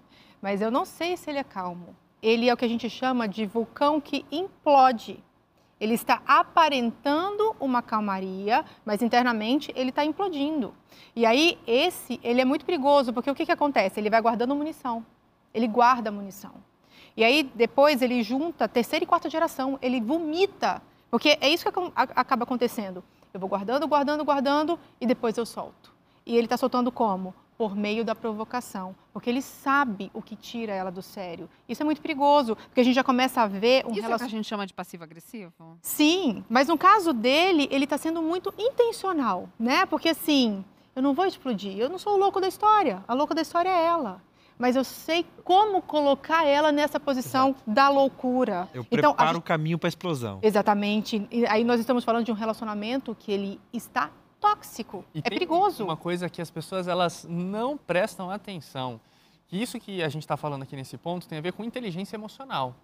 mas eu não sei se ele é calmo. Ele é o que a gente chama de vulcão que implode. Ele está aparentando uma calmaria, mas internamente ele está implodindo. E aí, esse, ele é muito perigoso, porque o que, que acontece? Ele vai guardando munição. Ele guarda munição. E aí, depois, ele junta terceira e quarta geração. Ele vomita. Porque é isso que acaba acontecendo. Eu vou guardando, guardando, guardando, e depois eu solto. E ele está soltando como? Por meio da provocação. Porque ele sabe o que tira ela do sério. Isso é muito perigoso, porque a gente já começa a ver um Isso é o que a gente chama de passivo-agressivo? Sim, mas no caso dele, ele está sendo muito intencional, né? Porque assim, eu não vou explodir, eu não sou o louco da história, a louca da história é ela. Mas eu sei como colocar ela nessa posição da loucura. Eu Então, preparo gente- o caminho para a explosão. Exatamente. E aí nós estamos falando de um relacionamento que ele está tóxico. E é perigoso. Uma coisa que as pessoas elas não prestam atenção. Que isso que a gente está falando aqui nesse ponto tem a ver com inteligência emocional.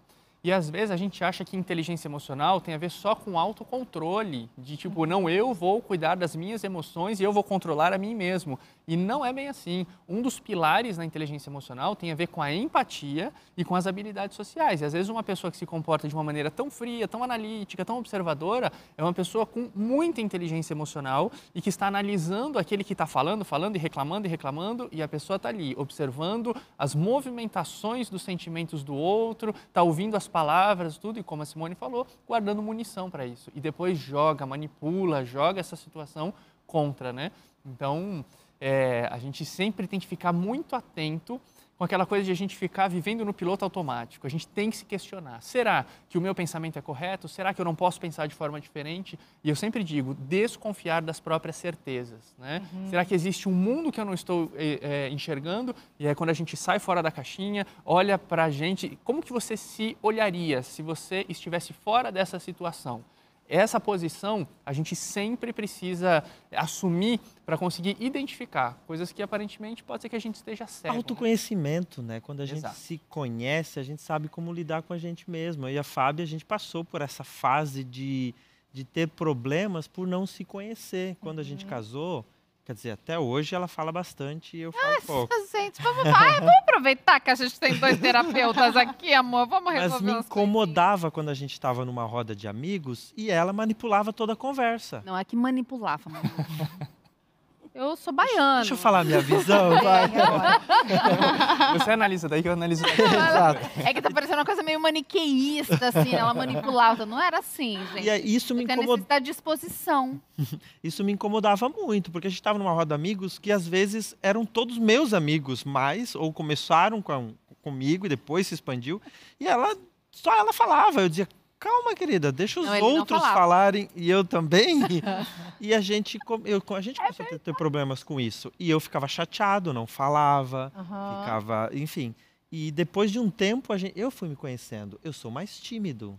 E às vezes a gente acha que inteligência emocional tem a ver só com autocontrole, de tipo, não, eu vou cuidar das minhas emoções e eu vou controlar a mim mesmo. E não é bem assim. Um dos pilares na inteligência emocional tem a ver com a empatia e com as habilidades sociais. E às vezes uma pessoa que se comporta de uma maneira tão fria, tão analítica, tão observadora, é uma pessoa com muita inteligência emocional e que está analisando aquele que está falando, falando e reclamando e reclamando, e a pessoa está ali observando as movimentações dos sentimentos do outro, está ouvindo as palavras, tudo, e como a Simone falou, guardando munição para isso. E depois joga, manipula, joga essa situação contra, né? Então, é, a gente sempre tem que ficar muito atento com aquela coisa de a gente ficar vivendo no piloto automático. A gente tem que se questionar: será que o meu pensamento é correto? Será que eu não posso pensar de forma diferente? E eu sempre digo: desconfiar das próprias certezas. Né? Será que existe um mundo que eu não estou eh, eh, enxergando? E aí, quando a gente sai fora da caixinha, olha para a gente, como que você se olharia se você estivesse fora dessa situação? Essa posição a gente sempre precisa assumir para conseguir identificar coisas que aparentemente pode ser que a gente esteja certo. né? Autoconhecimento, né? Quando a gente Exato. se conhece, a gente sabe como lidar com a gente mesmo. Eu e a Fábia, a gente passou por essa fase de, de ter problemas por não se conhecer. Quando a gente Uhum. casou, Quer dizer, até hoje ela fala bastante e eu falo pouco. Gente, vamos, vai, vamos aproveitar que a gente tem dois terapeutas aqui, amor. Vamos resolver Mas me incomodava quando a gente estava numa roda de amigos e ela manipulava toda a conversa. Não, é que manipulava, mano. Eu sou baiano. Deixa eu falar minha visão, vai. Você analisa daí que eu analiso daqui. Exato. É que tá parecendo uma coisa meio maniqueísta, assim, ela manipulava. Não era assim, gente. E isso me a incomodava. necessidade de exposição. Isso me incomodava muito, porque a gente estava numa roda de amigos que às vezes eram todos meus amigos, mas ou começaram com, comigo e depois se expandiu. E ela só ela falava, eu dizia: "Calma, querida, deixa os Não, não outros falarem e eu também". e a gente eu, a gente É começou a ter, ter problemas com isso. E eu ficava chateado, não falava, Aham. ficava, enfim. E depois de um tempo a gente, eu fui me conhecendo. Eu sou mais tímido.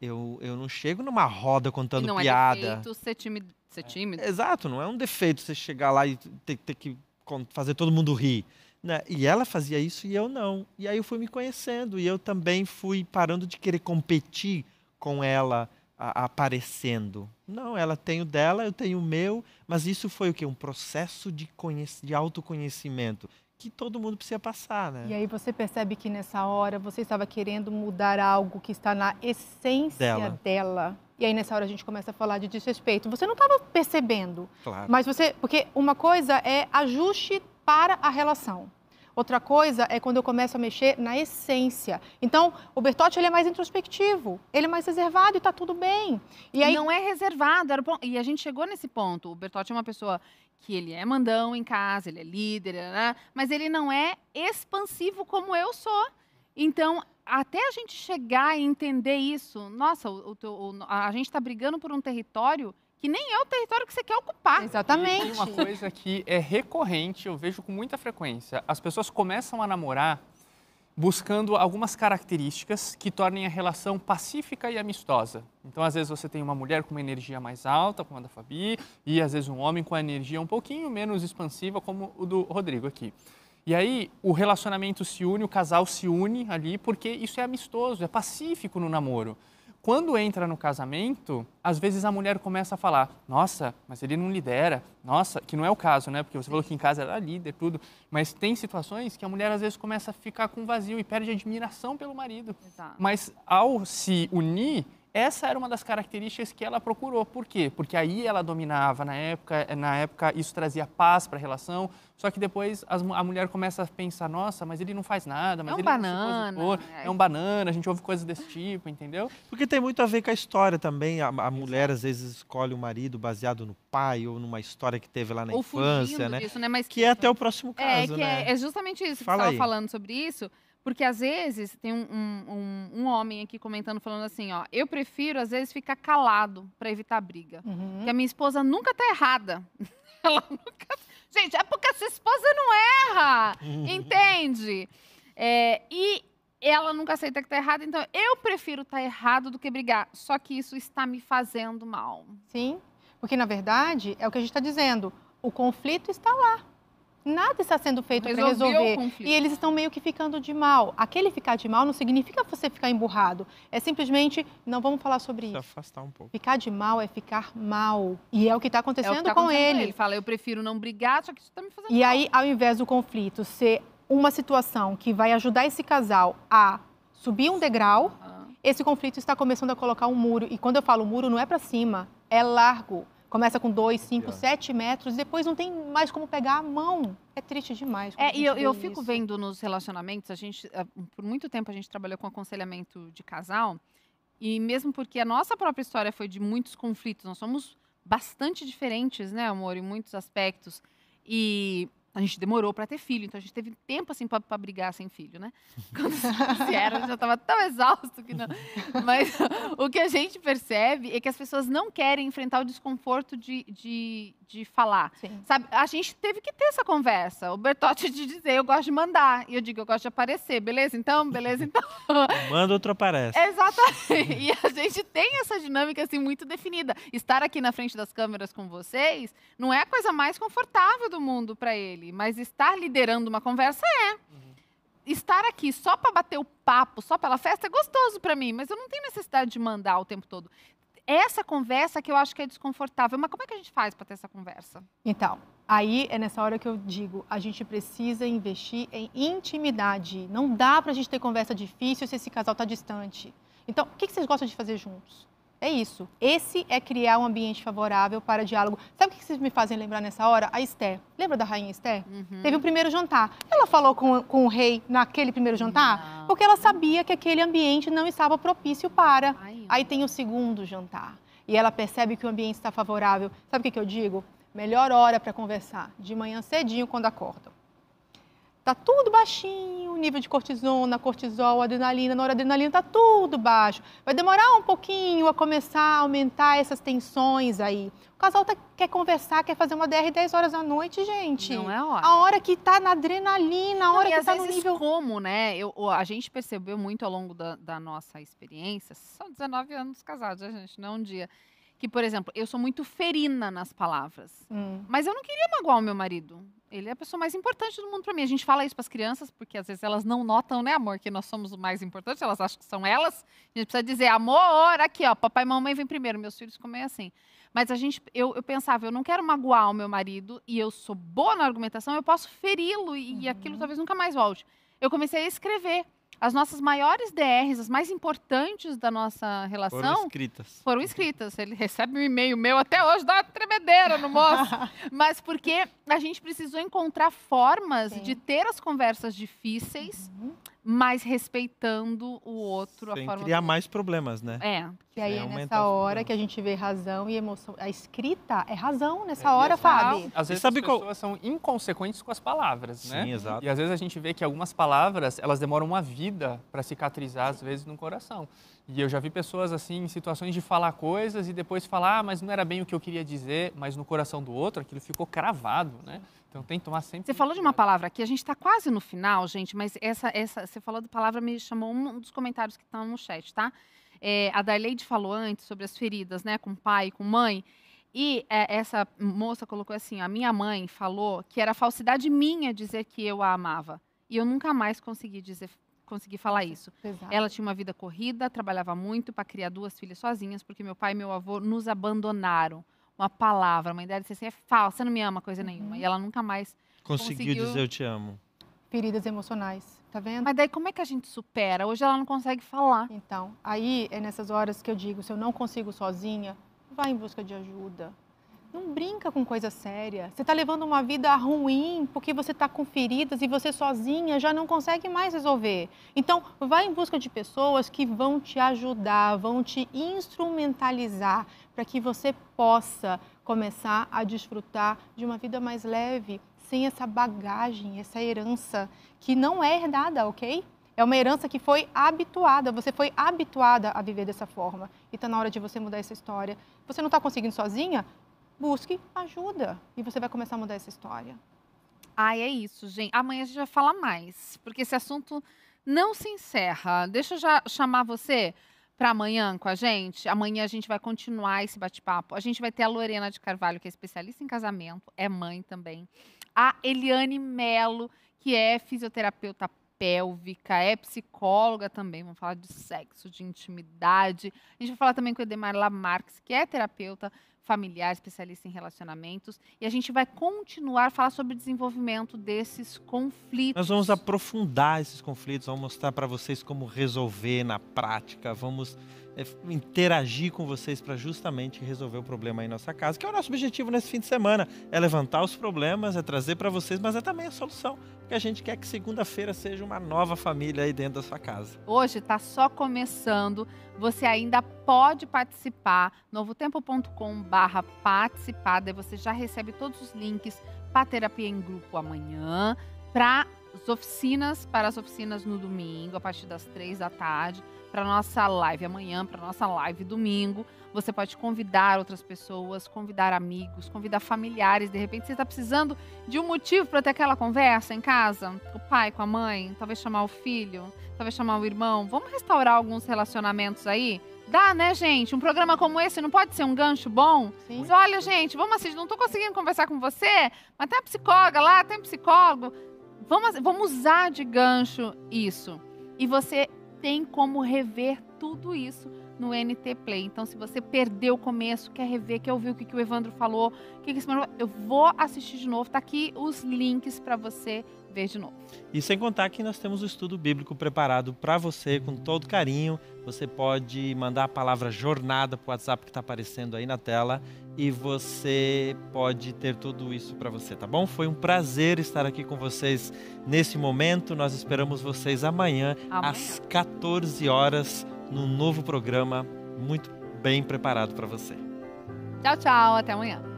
Eu, eu não chego numa roda contando não piada. é defeito ser tímido. Ser tímido. Exato, não é um defeito você chegar lá e ter, ter que fazer todo mundo rir. Né? E ela fazia isso e eu não. E aí eu fui me conhecendo e eu também fui parando de querer competir com ela a- aparecendo. Não, ela tem o dela, eu tenho o meu, mas isso foi o quê? Um processo de, de autoconhecimento que todo mundo precisa passar, né? E aí você percebe que nessa hora você estava querendo mudar algo que está na essência Dela. dela. E aí nessa hora a gente começa a falar de desrespeito. Você não estava percebendo, Claro. mas você, porque uma coisa é ajuste para a relação. Outra coisa é quando eu começo a mexer na essência. Então, o Bertotti ele é mais introspectivo, ele é mais reservado e está tudo bem. E aí Não é reservado. Era pon- E a gente chegou nesse ponto. O Bertotti é uma pessoa que ele é mandão em casa, ele é líder, né? mas ele não é expansivo como eu sou. Então, até a gente chegar e entender isso, nossa, o, o- a gente está brigando por um território que nem é o território que você quer ocupar. E exatamente. tem uma coisa que é recorrente, eu vejo com muita frequência. As pessoas começam a namorar buscando algumas características que tornem a relação pacífica e amistosa. Então, às vezes, você tem uma mulher com uma energia mais alta, como a da Fabi, e às vezes um homem com a energia um pouquinho menos expansiva, como o do Rodrigo aqui. E aí, o relacionamento se une, o casal se une ali, porque isso é amistoso, é pacífico no namoro. Quando entra no casamento, às vezes a mulher começa a falar: Nossa, mas ele não lidera. Nossa, que não é o caso, né? Porque você falou que em casa era líder, tudo. Mas tem situações que a mulher às vezes começa a ficar com vazio e perde admiração pelo marido. Exato. Mas ao se unir, essa era uma das características que ela procurou. Por quê? Porque aí ela dominava na época, na época isso trazia paz para a relação. Só que depois as a mulher começa a pensar, nossa, mas ele não faz nada, mas É um ele não se banana, positor, é. é um banana, a gente ouve coisas desse tipo, entendeu? Porque tem muito a ver com a história também. A, a mulher às vezes escolhe o marido baseado no pai ou numa história que teve lá na Ou infância, fugindo né? disso, né? Mas Que é até o próximo caso, É, que né? é, é justamente isso que Fala você aí. estava falando sobre isso, porque às vezes tem um, um, um- um homem aqui comentando, falando assim, ó, eu prefiro às vezes ficar calado para evitar briga. Uhum. Porque a minha esposa nunca tá errada. Ela nunca. Gente, é porque a sua esposa não erra, entende? É, e ela nunca aceita que tá errada, então eu prefiro estar errado do que brigar. Só que isso está me fazendo mal. Sim, porque na verdade é o que a gente está dizendo. O conflito está lá. Nada está sendo feito para resolver. conflito. E eles estão meio que ficando de mal. Aquele ficar de mal não significa você ficar emburrado. É simplesmente, não vamos falar sobre Se isso. afastar um pouco. Ficar de mal é ficar mal. E é o que está É o acontecendo que tá com acontecendo ele. Ele fala, eu prefiro não brigar, só que isso tá me fazendo E mal. aí, ao invés do conflito ser uma situação que vai ajudar esse casal a subir um degrau, Ah. esse conflito está começando a colocar um muro. E quando eu falo muro, não é para cima, é largo. Começa com dois, cinco, Yeah. sete metros, depois não tem mais como pegar a mão. É triste demais. É, e eu, eu fico isso. vendo nos relacionamentos, a gente, ah, por muito tempo a gente trabalhou com aconselhamento de casal, e mesmo porque a nossa própria história foi de muitos conflitos, nós somos bastante diferentes, né, amor, em muitos aspectos. E a gente demorou para ter filho, então a gente teve tempo assim para brigar sem filho, né? Quando se era, já estava tão exausto que não. Mas o que a gente percebe é que as pessoas não querem enfrentar o desconforto de, de, de falar. Sim. Sabe, a gente teve que ter essa conversa. O Bertotti de dizer, eu gosto de mandar. E eu digo, eu gosto de aparecer. Beleza, então? Beleza, então? Manda outro aparece. Exatamente. E a gente tem essa dinâmica, assim, muito definida. Estar aqui na frente das câmeras com vocês não é a coisa mais confortável do mundo para ele. Mas estar liderando uma conversa é. Estar aqui só para bater o papo, só pela festa, é gostoso para mim. Mas eu não tenho necessidade de mandar o tempo todo. Essa conversa que eu acho que é desconfortável. Mas como é que a gente faz para ter essa conversa? Então, Aí é nessa hora que eu digo, a gente precisa investir em intimidade. Não dá pra gente ter conversa difícil se esse casal tá distante. Então, o que que vocês gostam de fazer juntos? É isso. Esse é criar um ambiente favorável para diálogo. Sabe o que vocês me fazem lembrar nessa hora? A Esther. Lembra da rainha Esther? Uhum. Teve o primeiro jantar. Ela falou com, com o rei naquele primeiro jantar? Não. Porque ela sabia que aquele ambiente não estava propício para. Ai, Aí tem o segundo jantar. E ela percebe que o ambiente está favorável. Sabe o que, que eu digo? Melhor hora para conversar, de manhã cedinho, quando acordam. Tá tudo baixinho, o nível de cortisona, cortisol, adrenalina, noradrenalina, tá tudo baixo. Vai demorar um pouquinho a começar a aumentar essas tensões aí. O casal tá- quer conversar, quer fazer uma DR 10 horas da noite, gente. Não é hora. A hora que tá na adrenalina, a Não, hora que tá no vezes nível como, né? Eu, a gente percebeu muito ao longo da, da nossa experiência, são 19 anos casados, a gente, não um dia. Que, por exemplo, eu sou muito ferina nas palavras. Hum. Mas eu não queria magoar o meu marido. Ele é a pessoa mais importante do mundo pra mim. A gente fala isso pras crianças, porque às vezes elas não notam, né, amor, que nós somos o mais importante, elas acham que são elas. A gente precisa dizer, amor, aqui, ó, papai e mamãe vem primeiro. Meus filhos comem assim. Mas a gente, eu, eu pensava, eu não quero magoar o meu marido e eu sou boa na argumentação, eu posso feri-lo e, e aquilo talvez nunca mais volte. Eu comecei a escrever as nossas maiores DRs, as mais importantes da nossa relação, Foram escritas. foram escritas. Ele recebe um e-mail meu até hoje, dá uma tremedeira no moço. Mas porque a gente precisou encontrar formas Sim. de ter as conversas difíceis, Uhum. Mas respeitando o outro, a Sem forma criar do mais problemas, né? É. E aí É, é nessa hora que a gente vê razão e emoção. A escrita é razão nessa É, hora, Fábio. Às vezes sabe as qual- pessoas são inconsequentes com as palavras, Sim, né? exato. E às vezes a gente vê que algumas palavras, elas demoram uma vida para cicatrizar, às vezes, no coração. E eu já vi pessoas, assim, em situações de falar coisas e depois falar, ah, mas não era bem o que eu queria dizer, mas no coração do outro aquilo ficou cravado, né? Então tem que tomar sempre... Você falou de uma palavra aqui, a gente está quase no final, gente, mas essa, essa, você falou da palavra, me chamou um dos comentários que estão no chat, tá? É, a Darleide falou antes sobre as feridas, né, com pai, com mãe. E é, essa moça colocou assim: a minha mãe falou que era falsidade minha dizer que eu a amava. E eu nunca mais consegui dizer, consegui falar isso. Pesado. Ela tinha uma vida corrida, trabalhava muito para criar duas filhas sozinhas, porque meu pai e meu avô nos abandonaram. Uma palavra, a mãe dela disse assim: é falsa, você não me ama coisa nenhuma. E ela nunca mais Conseguiu, conseguiu- dizer eu te amo. Feridas emocionais, tá vendo? Mas daí como é que a gente supera? Hoje ela não consegue falar. Então, aí é nessas horas que eu digo, se eu não consigo sozinha, vá em busca de ajuda. Não brinca com coisa séria. Você está levando uma vida ruim porque você está com feridas e você sozinha já não consegue mais resolver. Então, vá em busca de pessoas que vão te ajudar, vão te instrumentalizar para que você possa começar a desfrutar de uma vida mais leve, sem essa bagagem, essa herança que não é herdada, ok? É uma herança que foi habituada, você foi habituada a viver dessa forma. E está na hora de você mudar essa história. Você não está conseguindo sozinha? Busque ajuda e você vai começar a mudar essa história. Ai, é isso, gente. Amanhã a gente vai falar mais, porque esse assunto não se encerra. Deixa eu já chamar você para amanhã com a gente. Amanhã a gente vai continuar esse bate-papo. A gente vai ter a Lorena de Carvalho, que é especialista em casamento, é mãe também. A Eliane Melo, que é fisioterapeuta pélvica, é psicóloga também. Vamos falar de sexo, de intimidade. A gente vai falar também com o Edemar Lamarques, que é terapeuta familiar, especialista em relacionamentos. E a gente vai continuar a falar sobre o desenvolvimento desses conflitos. Nós vamos aprofundar esses conflitos, vamos mostrar para vocês como resolver na prática, vamos interagir com vocês para justamente resolver o problema aí em nossa casa, que é o nosso objetivo nesse fim de semana, é levantar os problemas, é trazer para vocês, mas é também a solução, porque a gente quer que segunda-feira seja uma nova família aí dentro da sua casa. Hoje está só começando. Você ainda pode participar. novotempo.com participar. Daí você já recebe todos os links para terapia em grupo amanhã, para as oficinas, para as oficinas no domingo, a partir das três da tarde, para nossa live amanhã, para nossa live domingo. Você pode convidar outras pessoas, convidar amigos, convidar familiares. De repente você está precisando de um motivo para ter aquela conversa em casa, o pai, com a mãe, talvez chamar o filho, talvez chamar o irmão. Vamos restaurar alguns relacionamentos aí? Dá, né, gente? Um programa como esse não pode ser um gancho bom? Sim. Mas olha, gente, vamos assistir. Não tô conseguindo conversar com você, mas tem a psicóloga lá, tem um psicólogo. Vamos, vamos usar de gancho isso. E você tem como rever tudo isso no NT Play. Então, se você perdeu o começo, quer rever, quer ouvir o que, que o Evandro falou, que, que eu vou assistir de novo. Tá aqui os links para você ver de novo. E sem contar que nós temos o estudo bíblico preparado para você com todo carinho. Você pode mandar a palavra jornada para o WhatsApp que está aparecendo aí na tela e você pode ter tudo isso para você, tá bom? Foi um prazer estar aqui com vocês nesse momento. Nós esperamos vocês amanhã, amanhã. às 14 horas num novo programa muito bem preparado para você. Tchau, tchau. Até amanhã.